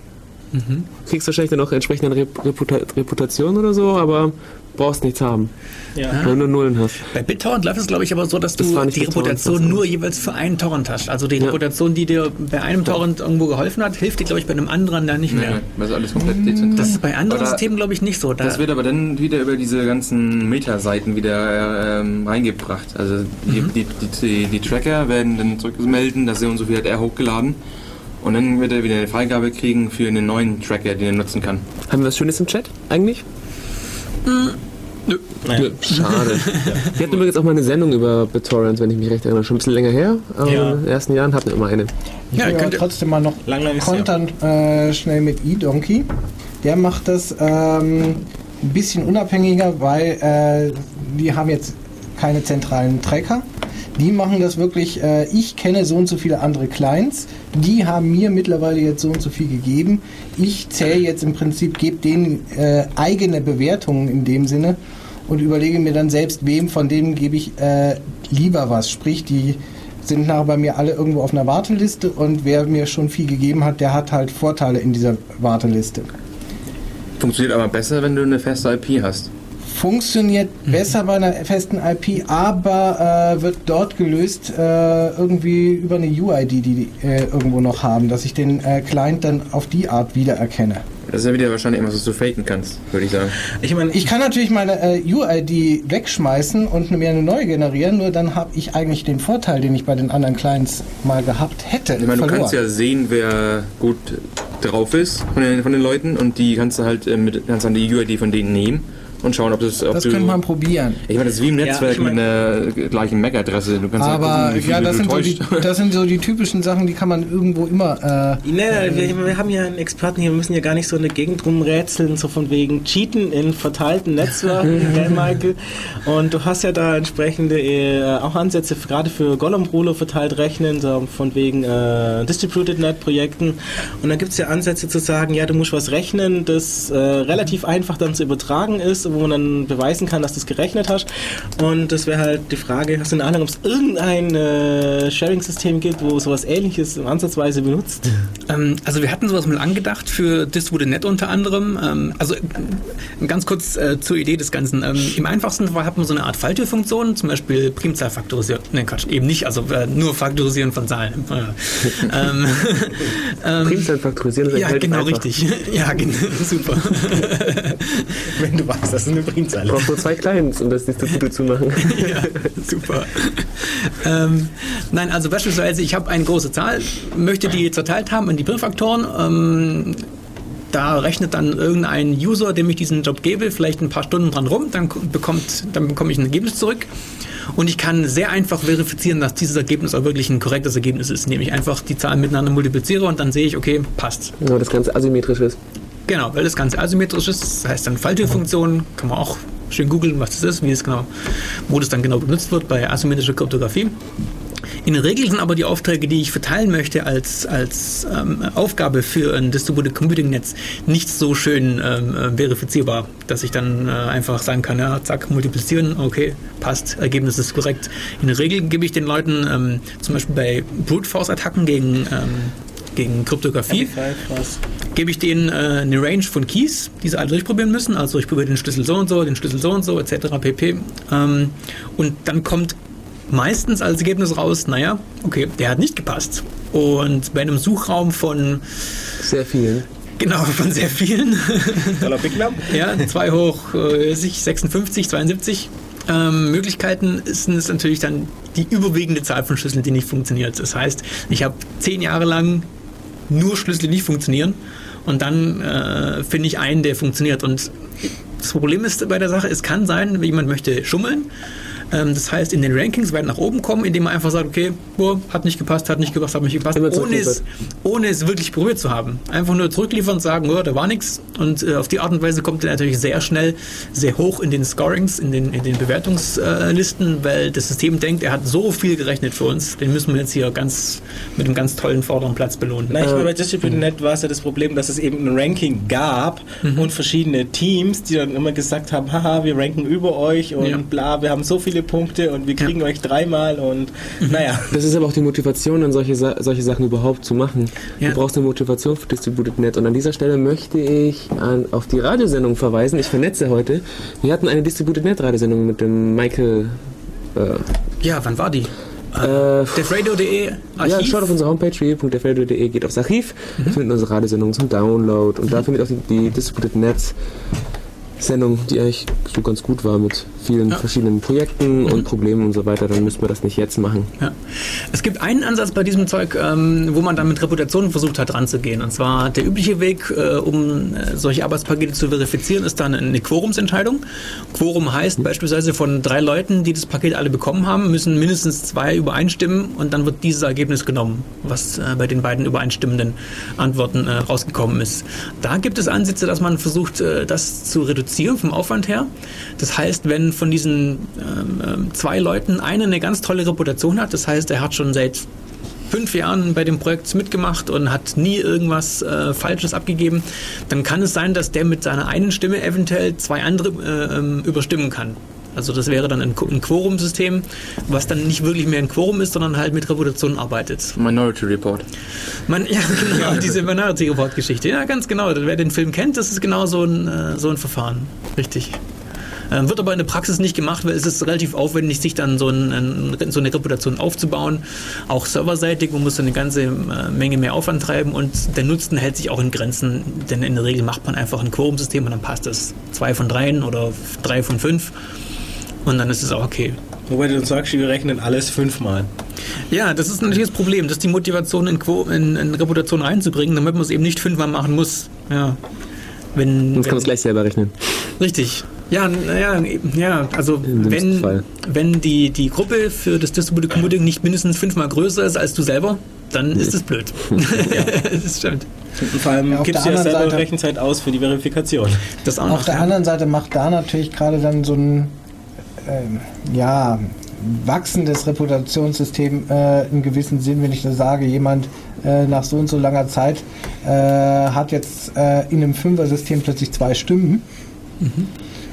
Mhm. Kriegst wahrscheinlich dann auch entsprechende Rep Reputa Reputation oder so, aber brauchst nichts haben, Ja. wenn du nur Nullen hast. Bei BitTorrent läuft es, glaube ich, aber so, dass du Das die Reputation nur jeweils für einen Torrent hast. Also die Ja. Reputation, die dir bei einem Torrent irgendwo geholfen hat, hilft dir, glaube ich, bei einem anderen dann nicht Nee, mehr. ist alles komplett dezentral. Das ist bei anderen Aber Systemen, glaube ich, nicht so. Da, Das wird aber dann wieder über diese ganzen Meta-Seiten wieder ähm, reingebracht. Also die, Mhm. die, die, die, die Tracker werden dann zurückmelden, dass er und so viel hat er hochgeladen. Und dann wird er wieder eine Freigabe kriegen für einen neuen Tracker, den er nutzen kann. Haben wir was Schönes im Chat eigentlich? Nö. Nö, Schade. Wir hatten übrigens auch mal eine Sendung über BitTorrent, wenn ich mich recht erinnere. Schon ein bisschen länger her, aber Ja. in den ersten Jahren hatten wir immer eine. Ich Ja, will aber trotzdem mal noch Lang, lang kontern äh, schnell mit eDonkey. Der macht das ähm, ein bisschen unabhängiger, weil äh, die haben jetzt keine zentralen Tracker. Die machen das wirklich, äh, ich kenne so und so viele andere Clients, die haben mir mittlerweile jetzt so und so viel gegeben. Ich zähle jetzt im Prinzip, gebe denen äh, eigene Bewertungen in dem Sinne und überlege mir dann selbst, wem von denen gebe ich äh, lieber was. Sprich, die sind nachher bei mir alle irgendwo auf einer Warteliste und wer mir schon viel gegeben hat, der hat halt Vorteile in dieser Warteliste. Funktioniert aber besser, wenn du eine feste IP hast. Funktioniert besser bei einer festen IP, aber äh, wird dort gelöst äh, irgendwie über eine UID, die die äh, irgendwo noch haben, dass ich den äh, Client dann auf die Art wiedererkenne. Das ist ja wieder wahrscheinlich irgendwas, was du faken kannst, würde ich sagen. Ich meine, Ich kann natürlich meine äh, UID wegschmeißen und mir eine neue generieren, nur dann habe ich eigentlich den Vorteil, den ich bei den anderen Clients mal gehabt hätte, Ich meine, du kannst ja sehen, wer gut drauf ist von den, von den Leuten und die kannst du halt äh, mit, kannst dann die UID von denen nehmen und schauen, ob das, ob das du, könnte man probieren. Ich meine, das ist wie im Ja, Netzwerk ich mein- mit einer gleichen MAC-Adresse. Du kannst Aber halt gucken, wie viel ja, das du sind, so die, das sind so die typischen Sachen, die kann man irgendwo immer. Äh, Nee, nee, wir, wir haben ja einen Experten hier, wir müssen ja gar nicht so in der Gegend rumrätseln, so von wegen Cheaten in verteilten Netzwerken, gell, Michael? Und du hast ja da entsprechende äh, auch Ansätze, gerade für Gollum-Ruler verteilt rechnen, so von wegen äh, Distributed Net-Projekten. Und da gibt es ja Ansätze zu sagen, ja, du musst was rechnen, das äh, relativ einfach dann zu übertragen ist, wo man dann beweisen kann, dass du es gerechnet hast. Und das wäre halt die Frage, hast du eine Ahnung, ob es irgendein äh, Sharing-System gibt, wo sowas ähnliches ansatzweise benutzt? Ähm, also wir hatten sowas mal angedacht für Distributed.net unter anderem. Ähm, also äh, ganz kurz äh, zur Idee des Ganzen. Ähm, Im einfachsten Fall hat man so eine Art Falltürfunktion, zum Beispiel Primzahlfaktorisieren. Nein, Quatsch, eben nicht, also äh, nur Faktorisieren von Zahlen. Äh, ähm, ähm, Primzahlen faktorisieren ist ja, genau relativ richtig. Ja, genau, super. Wenn du weißt, das ist eine Primzahl. Du brauchst nur zwei Clients, um das Distributed zu machen. ja, super. ähm, nein, also beispielsweise, ich habe eine große Zahl, möchte die zerteilt haben in die Primfaktoren. Ähm, da rechnet dann irgendein User, dem ich diesen Job gebe, vielleicht ein paar Stunden dran rum, dann bekommt, dann bekomme ich ein Ergebnis zurück. Und ich kann sehr einfach verifizieren, dass dieses Ergebnis auch wirklich ein korrektes Ergebnis ist, indem ich einfach die Zahlen miteinander multipliziere und dann sehe ich, okay, passt. Ja, das Ganze asymmetrisch ist. Genau, weil das Ganze asymmetrisch ist, das heißt dann Falltürfunktion, kann man auch schön googeln, was das ist, wie es genau, wo das dann genau benutzt wird bei asymmetrischer Kryptographie. In der Regel sind aber die Aufträge, die ich verteilen möchte als, als ähm, Aufgabe für ein Distributed Computing Netz, nicht so schön ähm, äh, verifizierbar, dass ich dann äh, einfach sagen kann, ja, zack, multiplizieren, okay, passt, Ergebnis ist korrekt. In der Regel gebe ich den Leuten ähm, zum Beispiel bei Brute Force Attacken gegen, ähm, gegen Kryptographie, gebe ich denen äh, eine Range von Keys, die sie alle durchprobieren müssen. Also ich probiere den Schlüssel so und so, den Schlüssel so und so, etc. pp. Ähm, und dann kommt meistens als Ergebnis raus, naja, okay, der hat nicht gepasst. Und bei einem Suchraum von, Sehr viel. genau, von sehr vielen, ja, 2 hoch äh, sich 56, 72 ähm, Möglichkeiten sind es natürlich dann die überwiegende Zahl von Schlüsseln, die nicht funktioniert. Das heißt, ich habe zehn Jahre lang nur Schlüssel, die nicht funktionieren und dann äh, finde ich einen, der funktioniert. Und das Problem ist bei der Sache, es kann sein, jemand möchte schummeln. Ähm, das heißt, in den Rankings werden nach oben kommen, indem man einfach sagt, okay, boah, hat nicht gepasst, hat nicht gepasst, hat nicht gepasst, ohne es, ohne es wirklich probiert zu haben. Einfach nur zurückliefern und sagen, oh, da war nichts. Und äh, auf die Art und Weise kommt er natürlich sehr schnell sehr hoch in den Scorings, in den, in den Bewertungslisten, weil das System denkt, er hat so viel gerechnet für uns, den müssen wir jetzt hier ganz mit einem ganz tollen vorderen Platz belohnen. Na, ich meine, bei Distributed.net war es ja das Problem, dass es eben ein Ranking gab Mhm. und verschiedene Teams, die dann immer gesagt haben, haha, wir ranken über euch und Ja. bla, wir haben so viele viele Punkte und wir kriegen euch dreimal und naja. Das ist aber auch die Motivation, dann solche, solche Sachen überhaupt zu machen. Ja. Du brauchst eine Motivation für Distributed Net. Und an dieser Stelle möchte ich an, auf die Radiosendung verweisen. Ich vernetze heute. Wir hatten eine Distributed Net Radiosendung mit dem Michael. Äh, Ja, wann war die? äh, Defradio.de ja, Archiv? schaut auf unsere Homepage www.defradio.de, geht aufs Archiv, da findet unsere Radiosendung zum Download und da findet auch die, die Distributed Nets Sendung, die eigentlich so ganz gut war mit vielen Ja. verschiedenen Projekten und Problemen und so weiter. Dann müssen wir das nicht jetzt machen. Ja. Es gibt einen Ansatz bei diesem Zeug, ähm, wo man dann mit Reputation versucht hat ranzugehen. Und zwar der übliche Weg, äh, um äh, solche Arbeitspakete zu verifizieren, ist dann eine Quorumsentscheidung. Quorum heißt beispielsweise von drei Leuten, die das Paket alle bekommen haben, müssen mindestens zwei übereinstimmen und dann wird dieses Ergebnis genommen, was äh, bei den beiden übereinstimmenden Antworten äh, rausgekommen ist. Da gibt es Ansätze, dass man versucht, äh, das zu reduzieren vom Aufwand her. Das heißt, wenn von diesen ähm, ähm, zwei Leuten einer eine ganz tolle Reputation hat, das heißt, er hat schon seit fünf Jahren bei dem Projekt mitgemacht und hat nie irgendwas äh, Falsches abgegeben, dann kann es sein, dass der mit seiner einen Stimme eventuell zwei andere äh, ähm, überstimmen kann. Also das wäre dann ein, ein Quorum-System, was dann nicht wirklich mehr ein Quorum ist, sondern halt mit Reputation arbeitet. Minority Report. Man, ja, genau, diese Minority Report Geschichte. Ja, ganz genau. Wer den Film kennt, das ist genau so ein, äh, so ein Verfahren. Richtig. Ähm, wird aber in der Praxis nicht gemacht, weil es ist relativ aufwendig, sich dann so, ein, so eine Reputation aufzubauen. Auch serverseitig, man muss eine ganze äh, Menge mehr Aufwand treiben und der Nutzen hält sich auch in Grenzen, denn in der Regel macht man einfach ein Quorum-System und dann passt es. Zwei von dreien oder drei von fünf und dann ist es auch okay. Wobei du uns sagst, wir rechnen alles fünfmal. Ja, das ist natürlich das Problem, dass die Motivation in, Quo in, in Reputation reinzubringen, damit man es eben nicht fünfmal machen muss. Ja. Wenn, Sonst kann man es gleich selber rechnen. richtig. Ja, naja, ja, also wenn, Fall. wenn die, die Gruppe für das Distributed Computing nicht mindestens fünfmal größer ist als du selber, dann ist es blöd. das stimmt. Und vor allem Ja, gibst du ja selber Seite- Rechenzeit aus für die Verifikation. Das auch Auf noch. der ja. anderen Seite macht da natürlich gerade dann so ein ähm, ja, wachsendes Reputationssystem äh, einen gewissen Sinn, wenn ich da sage, jemand äh, nach so und so langer Zeit äh, hat jetzt äh, in einem Fünfer-System plötzlich zwei Stimmen.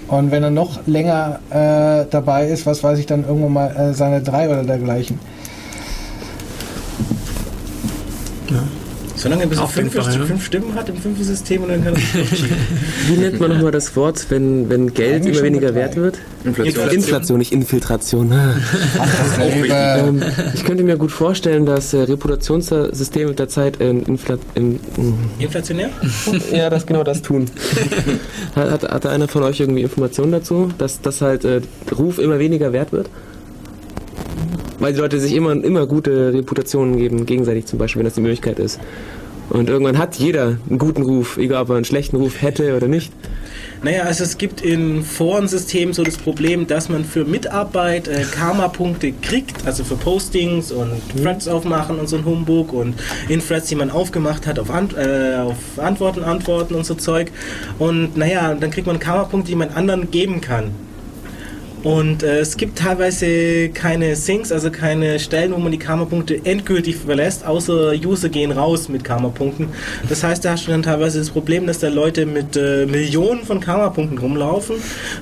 Und wenn er noch länger äh, dabei ist, was weiß ich dann irgendwann mal äh, seine drei oder dergleichen. Solange bis er Auf jeden fünf, Fall, ja. fünf Stimmen hat im Fünfer-System und dann kann er sich durchschieben. Wie nennt man nochmal das Wort, wenn, wenn Geld immer weniger wert wird? Inflation. Inflation, nicht Infiltration. Äh, ähm, ich könnte mir gut vorstellen, dass äh, Reputationssysteme mit der Zeit äh, Infla im, Inflationär? ja, das genau das tun. hat, hat, hat einer von euch irgendwie Informationen dazu, dass, dass halt äh, Ruf immer weniger wert wird? Weil die Leute sich immer immer gute Reputationen geben, gegenseitig zum Beispiel, wenn das die Möglichkeit ist. Und irgendwann hat jeder einen guten Ruf, egal ob er einen schlechten Ruf hätte oder nicht. Naja, also es gibt in Forensystemen so das Problem, dass man für Mitarbeit äh, Karma-Punkte kriegt, also für Postings und Threads aufmachen und so ein Humbug und in Threads, die man aufgemacht hat, auf, Ant äh, auf Antworten antworten und so Zeug. Und naja, dann kriegt man Karma-Punkte, die man anderen geben kann. Und äh, es gibt teilweise keine Sinks, also keine Stellen, wo man die Karma-Punkte endgültig verlässt, außer User gehen raus mit Karma-Punkten. Das heißt, da hast du dann teilweise das Problem, dass da Leute mit äh, Millionen von Karma-Punkten rumlaufen,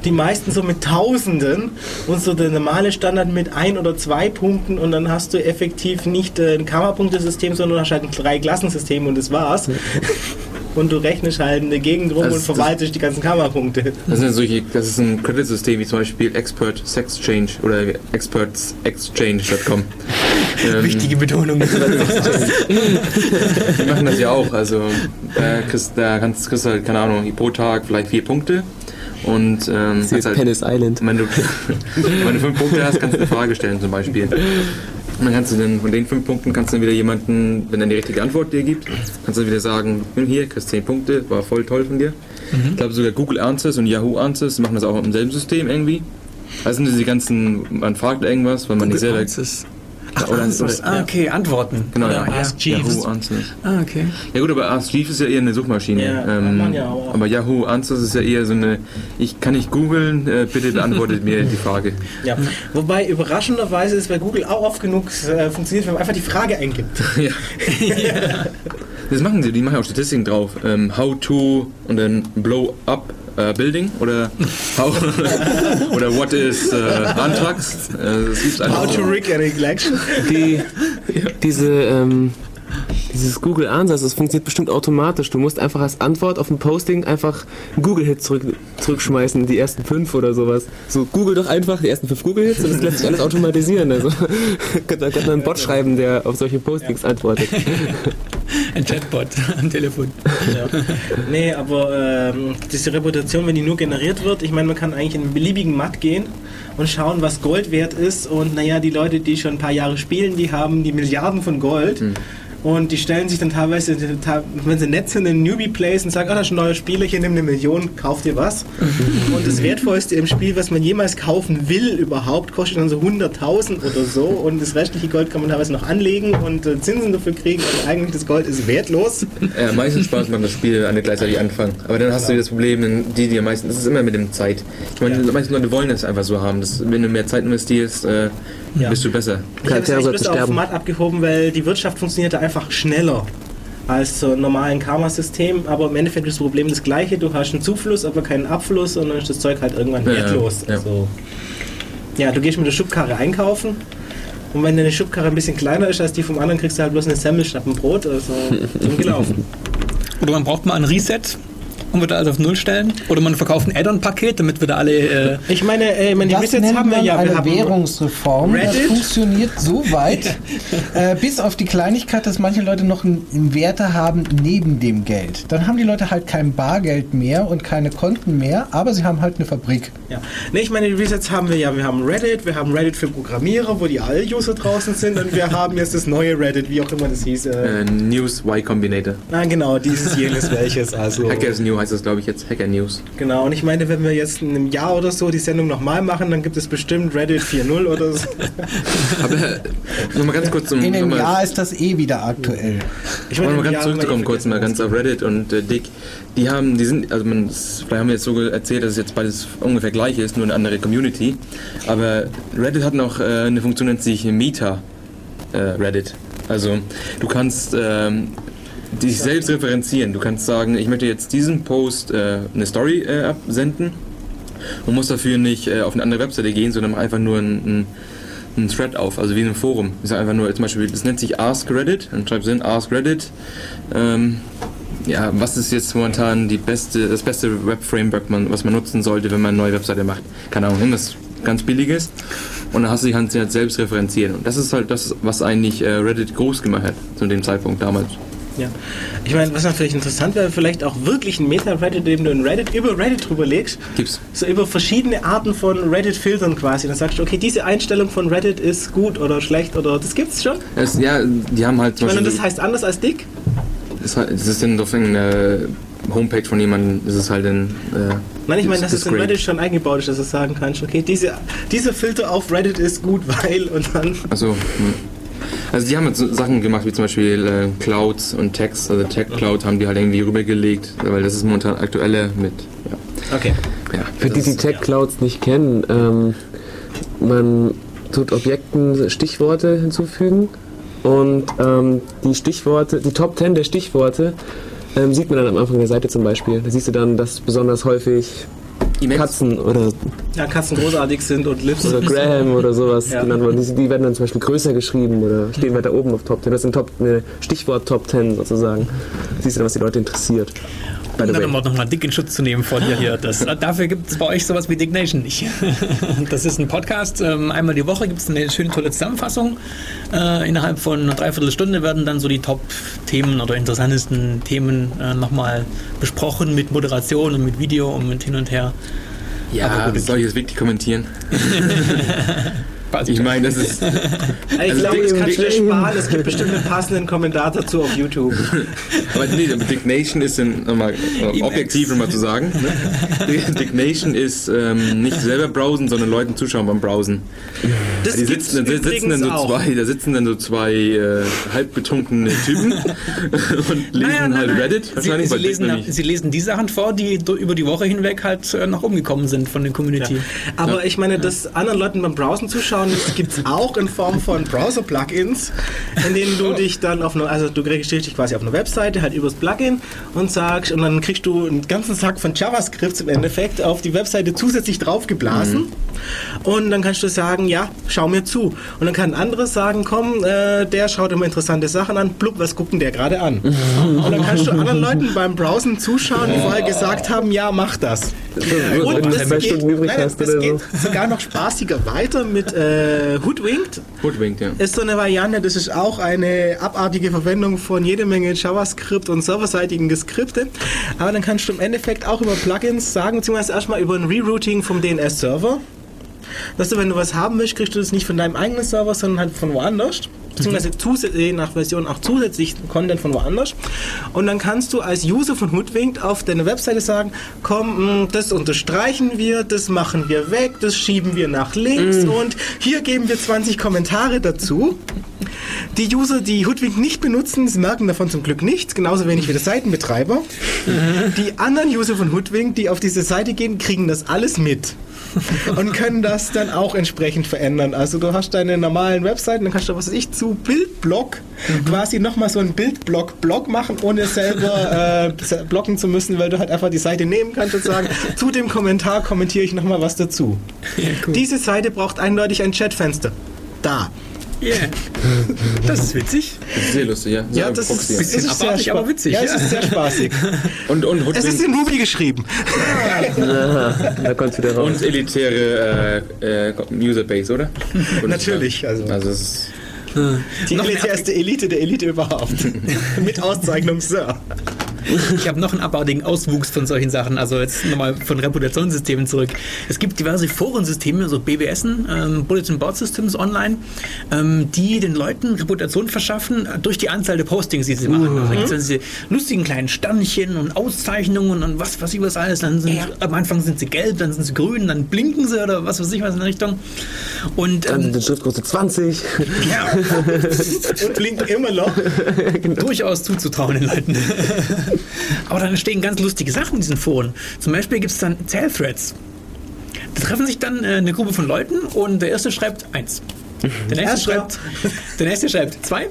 die meisten so mit Tausenden und so der normale Standard mit ein oder zwei Punkten und dann hast du effektiv nicht äh, ein Karma-Punktesystem, sondern du hast halt ein Drei-Klassensystem und das war's. Und du rechnest halt in der Gegend rum Also und das- verwaltest die ganzen Karma-Punkte. Das, sind solche, das ist ein Kreditsystem wie zum Beispiel Expert Sexchange oder expertsexchange.com. ähm, Wichtige Betonung. Die machen das ja auch. Also da kriegst, da kannst, kriegst du halt, keine Ahnung, pro Tag vielleicht vier Punkte. Und ähm, Das halt, Penis Island. wenn, du, wenn du fünf Punkte hast, kannst du eine Frage stellen zum Beispiel. Und dann kannst du dann von den fünf Punkten kannst du dann wieder jemanden, wenn er die richtige Antwort dir gibt, kannst du dann wieder sagen, nimm hier, kriegst zehn Punkte, war voll toll von dir. Ich glaube sogar Google Answers und Yahoo Answers machen das auch im selben System irgendwie. Also sind diese ganzen, man fragt irgendwas, weil man nicht selber. Ach, Oder- oder- ah, okay, Antworten. Genau, ja. Ask Jeeves. Yahoo Answers. Ah, okay. Ja gut, aber Ask Jeeves ist ja eher eine Suchmaschine. Ja, ähm, man ja auch. aber Yahoo Answers ist ja eher so eine, ich kann nicht googeln, äh, bitte beantwortet mir die Frage. Ja, wobei überraschenderweise es bei Google auch oft genug äh, funktioniert, wenn man einfach die Frage eingibt. ja. Das machen sie, die machen auch Statistiken drauf. Ähm, how to und dann blow up uh, building oder how, oder what is uh, Antrax? Äh, How to rig an election. Die, diese, ähm, dieses Google Ansatz, das funktioniert bestimmt automatisch. Du musst einfach als Antwort auf ein Posting einfach einen Google-Hit zurück, zurückschmeißen, die ersten fünf oder sowas. So, Google doch einfach die ersten fünf Google-Hits und das lässt sich alles automatisieren. Also, da kann man einen Bot schreiben, der auf solche Postings antwortet. Ein Chatbot am Telefon. Ja. Nee, aber ähm, diese Reputation, wenn die nur generiert wird, ich meine, man kann eigentlich in einen beliebigen Matt gehen und schauen, was Gold wert ist. Und naja, die Leute, die schon ein paar Jahre spielen, die haben die Milliarden von Gold. Und die stellen sich dann teilweise, wenn sie nett sind, in Newbie Plays und sagen, ah, das ist ein neues Spiel, hier nimm eine Million, kauf dir was. und das Wertvollste im Spiel, was man jemals kaufen will überhaupt, kostet dann so 100.000 oder so. Und das restliche Gold kann man teilweise noch anlegen und äh, Zinsen dafür kriegen. Und eigentlich das Gold ist wertlos. Ja, am meisten Spaß macht das Spiel alle gleichzeitig anfangen. Aber dann hast du das Problem, die, die am meisten, das ist immer mit dem Zeit. Ich meine, die meisten Leute wollen das einfach so haben. Das, wenn du mehr Zeit investierst, äh, Ja. bist du besser. Ich habe es bloß auf. Matt abgehoben, weil die Wirtschaft funktionierte einfach schneller als so ein normalen Karma-System, aber im Endeffekt ist das Problem das gleiche. Du hast einen Zufluss, aber keinen Abfluss und dann ist das Zeug halt irgendwann wertlos. ja. Also, ja, du gehst mit der Schubkarre einkaufen und wenn deine Schubkarre ein bisschen kleiner ist als die vom anderen, kriegst du halt bloß eine Semmel statt ein Brot. Also, dumm gelaufen. Oder man braucht mal ein Reset und wird alles auf Null stellen. Oder man verkauft ein Add-on-Paket, damit wir da alle. Äh, Ich meine, äh, ich meine die Das Resets nennt haben wir ja. eine Wir haben Währungsreform. Das Reddit. funktioniert so weit, äh, bis auf die Kleinigkeit, dass manche Leute noch einen, Werte haben neben dem Geld. Dann haben die Leute halt kein Bargeld mehr und keine Konten mehr, aber sie haben halt eine Fabrik. Ja. Ne, ich meine, die Resets haben wir ja. Wir haben Reddit, wir haben Reddit für Programmierer, wo die All-User draußen sind und wir haben jetzt das neue Reddit, wie auch immer das hieß. Äh, Äh, News Y Combinator. Nein, genau, dieses, jenes, welches. Also, Hackers Heißt das, glaube ich, jetzt. Hacker News. genau, und ich meine, wenn wir jetzt in einem Jahr oder so die Sendung nochmal machen, dann gibt es bestimmt Reddit 4.0 oder so. Aber äh, nochmal ganz kurz zum. In einem nochmal- Jahr ist das eh wieder aktuell. Ich wollte mal ganz Jahr zurückzukommen, kurz mal ganz auf Reddit und äh, Dick. Die haben, die sind, also man, vielleicht haben wir jetzt so erzählt, dass es jetzt beides ungefähr gleich ist, nur eine andere Community. Aber Reddit hat noch äh, eine Funktion, nennt sich Meta äh, Reddit. Also du kannst ähm, dich selbst referenzieren. Du kannst sagen, ich möchte jetzt diesen Post äh, eine Story äh, absenden und muss dafür nicht äh, auf eine andere Webseite gehen, sondern einfach nur ein, ein ein Thread auf, also wie in einem Forum. Ich sage einfach nur, zum Beispiel, das nennt sich Ask Reddit, dann schreibst du Ask Reddit. Ähm, ja, was ist jetzt momentan die beste, das beste Web-Framework, man, was man nutzen sollte, wenn man eine neue Webseite macht? Keine Ahnung, irgendwas ganz Billiges. Und dann hast du dich kannst du halt selbst referenzieren. Und das ist halt das, was eigentlich äh, Reddit groß gemacht hat, zu dem Zeitpunkt damals. Ja. Ich meine, was natürlich interessant wäre, vielleicht auch wirklich ein Meta-Reddit, in dem du in Reddit über Reddit drüber legst, Gibt's. so über verschiedene Arten von Reddit-Filtern quasi. Dann sagst du, okay, diese Einstellung von Reddit ist gut oder schlecht oder das gibt's schon. Es, ja, die haben halt Ich meine, das heißt anders als dick. Das, ist dann auf irgendeiner Homepage von jemandem, ist halt ein. Äh, Nein, ich meine, dass es in. Reddit schon eingebaut ist, dass du sagen kannst, okay, diese, dieser Filter auf Reddit ist gut, weil und dann. Also, hm. Also die haben jetzt so Sachen gemacht wie zum Beispiel äh, Clouds und Text, also Tech Cloud haben die halt irgendwie rübergelegt, weil das ist momentan aktuelle mit. Ja. Okay. ja Für die, die Tech Clouds nicht kennen, ähm, man tut Objekten Stichworte hinzufügen und ähm, die Stichworte, die Top 10 der Stichworte ähm, sieht man dann am Anfang der Seite zum Beispiel. Da siehst du dann, dass besonders häufig E-Mails. Katzen oder, Ja, Katzen großartig sind und Lips. oder Graham oder sowas Ja. genannt werden. Die, die werden dann zum Beispiel größer geschrieben oder stehen weiter oben auf Top 10. Das sind Top, eine Stichwort Top 10 sozusagen. Siehst du dann, was die Leute interessiert. By um the way. noch mal dick in Schutz zu nehmen vor dir hier. Das, äh, dafür gibt es bei euch sowas wie Dignation nicht. Das ist ein Podcast. Ähm, einmal die Woche gibt es eine schöne tolle Zusammenfassung. Äh, innerhalb von einer Dreiviertelstunde werden dann so die Top-Themen oder interessantesten Themen äh, nochmal besprochen mit Moderation und mit Video und mit hin und her. Ja, Aber gut, soll ich das wirklich kommentieren? Quasi. Ich meine, das ist. Ich Also glaube, das kannst du sparen. Es gibt bestimmt einen passenden Kommentar dazu auf YouTube. Aber nee, Dignation ist nochmal äh, objektiv nochmal zu sagen. Ne? Dignation ist ähm, nicht selber browsen, sondern Leuten zuschauen beim Browsen. Das Die sitzen, da sitzen dann so auch. zwei, da sitzen dann so zwei äh, halbbetrunkene Typen und lesen Naja, halt nein. Reddit. Sie, Wahrscheinlich sie, lesen, sie lesen die Sachen vor, die über die Woche hinweg halt äh, nach oben gekommen sind von der Community. Aber ich meine, dass anderen Leuten beim Browsen zuschauen, Und es gibt es auch in Form von Browser-Plugins, in denen du dich dann auf eine, also du registrierst dich quasi auf eine Webseite, halt übers Plugin und sagst, und dann kriegst du einen ganzen Sack von JavaScripts im Endeffekt auf die Webseite zusätzlich draufgeblasen. Mhm. Und dann kannst du sagen, ja, schau mir zu. Und dann kann ein anderes sagen, komm, äh, der schaut immer interessante Sachen an, blub, was guckt denn der gerade an? und dann kannst du anderen Leuten beim Browsen zuschauen, die vorher gesagt haben, ja, mach das. Und es geht, nein, es geht sogar noch spaßiger weiter mit äh, Hoodwinked. Hoodwinked, ja. Ist so eine Variante, das ist auch eine abartige Verwendung von jede Menge JavaScript und serverseitigen Skripte. Aber dann kannst du im Endeffekt auch über Plugins sagen, beziehungsweise erstmal über ein Rerouting vom DNS-Server dass du, wenn du was haben willst, kriegst du das nicht von deinem eigenen Server, sondern halt von woanders. Beziehungsweise je nach Version auch zusätzlich Content von woanders. Und dann kannst du als User von Hoodwinked auf deine Webseite sagen, komm, mm, das unterstreichen wir, das machen wir weg, das schieben wir nach links mm. und hier geben wir 20 Kommentare dazu. Die User, die Hoodwink nicht benutzen, merken davon zum Glück nichts, genauso wenig wie der Seitenbetreiber. Die anderen User von Hoodwink, die auf diese Seite gehen, kriegen das alles mit. und können das dann auch entsprechend verändern. Also du hast deine normalen Webseiten, dann kannst du, was weiß ich, zu Bildblock mhm. quasi nochmal so einen Bildblock-Blog machen, ohne selber äh, blocken zu müssen, weil du halt einfach die Seite nehmen kannst und sagen, zu dem Kommentar kommentiere ich nochmal was dazu. Ja, cool. Diese Seite braucht eindeutig ein Chatfenster. Da. Yeah. Das ist witzig. Das ist sehr lustig, ja. Ja, das ist, bisschen ist abartig, aber witzig. Ja, es ist sehr spaßig. und, und es ist in Ruby geschrieben. Ja, da kommst du wieder raus. Und elitäre äh, äh, Userbase, oder? Natürlich. Also, also es ist die elitärste Elite der Elite überhaupt. Mit Auszeichnung Sir. Ich habe noch einen abartigen Auswuchs von solchen Sachen. Also jetzt nochmal von Reputationssystemen zurück. Es gibt diverse Forensysteme, so BBSen, ähm, Bulletin Board Systems online, ähm, die den Leuten Reputation verschaffen durch die Anzahl der Postings, die sie machen. Mhm. Also da gibt es diese lustigen kleinen Sternchen und Auszeichnungen und was weiß ich was alles. Dann sind, ja. am Anfang sind sie gelb, dann sind sie grün, dann blinken sie oder was weiß ich was in der Richtung. Und, dann ähm, sind die Schriftgröße 20. Ja. blinkt immer noch. genau. Durchaus zuzutrauen den Leuten. Aber dann entstehen ganz lustige Sachen in diesen Foren. Zum Beispiel gibt es dann Zählthreads. Da treffen sich dann äh, eine Gruppe von Leuten und der erste schreibt eins. Der nächste, schreibt, der nächste schreibt zwei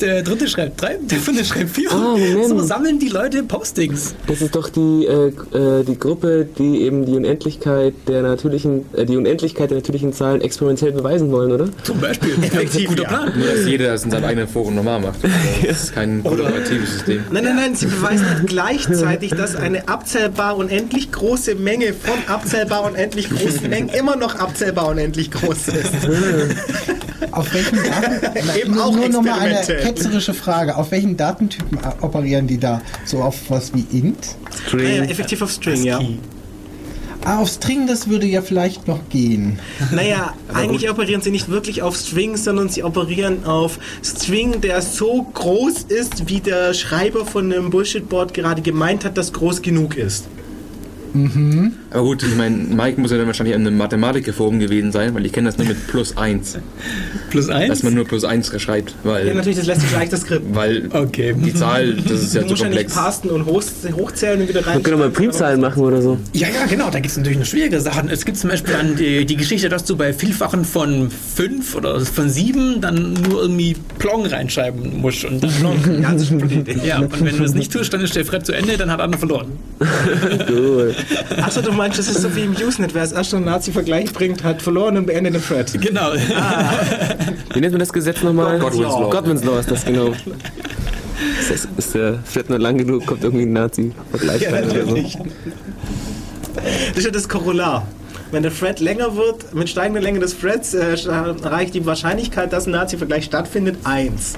der dritte schreibt drei, der vierte schreibt vier. Ah, so sammeln die Leute Postings. Das ist doch die, äh, äh, die Gruppe, die eben die Unendlichkeit der natürlichen, äh, die Unendlichkeit der natürlichen Zahlen experimentell beweisen wollen, oder? Zum Beispiel. Effektiv, guter ja. Plan. Nur, dass jeder das in seinem eigenen Forum normal macht. Das ist kein kollaboratives System. Nein, nein, nein, sie beweisen halt gleichzeitig, dass eine abzählbar unendlich große Menge von abzählbar unendlich großen Mengen immer noch abzählbar unendlich groß ist. Auf welchen Daten? Eben nur, auch nur nochmal eine ketzerische Frage. Auf welchen Datentypen operieren die da? So auf was wie int? String. Ah, ja, effektiv auf String, ja. Ah, auf String, das würde ja vielleicht noch gehen. Naja, eigentlich operieren sie nicht wirklich auf String, sondern sie operieren auf String, der so groß ist, wie der Schreiber von einem Bullshit-Board gerade gemeint hat, dass groß genug ist. Mhm. Aber gut, ich meine, Mike muss ja dann wahrscheinlich an einem Mathematikerforum gewesen sein, weil ich kenne das nur mit plus 1. plus 1? Dass man nur plus 1 schreibt. Weil, ja, natürlich, das lässt sich leicht das Skript. Weil okay. die Zahl, das ist ja zu komplex. Parsen und hochzählen und wieder rein. Man könnte mal Primzahlen machen oder so. Ja, ja, genau, da gibt es natürlich noch schwierige Sachen. Es gibt zum Beispiel dann die, die Geschichte, dass du bei Vielfachen von 5 oder von 7 dann nur irgendwie Plong reinschreiben musst. Und dann Plong. ja, das ist eine Idee. Ja, und wenn du das nicht tust, dann ist der Fred zu Ende, dann hat einer verloren. cool. Achso, du meinst, das ist so wie im Usenet, wer es erst einen Nazi-Vergleich bringt, hat verloren und beendet den Thread. Genau. Ah. Wie nennt man das Gesetz nochmal? Godwin's Law. Godwin's Law ist das, genau. Ist, ist der Thread nur lang genug, kommt irgendwie ein Nazi-Vergleich ja, rein oder so. Das ist ja das Korollar. Wenn der Thread länger wird, mit steigender Länge des Threads, äh, erreicht die Wahrscheinlichkeit, dass ein Nazi-Vergleich stattfindet, 1.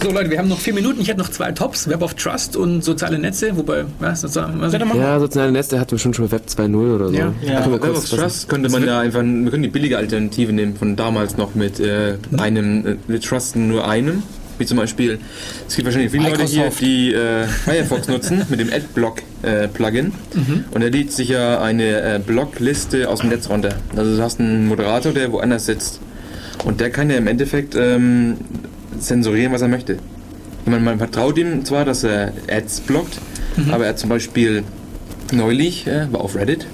So Leute, wir haben noch vier Minuten. Ich hätte noch zwei Tops, Web of Trust und soziale Netze, wobei, was, sozusagen, was Ja, soziale Netze hatten wir schon schon Web 2.0 oder so. Ja, ja. Web of Trust könnte man ja einfach, wir können die billige Alternative nehmen von damals noch mit äh, einem, äh, wir trusten nur einem. Wie zum Beispiel, es gibt wahrscheinlich viele Microsoft. Leute hier, die äh, Firefox nutzen mit dem Adblock-Plugin. Äh, mhm. Und er lädt sich ja eine äh, Blockliste aus dem Netz runter. Also du hast einen Moderator, der woanders sitzt. Und der kann ja im Endeffekt ähm, zensurieren, was er möchte. Man, man vertraut ihm zwar, dass er Ads blockt, mhm. aber er hat zum Beispiel neulich, äh, war auf Reddit,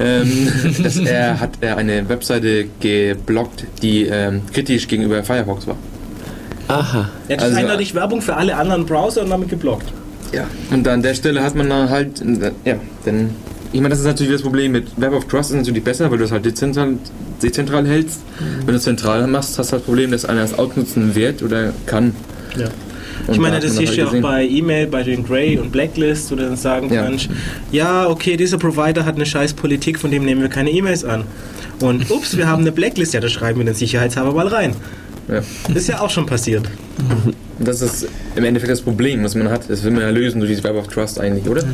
ähm, dass er hat er eine Webseite geblockt, die ähm, kritisch gegenüber Firefox war. Aha. Er hat Also- eindeutig Werbung für alle anderen Browser und damit geblockt. Ja. Und an der Stelle hat man dann halt, äh, ja, denn ich meine, das ist natürlich das Problem mit Web of Trust ist natürlich besser, weil du es halt dezentral, dezentral hältst. Wenn du es zentral machst, hast du das Problem, dass einer es ausnutzen wird oder kann. Ja. Und Ich meine, das siehst du ja auch bei E-Mail, bei den Grey und Blacklist, wo du dann sagen Ja. kannst, ja, okay, dieser Provider hat eine scheiß Politik, von dem nehmen wir keine E-Mails an. Und ups, wir haben eine Blacklist, ja, da schreiben wir den Sicherheitshalber mal rein. Ja. Das ist ja auch schon passiert. Das ist im Endeffekt das Problem, was man hat. Das will man ja lösen durch dieses Web of Trust eigentlich, oder?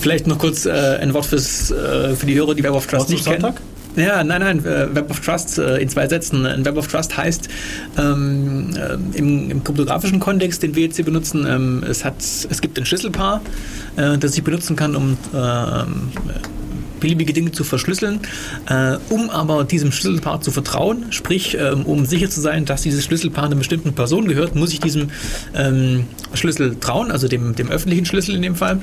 Vielleicht noch kurz äh, ein Wort fürs, äh, für die Hörer, die Web of Trust nicht kennen. Sonntag? Ja, nein, nein, äh, Web of Trust äh, in zwei Sätzen. Ein Web of Trust heißt ähm, äh, im, im kryptografischen Kontext, den wir jetzt hier benutzen, ähm, es, hat, es gibt ein Schlüsselpaar, äh, das ich benutzen kann, um ähm, beliebige Dinge zu verschlüsseln, äh, um aber diesem Schlüsselpaar zu vertrauen, sprich, ähm, um sicher zu sein, dass dieses Schlüsselpaar einer bestimmten Person gehört, muss ich diesem ähm, Schlüssel trauen, also dem, dem öffentlichen Schlüssel in dem Fall.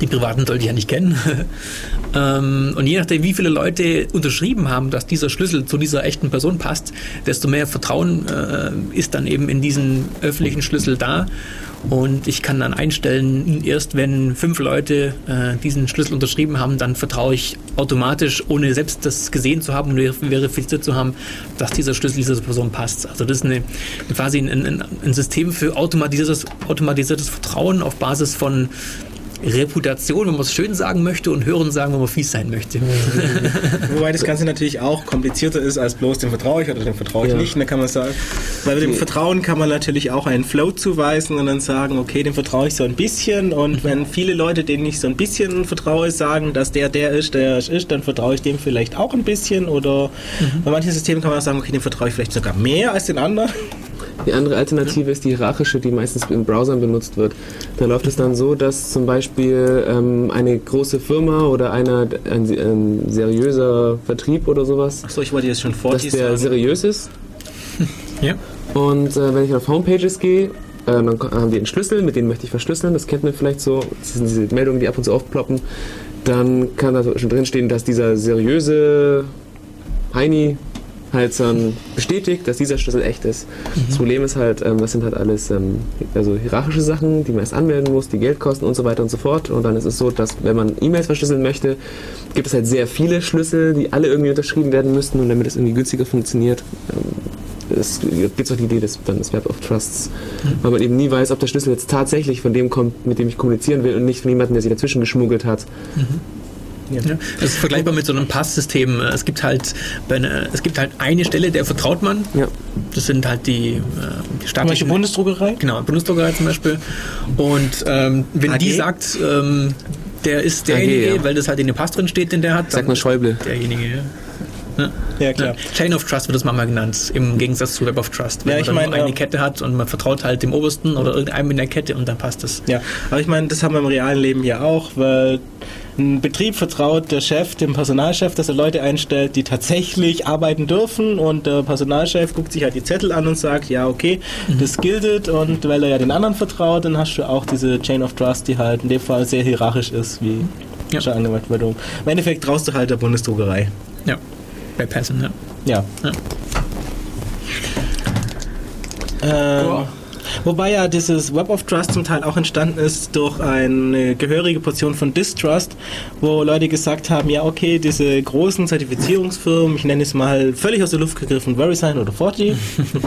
Die privaten sollte ich ja nicht kennen. ähm, und je nachdem, wie viele Leute unterschrieben haben, dass dieser Schlüssel zu dieser echten Person passt, desto mehr Vertrauen äh, ist dann eben in diesen öffentlichen Schlüssel da. Und ich kann dann einstellen, erst wenn fünf Leute äh, diesen Schlüssel unterschrieben haben, dann vertraue ich automatisch, ohne selbst das gesehen zu haben und ver- verifiziert zu haben, dass dieser Schlüssel dieser Person passt. Also das ist eine, quasi ein, ein, ein System für automatisiertes, automatisiertes Vertrauen auf Basis von Reputation, wenn man es schön sagen möchte, und Hören sagen, wenn man fies sein möchte. Wobei das Ganze natürlich auch komplizierter ist als bloß dem vertraue ich oder dem vertraue ich Ja. nicht. Da kann man sagen, weil mit dem Vertrauen kann man natürlich auch einen Flow zuweisen und dann sagen, okay, dem vertraue ich so ein bisschen. Und wenn viele Leute, denen ich so ein bisschen vertraue, sagen, dass der der ist, der es ist, dann vertraue ich dem vielleicht auch ein bisschen. Oder bei manchen Systemen kann man auch sagen, okay, dem vertraue ich vielleicht sogar mehr als den anderen. Die andere Alternative ist die hierarchische, die meistens in Browsern benutzt wird. Da läuft es dann so, dass zum Beispiel ähm, eine große Firma oder einer, ein, ein seriöser Vertrieb oder sowas, Achso, ich wollte jetzt schon vor dass der seriös ist. Ja. Und äh, wenn ich auf Homepages gehe, äh, dann haben die einen Schlüssel, mit dem möchte ich verschlüsseln. Das kennt man vielleicht so. Das sind diese Meldungen, die ab und zu aufploppen. Dann kann da schon drin stehen, dass dieser seriöse Heini halt dann bestätigt, dass dieser Schlüssel echt ist. Das Problem ist halt, ähm, das sind halt alles ähm, also hierarchische Sachen, die man erst anmelden muss, die Geld kosten und so weiter und so fort. Und dann ist es so, dass wenn man E-Mails verschlüsseln möchte, gibt es halt sehr viele Schlüssel, die alle irgendwie unterschrieben werden müssten und damit es irgendwie günstiger funktioniert. Ähm, es gibt auch die Idee des, dann des Web of Trusts, weil man eben nie weiß, ob der Schlüssel jetzt tatsächlich von dem kommt, mit dem ich kommunizieren will und nicht von jemandem, der sich dazwischen geschmuggelt hat. Ja, das ist vergleichbar mit so einem Passsystem. Es gibt halt, einer- es gibt halt eine Stelle, der vertraut man. Ja. Das sind halt die, äh, die staatlichen Bundesdruckerei? Genau, Bundesdruckerei zum Beispiel. Und ähm, wenn AG? die sagt, ähm, der ist derjenige, ja. weil das halt in dem Pass drin steht, den der hat, Sag mal Schäuble. derjenige. Ja. Ja, klar. Ja. Chain of Trust wird das manchmal genannt, im Gegensatz zu Web of Trust. Wenn Ja, man ich dann meine, nur eine ähm, Kette hat und man vertraut halt dem Obersten oder irgendeinem in der Kette und dann passt es. Ja, aber ich meine, das haben wir im realen Leben ja auch, weil ein Betrieb vertraut der Chef dem Personalchef, dass er Leute einstellt, die tatsächlich arbeiten dürfen und der Personalchef guckt sich halt die Zettel an und sagt, ja, okay, das giltet und weil er ja den anderen vertraut, dann hast du auch diese Chain of Trust, die halt in dem Fall sehr hierarchisch ist, wie Ja. schon angemerkt wurde. Im Endeffekt traust du halt der Bundesdruckerei. Ja, bei Passen, ja. Ja. Ja. Ähm, Wobei ja dieses Web of Trust zum Teil auch entstanden ist durch eine gehörige Portion von Distrust, wo Leute gesagt haben, ja okay, diese großen Zertifizierungsfirmen, ich nenne es mal völlig aus der Luft gegriffen, VeriSign oder Forti,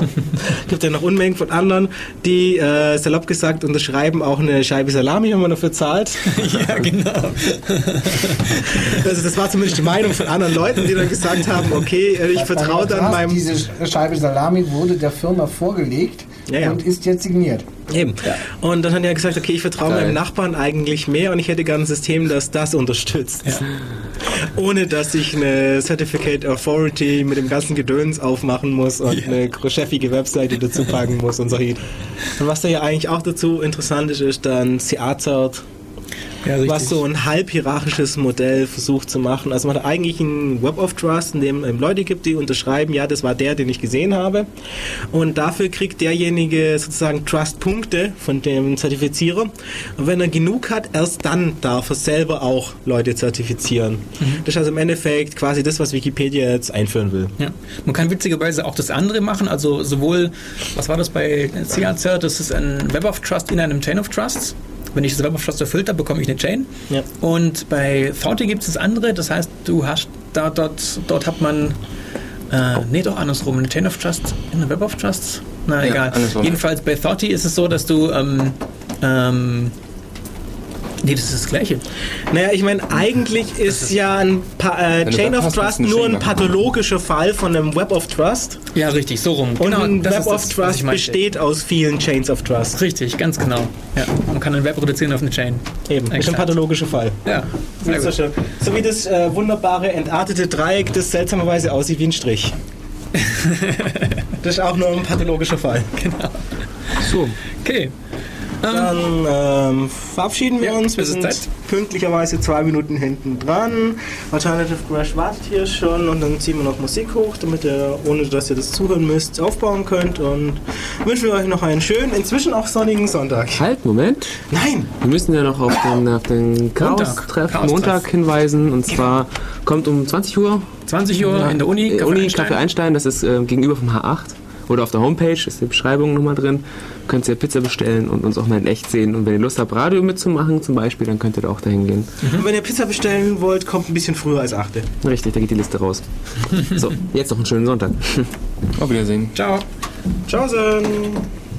gibt ja noch Unmengen von anderen, die äh, salopp gesagt unterschreiben auch eine Scheibe Salami, wenn man dafür zahlt. ja, genau. Also das war zumindest die Meinung von anderen Leuten, die dann gesagt haben, okay, äh, ich vertraue dann meinem... Diese Scheibe Salami wurde der Firma vorgelegt Ja, ja. und ist jetzt signiert. Eben. Und dann hat er gesagt, okay, ich vertraue meinem Nachbarn eigentlich mehr und ich hätte gerne ein System, das das unterstützt. Ohne dass ich eine Certificate Authority mit dem ganzen Gedöns aufmachen muss und eine chefige Webseite dazu packen muss und solche. Und was da ja eigentlich auch dazu interessant ist, ist dann Seazert. Ja, was so ein halb hierarchisches Modell versucht zu machen. Also man hat eigentlich ein Web of Trust, in dem ähm, Leute gibt, die unterschreiben, ja, das war der, den ich gesehen habe. Und dafür kriegt derjenige sozusagen Trust-Punkte von dem Zertifizierer. Und wenn er genug hat, erst dann darf er selber auch Leute zertifizieren. Das ist also im Endeffekt quasi das, was Wikipedia jetzt einführen will. Ja. Man kann witzigerweise auch das andere machen, also sowohl, was war das bei CACR, das ist ein Web of Trust in einem Chain of Trusts. Wenn ich das Web of Trust erfüllt habe, bekomme ich eine Chain. Ja. Und bei Thoughty gibt es das andere, das heißt, du hast da dort, dort hat man äh, nee, doch andersrum. Eine Chain of Trust in der Web of Trust? Na, Ja, egal. andersrum. Jedenfalls bei Thoughty ist es so, dass du ähm, ähm, Nee, das ist das Gleiche. Naja, ich meine, eigentlich ist, ja ein pa äh, Chain of Trust nur ein pathologischer Fall von einem Web of Trust. Ja, richtig, so rum. Und Genau, ein das Web ist of das, Trust besteht aus vielen Chains of Trust. Richtig, ganz genau. Ja, man kann ein Web reduzieren auf eine Chain. Eben, ist ein Exakt. pathologischer Fall. Ja, sehr So, schön. so wie das äh, wunderbare entartete Dreieck, das seltsamerweise aussieht wie ein Strich. das ist auch nur ein pathologischer Fall. So, Okay. Dann ähm, verabschieden wir Ja, uns. Wir sind Zeit. pünktlicherweise zwei Minuten hinten dran. Alternative Crash wartet hier schon und dann ziehen wir noch Musik hoch, damit ihr, ohne dass ihr das zuhören müsst, aufbauen könnt. Und wünschen wir euch noch einen schönen, inzwischen auch sonnigen Sonntag. halt, Moment. Nein! Wir müssen ja noch auf den, auf den Chaos-Treff Chaos-Treff. Montag hinweisen. Und zwar kommt um 20 Uhr 20 Uhr in der Uni. äh, Café Uni Einstein. Café Einstein. Das ist äh, gegenüber vom H8. Oder auf der Homepage ist die Beschreibung nochmal drin. Könnt ihr Pizza bestellen und uns auch mal in echt sehen. Und wenn ihr Lust habt, Radio mitzumachen zum Beispiel, dann könnt ihr da auch dahin gehen. Und wenn ihr Pizza bestellen wollt, kommt ein bisschen früher als 8. Richtig, da geht die Liste raus. so, jetzt noch einen schönen Sonntag. Auf Wiedersehen. Ciao. Ciao, Sen.